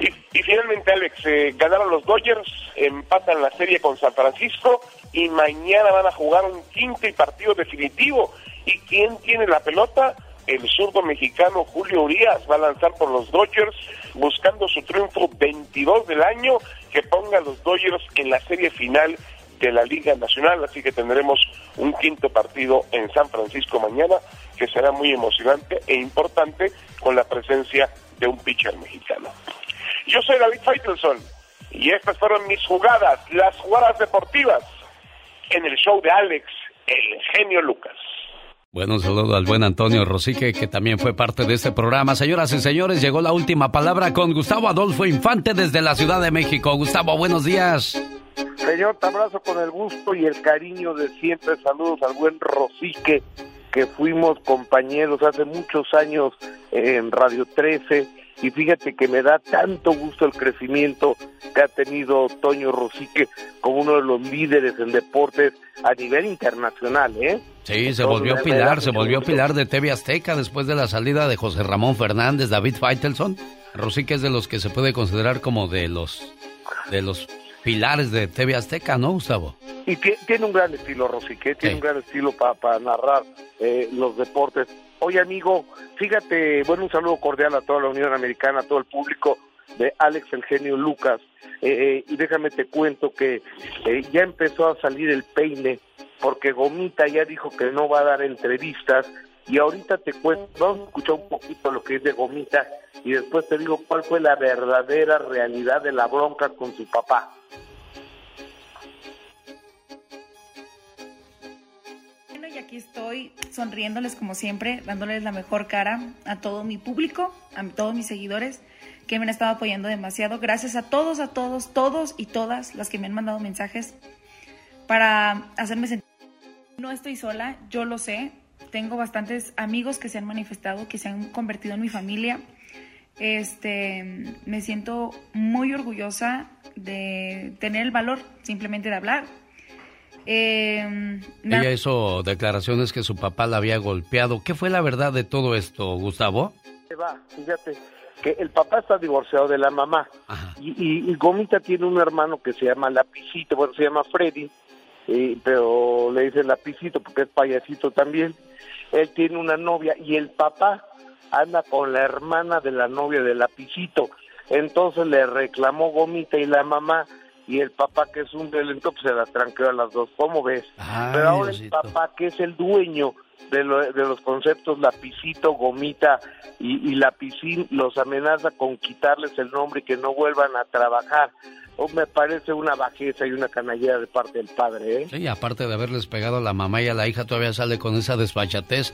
Y, y finalmente, Alex, eh, ganaron los Dodgers, empatan la serie con San Francisco y mañana van a jugar un quinto y partido definitivo. ¿Y quién tiene la pelota? El zurdo mexicano Julio Urias va a lanzar por los Dodgers buscando su triunfo 22 del año que ponga a los Dodgers en la serie final de la Liga Nacional. Así que tendremos un quinto partido en San Francisco mañana que será muy emocionante e importante con la presencia de un pitcher mexicano. Yo soy David Faitelson y estas fueron mis jugadas, las jugadas deportivas en el show de Alex, el genio Lucas. Bueno, un saludo al buen Antonio Rosique, que también fue parte de este programa. Señoras y señores, llegó la última palabra con Gustavo Adolfo Infante desde la Ciudad de México. Gustavo, buenos días. Señor, te abrazo con el gusto y el cariño de siempre. Saludos al buen Rosique, que fuimos compañeros hace muchos años en Radio 13. Y fíjate que me da tanto gusto el crecimiento que ha tenido Toño Rosique como uno de los líderes en deportes a nivel internacional, ¿eh? Sí, se volvió pilar, se volvió gusto. pilar de TV Azteca después de la salida de José Ramón Fernández, David Faitelson. Rosique es de los que se puede considerar como de los de los pilares de TV Azteca, ¿no, Gustavo? Y tie- tiene un gran estilo, Rosique, tiene un gran estilo para narrar eh, los deportes. Oye, amigo, fíjate, bueno, un saludo cordial a toda la Unión Americana, a todo el público de Alex el genio Lucas. Eh, eh, y déjame te cuento que eh, ya empezó a salir el peine, porque Gomita ya dijo que no va a dar entrevistas. Y ahorita te cuento, vamos a escuchar un poquito lo que es de Gomita y después te digo cuál fue la verdadera realidad de la bronca con su papá. Aquí estoy sonriéndoles como siempre, dándoles la mejor cara a todo mi público, a todos mis seguidores que me han estado apoyando demasiado. Gracias a todos, a todos, todos y todas las que me han mandado mensajes para hacerme sentir. No estoy sola, yo lo sé. Tengo bastantes amigos que se han manifestado, que se han convertido en mi familia. Este, me siento muy orgullosa de tener el valor simplemente de hablar. Eh, Ella hizo declaraciones que su papá la había golpeado. ¿Qué fue la verdad de todo esto, Gustavo? Va, fíjate que el papá está divorciado de la mamá y, y- y Gomita tiene un hermano que se llama Lapicito, bueno, se llama Freddy, eh, pero le dicen Lapicito porque es payasito también. Él tiene una novia y el papá anda con la hermana de la novia de Lapicito. Entonces le reclamó Gomita y la mamá y el papá que es un violento pues se las tranqueó a las dos. ¿Cómo ves? Pero ahora el papá que es el dueño de, lo- de los conceptos lapicito, gomita y, y lapicín los amenaza con quitarles el nombre y que no vuelvan a trabajar. Oh, me parece una bajeza y una canallera de parte del padre, ¿eh? Sí, aparte de haberles pegado a la mamá y a la hija, todavía sale con esa desfachatez.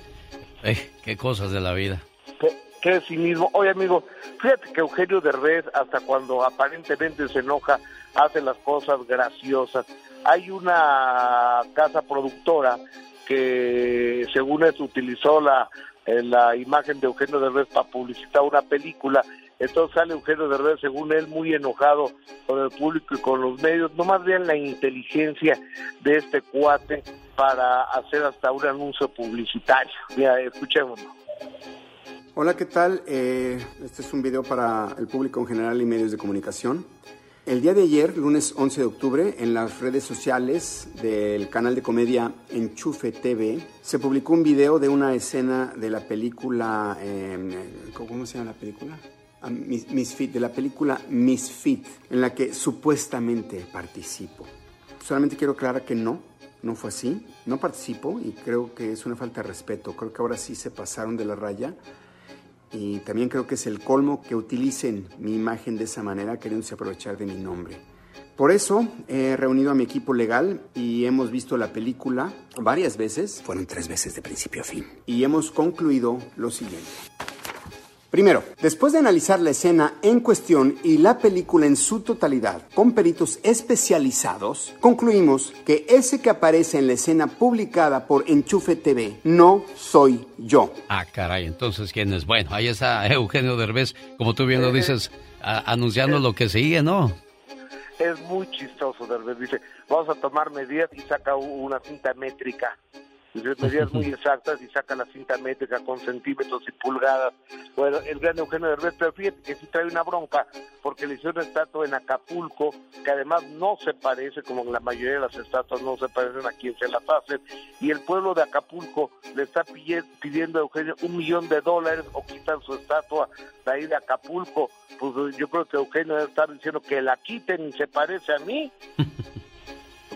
Eh, qué cosas de la vida. Qué, qué cinismo. Oye, amigo, fíjate que Eugenio Derbez, hasta cuando aparentemente se enoja, hace las cosas graciosas. Hay una casa productora que, según eso, utilizó la, eh, la imagen de Eugenio Derbez para publicitar una película. Entonces sale Eugenio Derbez, según él, muy enojado con el público y con los medios. No más vean la inteligencia de este cuate para hacer hasta un anuncio publicitario. Mira, escuchémoslo. Hola, ¿qué tal? Eh, este es un video para el público en general y medios de comunicación. El día de ayer, lunes 11 de octubre, en las redes sociales del canal de comedia Enchufe TV, se publicó un video de una escena de la película... eh, ¿Cómo se llama la película? Ah, Mis- Misfit, de la película Misfit, en la que supuestamente participo. Solamente quiero aclarar que no, no fue así. No participo y creo que es una falta de respeto. Creo que ahora sí se pasaron de la raya. Y también creo que es el colmo que utilicen mi imagen de esa manera, queriéndose aprovechar de mi nombre. Por eso he reunido a mi equipo legal y hemos visto la película varias veces. Fueron tres veces de principio a fin. Y hemos concluido lo siguiente. Primero, después de analizar la escena en cuestión y la película en su totalidad con peritos especializados, concluimos que ese que aparece en la escena publicada por Enchufe TV no soy yo. Ah, caray, entonces ¿quién es? Bueno, ahí está Eugenio Derbez, como tú bien lo dices, a- anunciando lo que sigue, ¿no? Es muy chistoso, Derbez. Dice, vamos a tomar medidas y saca una cinta métrica. Medidas muy exactas y saca la cinta métrica con centímetros y pulgadas. Bueno, el gran Eugenio Derbez, pero fíjate que sí trae una bronca, porque le hicieron una estatua en Acapulco, que además no se parece, como la mayoría de las estatuas no se parecen a quien se las hacen, y el pueblo de Acapulco le está pidiendo a Eugenio un millón de dólares o quitan su estatua de ahí de Acapulco. Pues yo creo que Eugenio debe estar diciendo que la quiten y se parece a mí.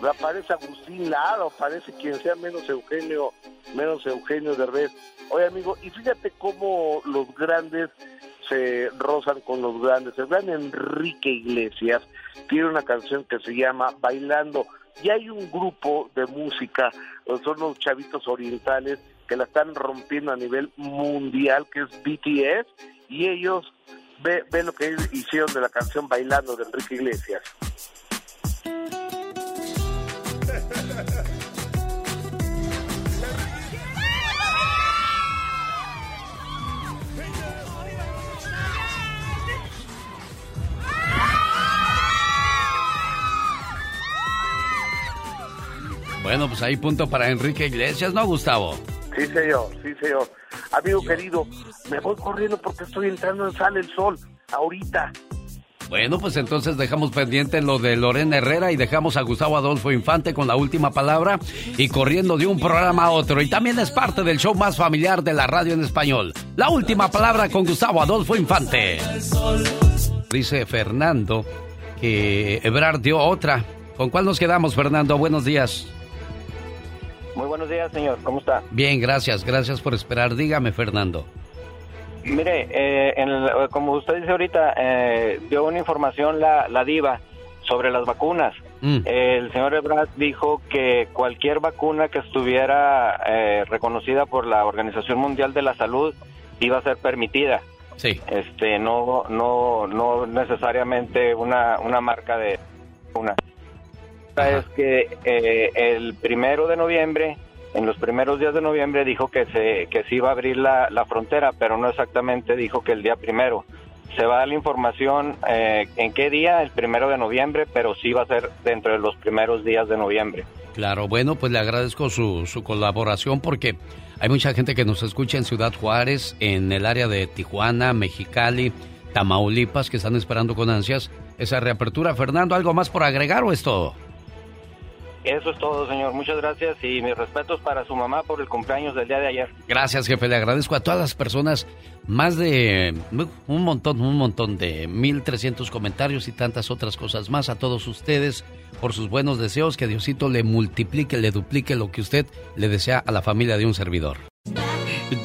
O sea, parece Agustín Lara, o parece quien sea menos Eugenio, menos Eugenio Derbez. Oye, amigo, y fíjate cómo los grandes se rozan con los grandes. El gran Enrique Iglesias tiene una canción que se llama Bailando. Y hay un grupo de música, eh, son los chavitos orientales que la están rompiendo a nivel mundial, que es BTS, y ellos, ve, ve lo que hicieron de la canción Bailando de Enrique Iglesias. Bueno, pues ahí punto para Enrique Iglesias, ¿no, Gustavo? Sí, señor, sí, señor. Amigo querido, me voy corriendo porque estoy entrando en Sale el Sol, ahorita. Bueno, pues entonces dejamos pendiente lo de Lorena Herrera y dejamos a Gustavo Adolfo Infante con la última palabra y corriendo de un programa a otro. Y también es parte del show más familiar de la radio en español. La última palabra con Gustavo Adolfo Infante. Dice Fernando que Ebrard dio otra. ¿Con cuál nos quedamos, Fernando? Buenos días. Muy buenos días, señor. ¿Cómo está? Bien, gracias. Gracias por esperar. Dígame, Fernando. Mire, eh, en el- como usted dice ahorita, eh, dio una información la, la diva sobre las vacunas. Mm. El señor Ebrard dijo que cualquier vacuna que estuviera eh, reconocida por la Organización Mundial de la Salud iba a ser permitida. Sí. Este, no, no, no necesariamente una, una marca de una. Es que eh, el primero de noviembre, en los primeros días de noviembre, dijo que se, que se iba a abrir la, la frontera, pero no exactamente dijo que el día primero. Se va a dar la información eh, en qué día, el primero de noviembre, pero sí va a ser dentro de los primeros días de noviembre. Claro, bueno, pues le agradezco su, su colaboración porque hay mucha gente que nos escucha en Ciudad Juárez, en el área de Tijuana, Mexicali, Tamaulipas, que están esperando con ansias esa reapertura. Fernando, ¿algo más por agregar o es todo? Eso es todo, señor. Muchas gracias y mis respetos para su mamá por el cumpleaños del día de ayer. Gracias, jefe. Le agradezco a todas las personas, más de un montón, un montón de 1.300 comentarios y tantas otras cosas más. A todos ustedes por sus buenos deseos. Que Diosito le multiplique, le duplique lo que usted le desea a la familia de un servidor.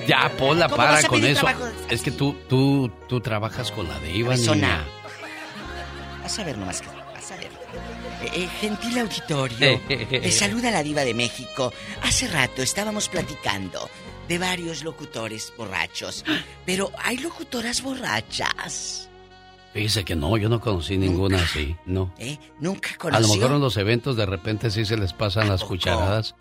Ya, Pola, ¿Cómo para con eso. trabajo? Es que tú, tú, tú trabajas con la niña. Vas a ver nomás que vas a ver. Eh, gentil auditorio, le saluda la diva de México. Hace rato estábamos platicando de varios locutores borrachos, pero hay locutoras borrachas. Fíjese que no, yo no conocí ninguna así, no. ¿Eh? Nunca A lo mejor en los eventos de repente sí se les pasan las cucharadas.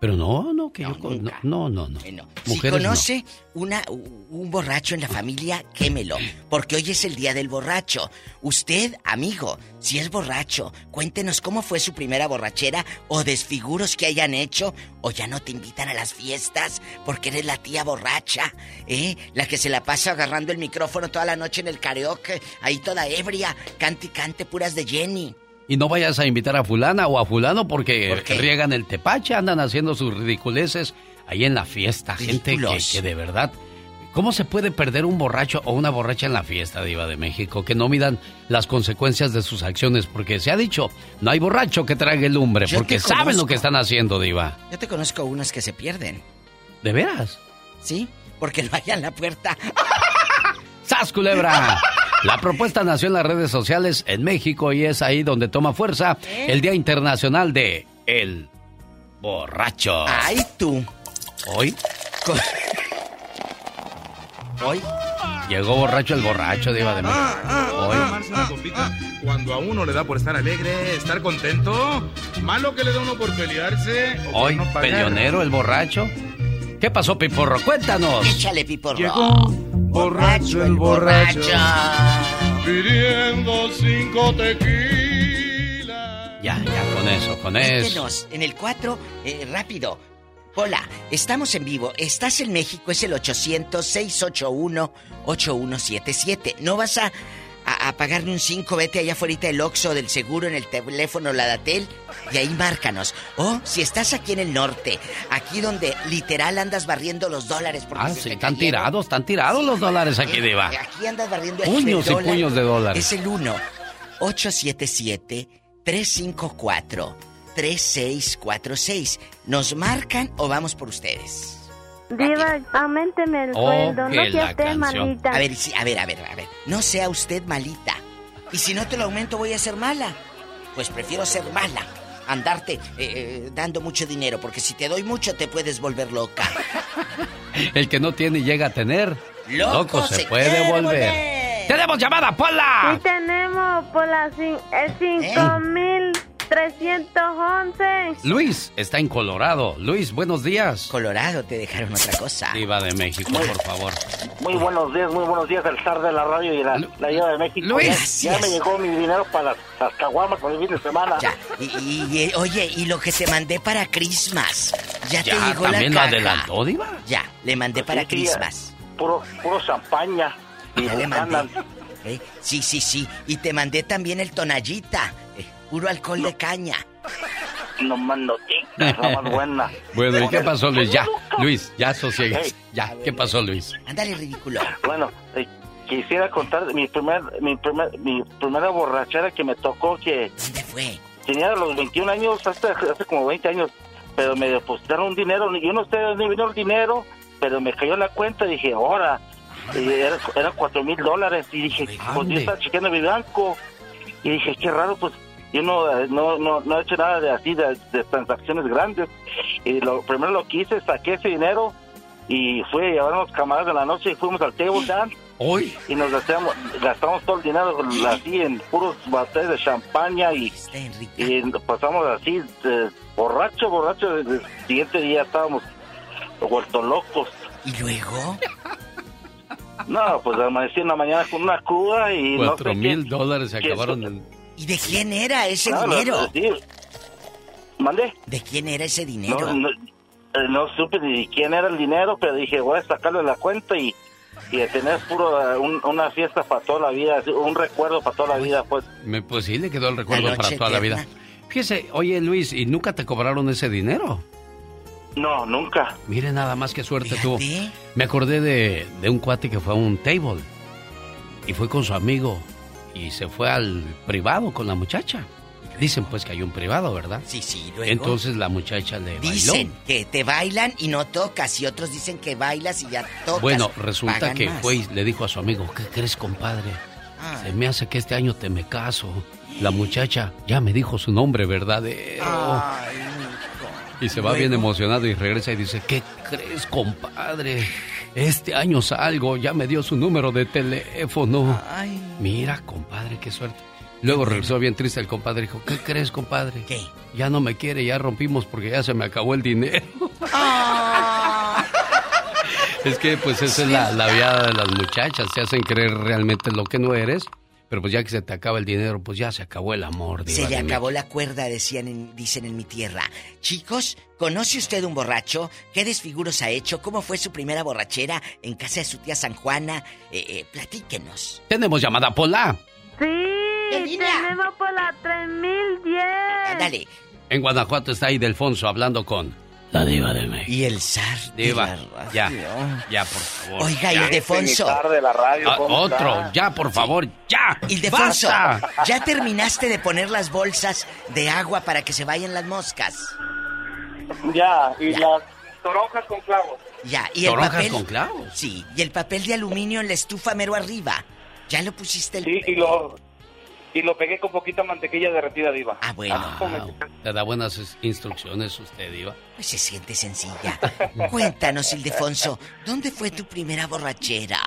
Pero no, no, que yo con- no, no, no, no. Si Mujeres no. conoce una, un borracho en la familia, quémelo, porque hoy es el día del borracho. Usted, amigo, si es borracho, cuéntenos cómo fue su primera borrachera o desfiguros que hayan hecho, o ya no te invitan a las fiestas porque eres la tía borracha, ¿eh? La que se la pasa agarrando el micrófono toda la noche en el karaoke, ahí toda ebria, cante y cante puras de Jenny. Y no vayas a invitar a fulana o a fulano porque riegan el tepache, andan haciendo sus ridiculeces ahí en la fiesta. Gente que, de verdad... ¿Cómo se puede perder un borracho o una borracha en la fiesta, Diva de México? Que no midan las consecuencias de sus acciones, porque se ha dicho, no hay borracho que trague lumbre, Yo porque saben lo que están haciendo, Diva. Yo te conozco unas que se pierden, ¿De veras? ¿sí? Porque no hayan la puerta. ¡Sas, culebra! La propuesta nació en las redes sociales en México y es ahí donde toma fuerza el Día Internacional de El Borracho. ¡Ay, tú! ¿Hoy? Hoy Llegó borracho el borracho, Diva de México. Hoy. Tomarse una copita cuando a uno le da por estar alegre, estar contento. Malo que le da uno por pelearse. o Hoy, no peleonero el borracho. ¿Qué pasó, Piporro? Cuéntanos. Échale, Piporro. Llegó borracho el borracho. Pidiendo cinco tequilas. Ya, ya, con eso, con eso. En el 4, eh, rápido. Hola, estamos en vivo. Estás en México, es el 800-681-8177. No vas a, a, a pagarle un 5, vete allá afuera del Oxxo, del seguro, en el teléfono Ladatel, y ahí márcanos. O si estás aquí en el norte, aquí donde literal andas barriendo los dólares. Porque Ah, se sí, están tirados, están tirados los dólares aquí, Diva. Aquí andas barriendo el Puños y dólar. puños de dólares. Es el 1-877-354-3646. ¿Nos marcan o vamos por ustedes? Diva, aumenteme el Oh, sueldo, no sea usted canción. malita. A ver, sí, a ver, a ver, a ver. No sea usted malita. Y si no te lo aumento, voy a ser mala. Pues prefiero ser mala. Andarte eh, eh, dando mucho dinero, porque si te doy mucho te puedes volver loca. El que no tiene y llega a tener, Loco loco, se, se puede volver. volver. ¡Tenemos llamada, Pola! Sí tenemos por la cin- el ¿Eh? 5311. Luis está en Colorado. Luis, buenos días. Colorado, te dejaron otra cosa. Diva de México, por favor. Muy buenos días, muy buenos días al zar de la radio y la, la Diva de México. Luis. Ya, ya me llegó mi dinero para las, las caguamas para el fin de semana. Ya. Y, y- y, oye, y lo que te mandé para Christmas. Ya, te llegó ¿también lo la caja. adelantó, Diva? Ya, le mandé para Sí, sí, ya. Christmas. Puro, puro champaña. Y Ya le mandé. ¿Eh? Sí, sí, sí. Y te mandé también el tonallita. Puro alcohol de caña. No mando la más buena. Bueno, ¿y qué pasó, Luis? Ya, Luis, ya sosiegues. Ya, ¿qué pasó, Luis? Ándale, ridículo. Bueno, eh, quisiera contar mi primer, mi primer, mi primera borrachera que me tocó que... ¿Dónde fue? Tenía los 21 años, hace, hace como 20 años, pero me depositaron un dinero, yo no sé de dónde vino el dinero, pero me cayó la cuenta y dije, ahora, y era- eran 4 mil dólares, y dije, pues yo estaba chequeando mi banco, y dije, qué raro, pues yo no, eh, no, no, no he hecho nada de así, de, de transacciones grandes, y lo primero lo que hice, saqué ese dinero, y fui a llevar unos camaradas de la noche y fuimos al table dance. Hoy. Y nos gastamos, gastamos todo el dinero así en puros botellas de champaña y, y pasamos así, de borracho, borracho. El siguiente día estábamos vueltos locos. ¿Y luego? No, pues amanecí en la mañana con una cruda y no Cuatro sé mil qué. dólares se acabaron en... ¿Y de quién era ese No, no, dinero? sí. ¿Mande? ¿De quién era ese dinero? No, no, eh, no supe ni quién era el dinero, pero dije, voy a sacarle la cuenta y, y de tener puro eh, un- una fiesta para toda la vida, un recuerdo para toda la vida, pues. Me, pues sí, le quedó el recuerdo para toda la vida. Fíjese, oye Luis, ¿y nunca te cobraron ese dinero? No, nunca. Mire nada más qué suerte tuvo. Me acordé de, de un cuate que fue a un table y fue con su amigo y se fue al privado con la muchacha. Dicen pues que hay un privado, ¿verdad? Sí, sí, luego. Entonces la muchacha le bailó. Dicen que te bailan y no tocas, y otros dicen que bailas y ya tocas. Bueno, resulta Pagan que más. fue y le dijo a su amigo, ¿qué crees, compadre? Ah. Se me hace que este año te me caso. La muchacha ya me dijo su nombre verdadero. Y se va bien emocionado y regresa y dice, ¿qué crees, compadre? Este año salgo, ya me dio su número de teléfono. Mira, compadre, qué suerte. Luego regresó bien triste el compadre y dijo, ¿qué crees, compadre? ¿Qué? Ya no me quiere, ya rompimos porque ya se me acabó el dinero. Es que pues esa es la, la viada de las muchachas, te hacen creer realmente lo que no eres, pero pues ya que se te acaba el dinero, pues ya se acabó el amor. Se diva le de México. acabó la cuerda, decían en- dicen en mi tierra. Chicos, ¿conoce usted un borracho? ¿Qué desfiguros ha hecho? ¿Cómo fue su primera borrachera en casa de su tía San Juana? Eh, eh, platíquenos. Tenemos llamada Pola. Sí, tenemos por la 3010. Dale. En Guanajuato está ahí Delfonso hablando con la diva de México. Y el zar de Diva, la ya, radio. ya, por favor. Oiga, ya. Ildefonso. Ah, otro, ya, por favor, ya. Ildefonso, ¡Basta! ¿ya terminaste de poner las bolsas de agua para que se vayan las moscas? Ya, y las toronjas con clavos. Ya, y el ¿Toronjas papel. con clavos? Sí, y el papel de aluminio en la estufa mero arriba. ¿Ya lo pusiste el Sí, y lo, y lo pegué con poquita mantequilla derretida, Diva. Ah, bueno. Te da buenas instrucciones usted, diva. Pues se siente sencilla. Cuéntanos, Ildefonso, ¿dónde fue tu primera borrachera?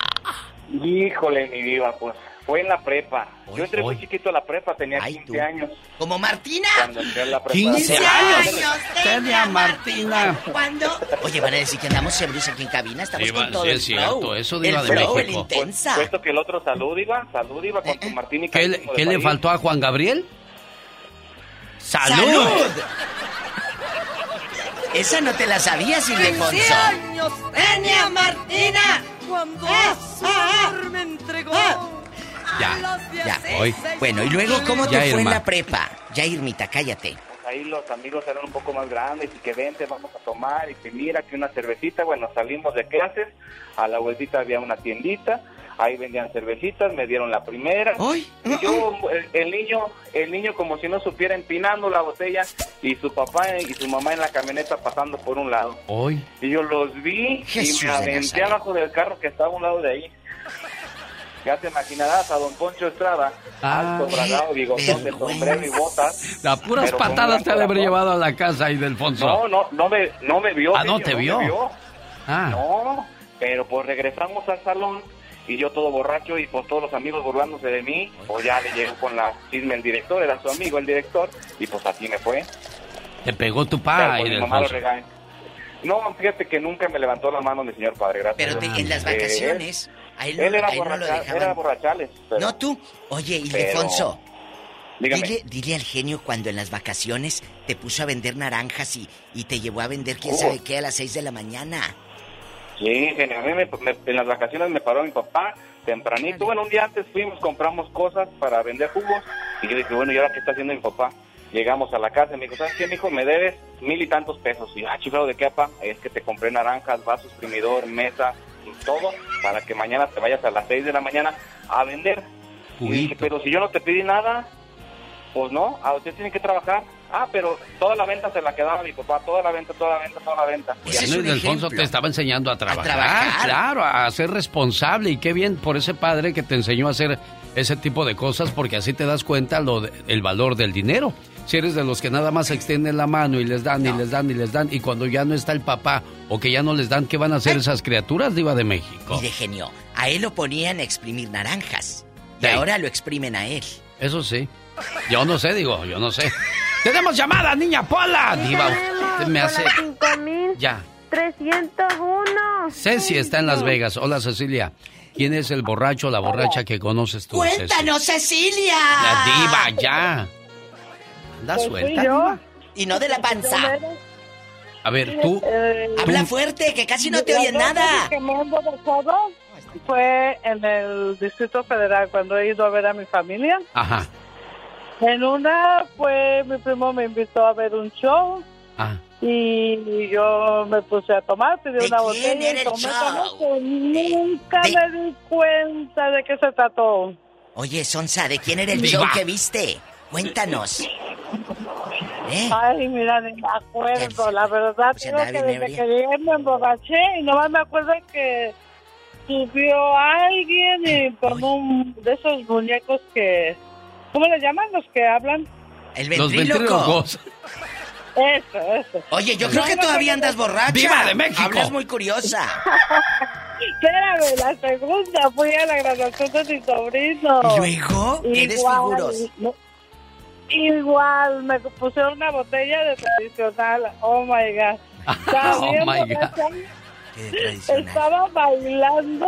Híjole, mi diva, pues fue en la prepa. Yo entré muy chiquito a la prepa, tenía 15 años. ¿Como Martina? Cuando entré a la prepa. 15 años. Tenía Martina. ¿Cuándo? Oye, van a decir que andamos ebrios aquí en cabina. Estamos Diva, con todo sí el es cierto, flow. eso, el Diva de flow, el México. intensa. Puesto que el otro salud iba, salud iba con tu Martín y ¿Qué, le- qué le faltó a Juan Gabriel? ¡Salud! ¡Salud! Esa no te la sabías, Ildefonso. años tenía Martina cuando a su amor me entregó. Ya, Ya, hoy. Bueno, y luego, ¿cómo te fue en la prepa? Ya, Irmita, cállate. Ahí los amigos eran un poco más grandes y que vente, vamos a tomar y que mira que una cervecita. Bueno, salimos de clases, a la vueltita había una tiendita, ahí vendían cervecitas, me dieron la primera. Y yo, el, el niño, el niño como si no supiera empinando la botella y su papá y su mamá en la camioneta pasando por un lado. Hoy. Y yo los vi Jesús y me aventé abajo del carro que estaba a un lado de ahí. Ya te imaginarás a don Poncho Estrada, Ah. alto, bragado, bigotón de sombrero y botas. A puras patadas te ha de haber llevado a la casa ahí. No, no, no me, no me vio. Ah, no te me vio. Ah. No, pero pues regresamos al salón y yo todo borracho y pues todos los amigos burlándose de mí, pues ya le llegó con la chisme el director, era su amigo el director, y pues así me fue. Te pegó tu Pero, pa pues, ahí mi mamá lo. No, fíjate que nunca me levantó la mano mi señor padre, gracias. Pero te- en las Eh, vacaciones, a él, era, a él no lo dejaban. era borrachales. pero- No tú. Oye, Pero- Ildefonso. Dígame. Dile, dile al genio cuando en las vacaciones te puso a vender naranjas y, y te llevó a vender quién sabe qué a las 6 de la mañana. Sí, genio, a mí me- me- en las vacaciones me paró mi papá tempranito. Bueno, un día antes fuimos, compramos cosas para vender jugos. Y yo dije, bueno, ¿y ahora qué está haciendo mi papá? Llegamos a la casa y me dijo, ¿sabes qué, mijo? Me debes mil y tantos pesos. Y yo, ah, chiflado, ¿de qué, papá? Es que te compré naranjas, vaso exprimidor, mesa y todo para que mañana te vayas a las seis de la mañana a vender. Y dije, pero si yo no te pedí nada, pues no, a usted tiene que trabajar. Ah, pero toda la venta se la quedaba mi papá, toda la venta, toda la venta, toda la venta. Y así- Bueno, y Delfonso te estaba enseñando a trabajar, trabajar. claro, a ser responsable. Y qué bien por ese padre que te enseñó a hacer ese tipo de cosas, porque así te das cuenta lo de- el valor del dinero. Si eres de los que nada más extienden la mano y les dan y les dan y les dan, y cuando ya no está el papá o que ya no les dan, ¿qué van a hacer esas criaturas, Diva de México? Mire, genio, a él lo ponían a exprimir naranjas. Y Sí. ahora lo exprimen a él. Eso sí. Yo no sé, digo, yo no sé. ¡Tenemos llamada, niña Pola! Diva, usted me hace. Ya. 301. Ceci está en Las Vegas. Hola, Cecilia. ¿Quién es el borracho o la borracha que conoces tú, Ceci? ¡Cuéntanos, Cecilia! La diva, ya. Anda Pues suelta. yo. Y no de la panza. A ver, tú. Habla tú- fuerte, que casi no te oyen Las nada. que me emborrachado fue en el Distrito Federal cuando he ido a ver a mi familia. Ajá. En una, pues mi primo me invitó a ver un show Ah. y yo me puse a tomar, pedí ¿De una quién botella era y tomé, tomé, nunca me di cuenta de qué se trató. Oye, Sonsa, ¿de quién era el Diva. show que viste? Cuéntanos. ¿Eh? Ay, mira, ni me acuerdo, la verdad, Pues andaba que desde ebria. que llegué me emborraché y nomás me acuerdo que subió alguien y con un de esos muñecos que, ¿cómo le llaman los que hablan? El Los ventríloco. Eso, eso. Oye, yo creo que todavía andas borracha. ¡Viva de México! Hablas muy curiosa. Espérame, la segunda fui a la graduación de mi sobrino. ¿Y luego? ¿Qué desfiguros? no, Igual, me pusieron una botella de tradicional. Oh my God. Estaba Oh, my God. Qué. Estaba bailando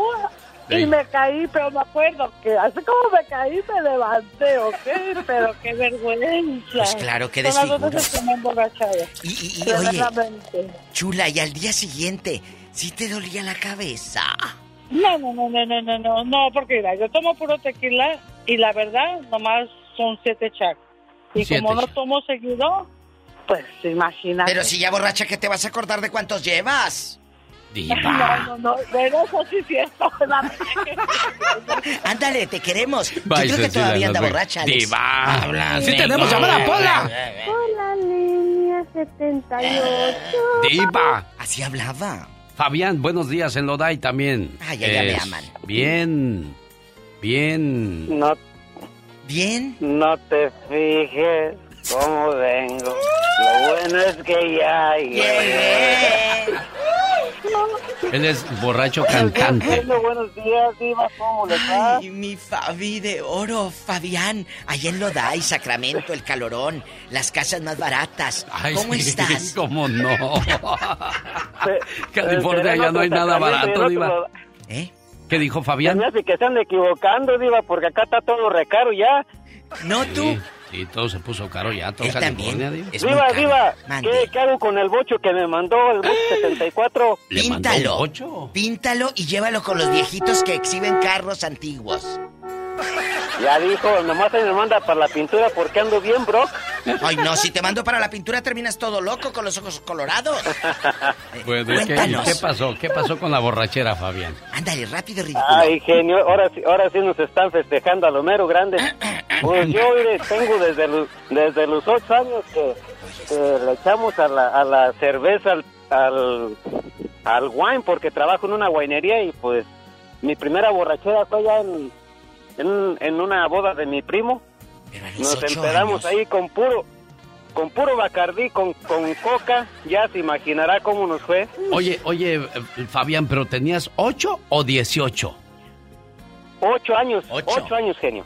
y Sí. me caí, pero me acuerdo que así como me caí me levanté, ¿ok? Pero qué vergüenza. Pues claro, qué desfiguros. Y, y- y, oye, Tremendamente. chula, y al día siguiente, ¿sí te dolía la cabeza? No, no, no, no, no, no, no, no, porque mira, yo tomo puro tequila y la verdad nomás son siete chacos. Y Siete como no tomo seguido, pues imagínate. Pero si ya borracha, ¿qué te vas a acordar de cuántos llevas? No, no, no, pero eso sí es cierto. la- Ándale, te queremos. Yo Bye, creo que todavía anda borracha, Alex. Diva. Habla, Sí tenemos llamada, Pola. Hola, línea 78. Diva. Así hablaba. Fabián, buenos días en Loday también. Ay, ya, ya me aman. Bien. Bien. No, ¿Bien? no te fijes cómo vengo. Lo bueno es que ya llegué. Él es borracho cantante. Buenos días, Diva, ¿cómo le va? Ay, mi Fabi de oro, Fabián. Allá en Lodai, Sacramento, el calorón, las casas más baratas. Ay, ¿Cómo sí, estás? ¿Cómo no? California ya no hay nada barato, Diva. ¿Eh? ¿Qué dijo Fabián? Me hace que están equivocando, Diva, porque acá está todo recaro ya. No tú. Sí, sí, todo se puso caro ya, todo California, Diva. Diva, Diva, ¿qué, qué hago con el bocho que me mandó el bocho 74? ¿Le mandó un Píntalo. bocho? Píntalo y llévalo con los viejitos que exhiben carros antiguos. Ya dijo, nomás ahí me manda para la pintura porque ando bien, bro. Ay, no, si te mando para la pintura terminas todo loco con los ojos colorados. ¿y qué, y Cuéntanos. qué pasó? ¿Qué pasó con la borrachera, Fabián? Ándale, rápido, ridículo. Ay, genio, ahora sí, ahora sí nos están festejando a lo mero grande. Pues yo tengo desde los, desde los ocho años que, que le echamos a la, a la cerveza, al, al, al wine, porque trabajo en una guainería y pues mi primera borrachera fue allá en, en, en una boda de mi primo. Nos ocho empedamos ahí con puro, con puro bacardí, con, con coca, ya se imaginará cómo nos fue. Oye, oye, Fabián, ¿pero tenías 8 o 18? Ocho años, Ocho. ocho años, genio.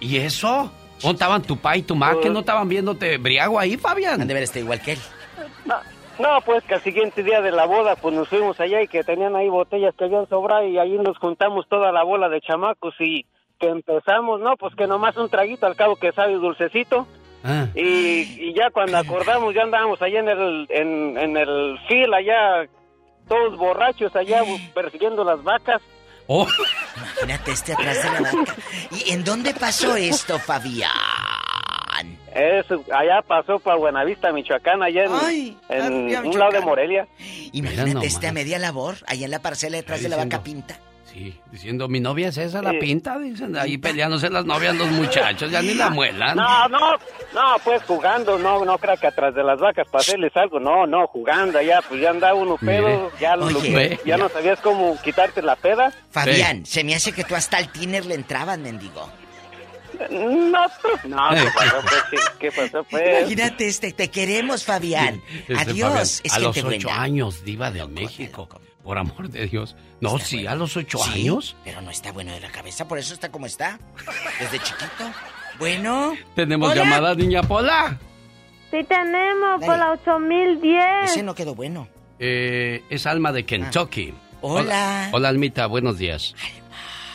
¿Y eso? ¿Dónde estaban tu pa y tu ma? ¿Que no estaban viéndote briago ahí, Fabián? Han de ver este igual que él. No, no, pues que al siguiente día de la boda, pues nos fuimos allá y que tenían ahí botellas que habían sobrado y ahí nos juntamos toda la bola de chamacos y que empezamos, no, pues que nomás un traguito al cabo que sabe dulcecito. Ah. Y, y ya cuando acordamos, ya andábamos allá en el, en, en el fil, allá todos borrachos, allá persiguiendo las vacas. Oh. Imagínate este atrás de la vaca. ¿Y en dónde pasó esto, Fabián? Eso, allá pasó para Buenavista, Michoacán, allá en, Ay, en arriba, un lado de Morelia. Imagínate este a media labor, allá en la parcela detrás de la vaca pinta. Sí, diciendo, mi novia es esa, la Sí. pinta, dicen, ahí peleándose las novias los muchachos, ya ni la muelan. No, no, no, pues jugando, no, no creo que atrás de las vacas para hacerles algo, no, no, jugando allá, pues ya anda uno pedo, ya, lo- Oye. Ve. ya no sabías cómo quitarte la peda. Fabián, se me hace que tú hasta al tiner le entrabas, mendigo. No, pues, no, ¿qué pasó, pues? ¿Qué, qué pasó, pues? Imagínate este, te queremos, Fabián. Este, Adiós, Fabián, es a los gente ocho años, diva de México, por amor de Dios. No, sí, a los ocho Sí, años. Pero no está bueno de la cabeza, por eso está como está. Desde chiquito. Bueno. Tenemos Hola. llamada, niña Pola. Sí tenemos, Dale. por la 8010. Ese no quedó bueno. Eh, es Alma de Kentucky. Ah. Hola. Hola, Almita, buenos días.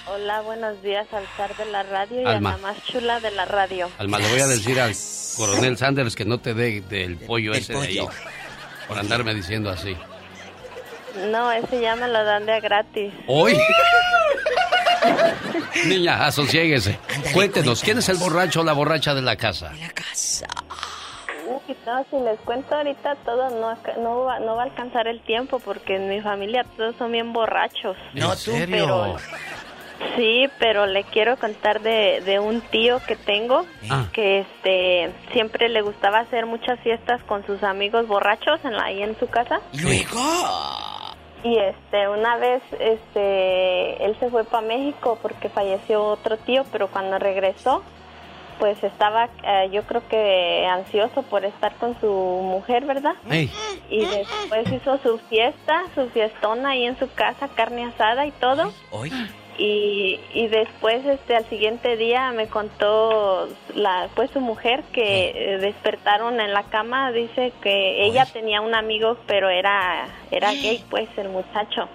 Hola, buenos días al zar de la radio y Alma. a la más chula de la radio. Alma, le voy a decir al coronel Sanders que no te dé del pollo del ese de ahí. Por andarme diciendo así. No, ese ya me lo dan de gratis. ¡Hoy! Niña, asosiéguese. Cuéntenos, ¿quién es el borracho o la borracha de la casa? Uy, No, si les cuento ahorita todo, no, no, va, no va a alcanzar el tiempo porque en mi familia todos son bien borrachos. ¿En serio? Pero, sí, pero le quiero contar de, de un tío que tengo Ah. que este siempre le gustaba hacer muchas fiestas con sus amigos borrachos en la, ahí en su casa. ¿Y luego? Y este, una vez, este, él se fue para México porque falleció otro tío, pero cuando regresó, pues estaba, eh, yo creo que ansioso por estar con su mujer, ¿verdad? Y después hizo su fiesta, su fiestona ahí en su casa, carne asada y todo. ¿Hoy? Y, y después, este, al siguiente día me contó la, pues su mujer que eh, despertaron en la cama, dice que ella tenía un amigo, pero era, era gay, pues, el muchacho.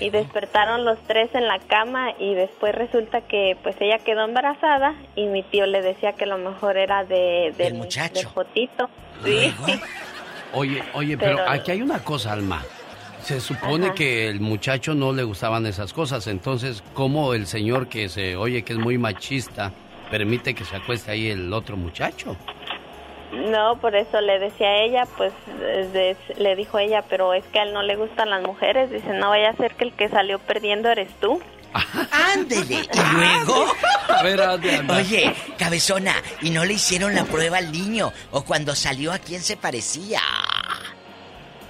Y despertaron los tres en la cama y después resulta que, pues, ella quedó embarazada y mi tío le decía que lo mejor era de, del, muchacho. del Jotito. Sí. Oye, oye, pero, Pero- aquí hay una cosa, Alma. Se supone Ajá. que el muchacho no le gustaban esas cosas, entonces, ¿cómo el señor que se oye que es muy machista permite que se acueste ahí el otro muchacho? No, por eso le decía a ella, pues le dijo ella, pero es que a él no le gustan las mujeres. Dice, no vaya a ser que el que salió perdiendo eres tú. Ándele. ¿Y luego? A ver, ande, anda. Oye, cabezona, ¿y no le hicieron la prueba al niño? ¿O cuando salió a quién se parecía?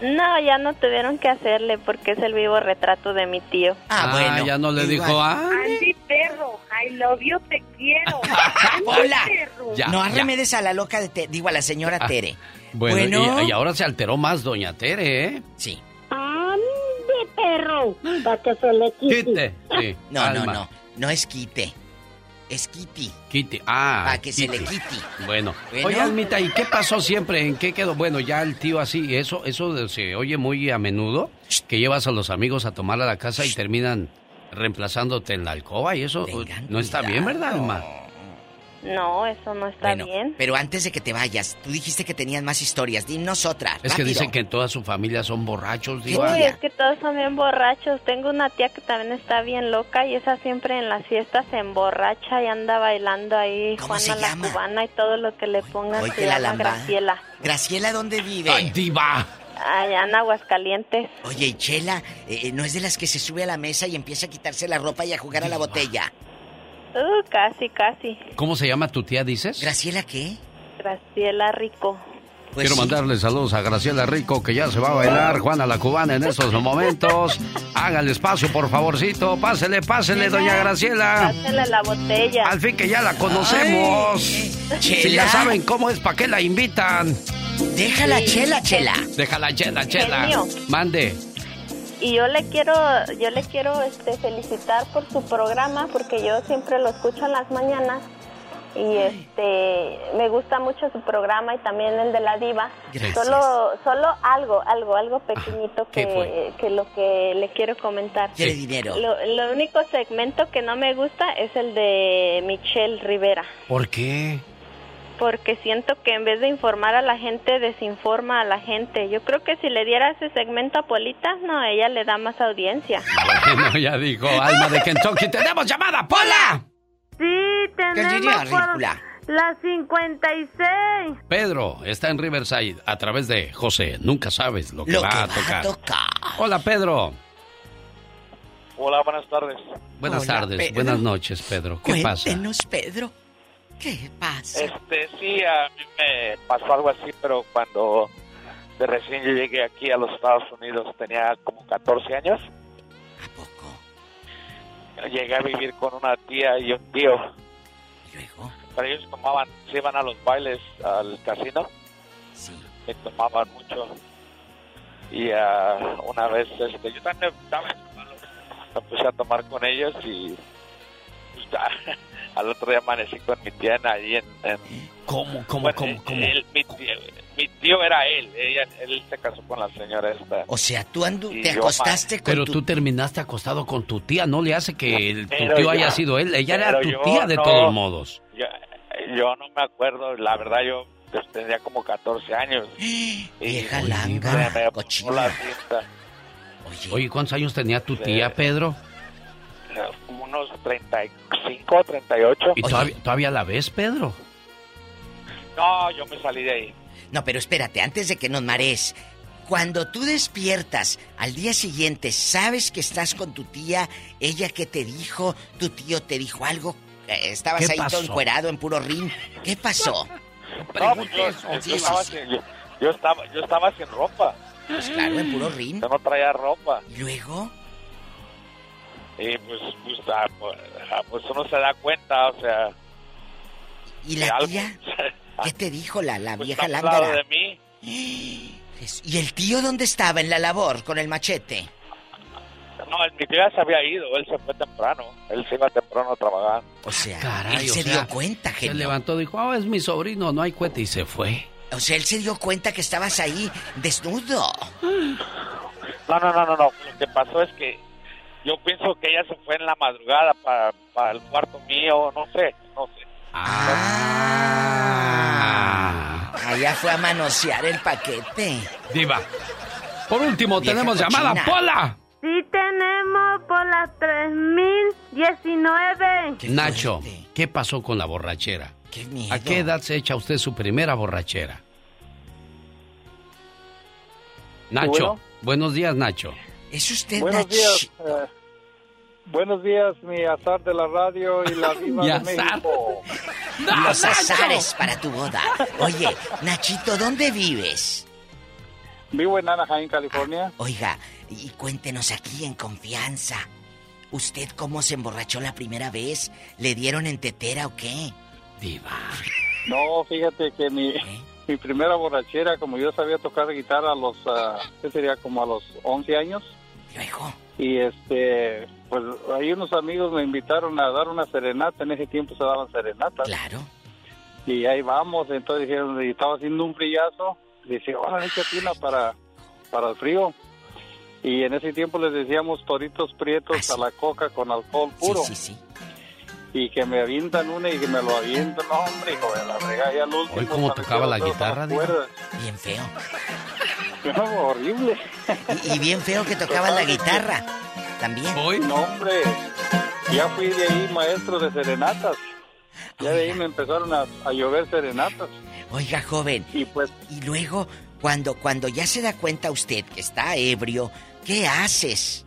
No, ya no tuvieron que hacerle porque es el vivo retrato de mi tío. Ah, bueno. ya no le dijo, ah. Andy perro, I love you, te quiero. ¡Hola! Ya, no ya. arremedes a la loca de Tere, digo a la señora Ah, Tere. Bueno, Bueno. Y, y ahora se alteró más doña Tere, ¿eh? Sí. Ande perro, para que se le quite. Quite. Sí. No, no, no. No es quite. Es Kitty. Kitty. Ah. Para que se le quite. Bueno. Bueno. Oye, Almita, ¿y qué pasó siempre? ¿En qué quedó? Bueno, ya el tío así, eso, eso se oye muy a menudo, que llevas a los amigos a tomar a la casa y terminan reemplazándote en la alcoba y eso no está bien, ¿verdad, Alma? No, eso no está Bueno, bien. pero antes de que te vayas, tú dijiste que tenías más historias. Dinos otra. Es que dicen que en toda su familia son borrachos, Sí, Diva. es que todos son bien borrachos. Tengo una tía que también está bien loca y esa siempre en las fiestas se emborracha y anda bailando ahí ¿Cómo se Juana la llama? cubana y todo lo que le pongan se que la llama. Graciela. Graciela, ¿dónde vive? ¡Ay, Diva! Allá en Aguascalientes. Oye, y Chela, eh, ¿no es de las que se sube a la mesa y empieza a quitarse la ropa y a jugar a la botella? Uh, casi, casi. ¿Cómo se llama tu tía, dices? ¿Graciela qué? Graciela Rico. Pues Quiero mandarle saludos a Graciela Rico, que ya se va a bailar Juana la Cubana en estos momentos. Hágale espacio, por favorcito. Pásele, pásele, doña Graciela. Pásale la botella. Al fin que ya la conocemos. Si ya saben cómo es, ¿para qué la invitan? Déjala, Chela, Chela. Déjala, Chela, Chela. Genio. Mande. Y yo le quiero, yo le quiero este, felicitar por su programa porque yo siempre lo escucho en las mañanas y este me gusta mucho su programa y también el de la diva. Gracias. Solo, solo algo, algo, algo pequeñito ¿qué fue? que, que lo que le quiero comentar. Quiere dinero. Lo, lo único segmento que no me gusta es el de Michelle Rivera. ¿Por qué? Porque siento que en vez de informar a la gente, desinforma a la gente. Yo creo que si le diera ese segmento a Polita, no, ella le da más audiencia. Bueno, ya dijo Alma de Kentucky. ¡Tenemos llamada, Pola! Sí, diría, ridícula? la 56. Pedro está en Riverside a través de José. Nunca sabes lo que, Lo va, que a va a tocar. Hola, Pedro. Hola, buenas tardes. Buenas Hola, tardes, Pedro. buenas noches, Pedro. ¿Qué pasa? Cuéntenos, Pedro. ¿Qué pasa? Este, sí, a mí me pasó algo así, pero cuando de recién yo llegué aquí a los Estados Unidos tenía como 14 años. ¿A poco? Llegué a vivir con una tía y un tío. Luego. Pero ellos tomaban, se iban a los bailes al casino. Sí. Y tomaban mucho. Y ah, una vez, este, yo también estaba me puse a tomar con ellos y pues, al otro día amanecí con mi tía ahí en, en ¿Cómo, cómo, Bueno, cómo, cómo? él- mi, tío, mi tío era él, ella, él se casó con la señora esta. O sea, tú andu te yo, acostaste con Pero tu... tú terminaste acostado con tu tía, no le hace que el- tu Pero tío ya- haya sido él. Ella era tu tía de no. todos modos. Yo, yo no me acuerdo, la verdad yo pues, tenía como 14 años. Y Vieja langa, me cochina. puso la cinta, Oye, ¿cuántos años tenía tu tía, Pedro? eh, como unos 35, 38. ¿Y todavía, todavía la ves, Pedro? No, yo me salí de ahí. No, pero espérate, antes de que nos marees. Cuando tú despiertas al día siguiente, ¿sabes que estás con tu tía? ¿Ella qué te dijo? ¿Tu tío te dijo algo? Eh, ¿Estabas ¿Qué ahí todo encuerado en puro rin? ¿Qué pasó? No, pues, yo, yo estaba sin, yo, yo estaba, yo estaba sin ropa. Pues claro, en puro rin. Yo no traía ropa. ¿Y luego? Y pues, pues, ah, pues, ah, pues uno se da cuenta, o sea... ¿Y la algo. tía? ¿Qué te dijo la, la Pues, vieja lángara? de mí. ¿Y el tío dónde estaba en la labor con el machete? No, el- mi tío ya se había ido, él se fue temprano. Él se iba temprano a trabajar. O sea, Caray, él o se sea, dio cuenta, Se genio. levantó, dijo, oh, es mi sobrino, no hay cuete, y se fue. O sea, él se dio cuenta que estabas ahí desnudo. No, no, no, no, no. Lo que pasó es que yo pienso que ella se fue en la madrugada para, para el cuarto mío, no sé, no sé. Ah. Allá fue a manosear el paquete. Diva. Por último, Vieja tenemos cochina. llamada, Pola. Sí tenemos por las 3019. Nacho, ¿qué pasó con la borrachera? Qué miedo. ¿A qué edad se echa usted su primera borrachera? Nacho, bueno. buenos días, Nacho. ¿Es usted Buenos días. eh, buenos días, mi azar de la radio y la diva de azar. México. Los azares para tu boda. Oye, Nachito, ¿dónde vives? Vivo en Anaheim, California. Oiga, y cuéntenos aquí en confianza. ¿Usted cómo se emborrachó la primera vez? ¿Le dieron en tetera o qué? Diva. No, fíjate que mi, ¿Eh? mi primera borrachera, como yo sabía tocar guitarra a los, ah, ¿qué sería? Como a los 11 años. Y este, pues ahí unos amigos me invitaron a dar una serenata. En ese tiempo se daban serenatas. Claro. Y ahí vamos. Entonces dijeron, y estaba haciendo un frillazo. Dice, ahora échate una para, para el frío. Y en ese tiempo les decíamos toritos prietos a la coca con alcohol puro. Sí, sí, sí. Y que me avientan una y que me lo avientan. No, hombre, hijo de la rega, ya al último. Hoy cómo parecía tocaba la guitarra. Bien feo. No, horrible. Y, y bien feo que tocaba la guitarra. También. No, hombre. Ya fui de ahí maestro de serenatas. Ya de ahí me empezaron a, a llover serenatas. Oiga, joven. Y pues. Y luego, cuando, cuando ya se da cuenta usted que está ebrio, ¿qué haces?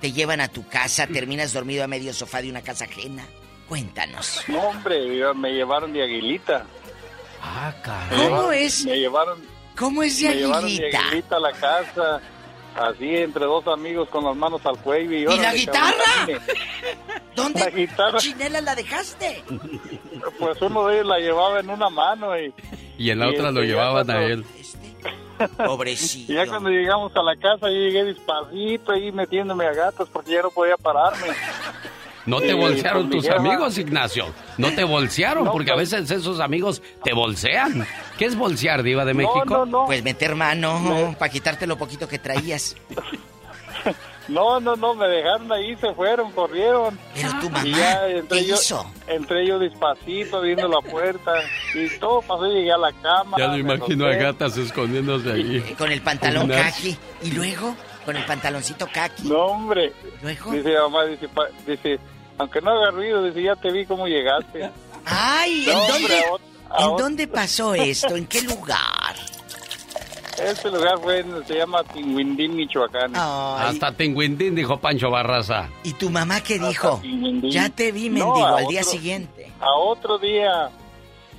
¿Te llevan a tu casa? ¿Terminas dormido a medio sofá de una casa ajena? Cuéntanos. No, hombre, me llevaron de aguilita. Ah, Me ¿Cómo es? Me llevaron. ¿Cómo es de me llevaron aguilita? aguilita a la casa. Así, entre dos amigos con las manos al cuello. ¿Y, ¿Y la guitarra? cabrón, ¿Dónde La guitarra. chinela la dejaste? Pues uno de ellos la llevaba en una mano y... Y en la Y otra lo este, ya llevaban a él. Pobrecito. Y ya cuando llegamos a la casa, yo llegué despacito ahí metiéndome a gatos porque ya no podía pararme. No te bolsearon pues, tus amigos, Ignacio. No te bolsearon, No, porque a pues- veces esos amigos te bolsean. ¿Qué es bolsear, Diva de México? Pues meter mano para quitarte lo poquito que traías. No, no, no, me dejaron ahí, se fueron, corrieron. Pero tu mamá, y ya entré ¿qué yo, hizo? entré yo despacito viendo la puerta y todo pasó, llegué a la cama. Ya lo imagino a gatas escondiéndose allí. Con el pantalón caqui. Y luego, con el pantaloncito caqui. No, hombre. ¿Luego? Dice mamá, dice, dice, aunque no haga ruido, dice, ya te vi cómo llegaste. Ay, No, ¿en hombre, dónde, a ot- a ¿en dónde pasó esto? ¿En qué lugar? Este lugar fue, se llama Tinguindín, Michoacán. Hasta Tinguindín, dijo Pancho Barraza. ¿Y tu mamá qué dijo? Ya te vi, mendigo, al día siguiente. A otro día.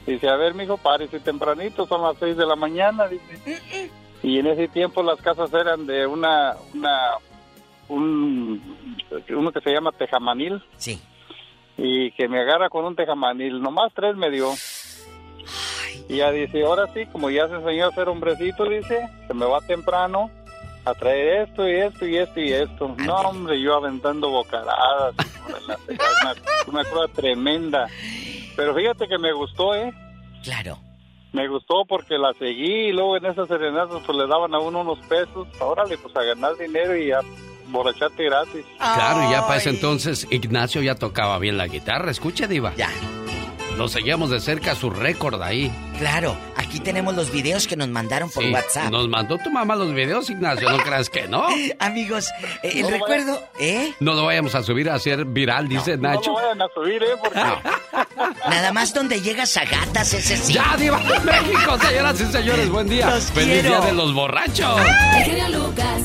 Dice, a ver, mijo, párese tempranito, son las seis de la mañana, dice. Y en ese tiempo las casas eran de una, una, un, uno que se llama tejamanil. Sí. Y que me agarra con un tejamanil, nomás tres me dio. Y ya dice, ahora sí, como ya se enseñó a ser hombrecito, dice, se me va temprano a traer esto y esto y esto y esto. No, hombre, yo aventando bocaradas, la una, una cosa tremenda. Pero fíjate que me gustó, ¿eh? Claro. Me gustó porque la seguí y luego en esas serenatas pues le daban a uno unos pesos. Órale, pues a ganar dinero y a borracharte gratis. Claro, y ya para ese entonces Ignacio ya tocaba bien la guitarra. Escucha, Diva. Ya. Lo seguíamos de cerca, su récord ahí. Claro, aquí tenemos los videos que nos mandaron por Sí, WhatsApp. Nos mandó tu mamá los videos, Ignacio, no creas que no. Amigos, eh, el recuerdo, ¿eh? No lo vayamos a subir a hacer viral, dice Nacho. No lo vayan a subir, ¿eh? Porque... Nada más donde llegas a gatas, ese sí. Ya, Diva de México, señoras y señores, buen día. Los Feliz quiero. día de los borrachos. Lucas.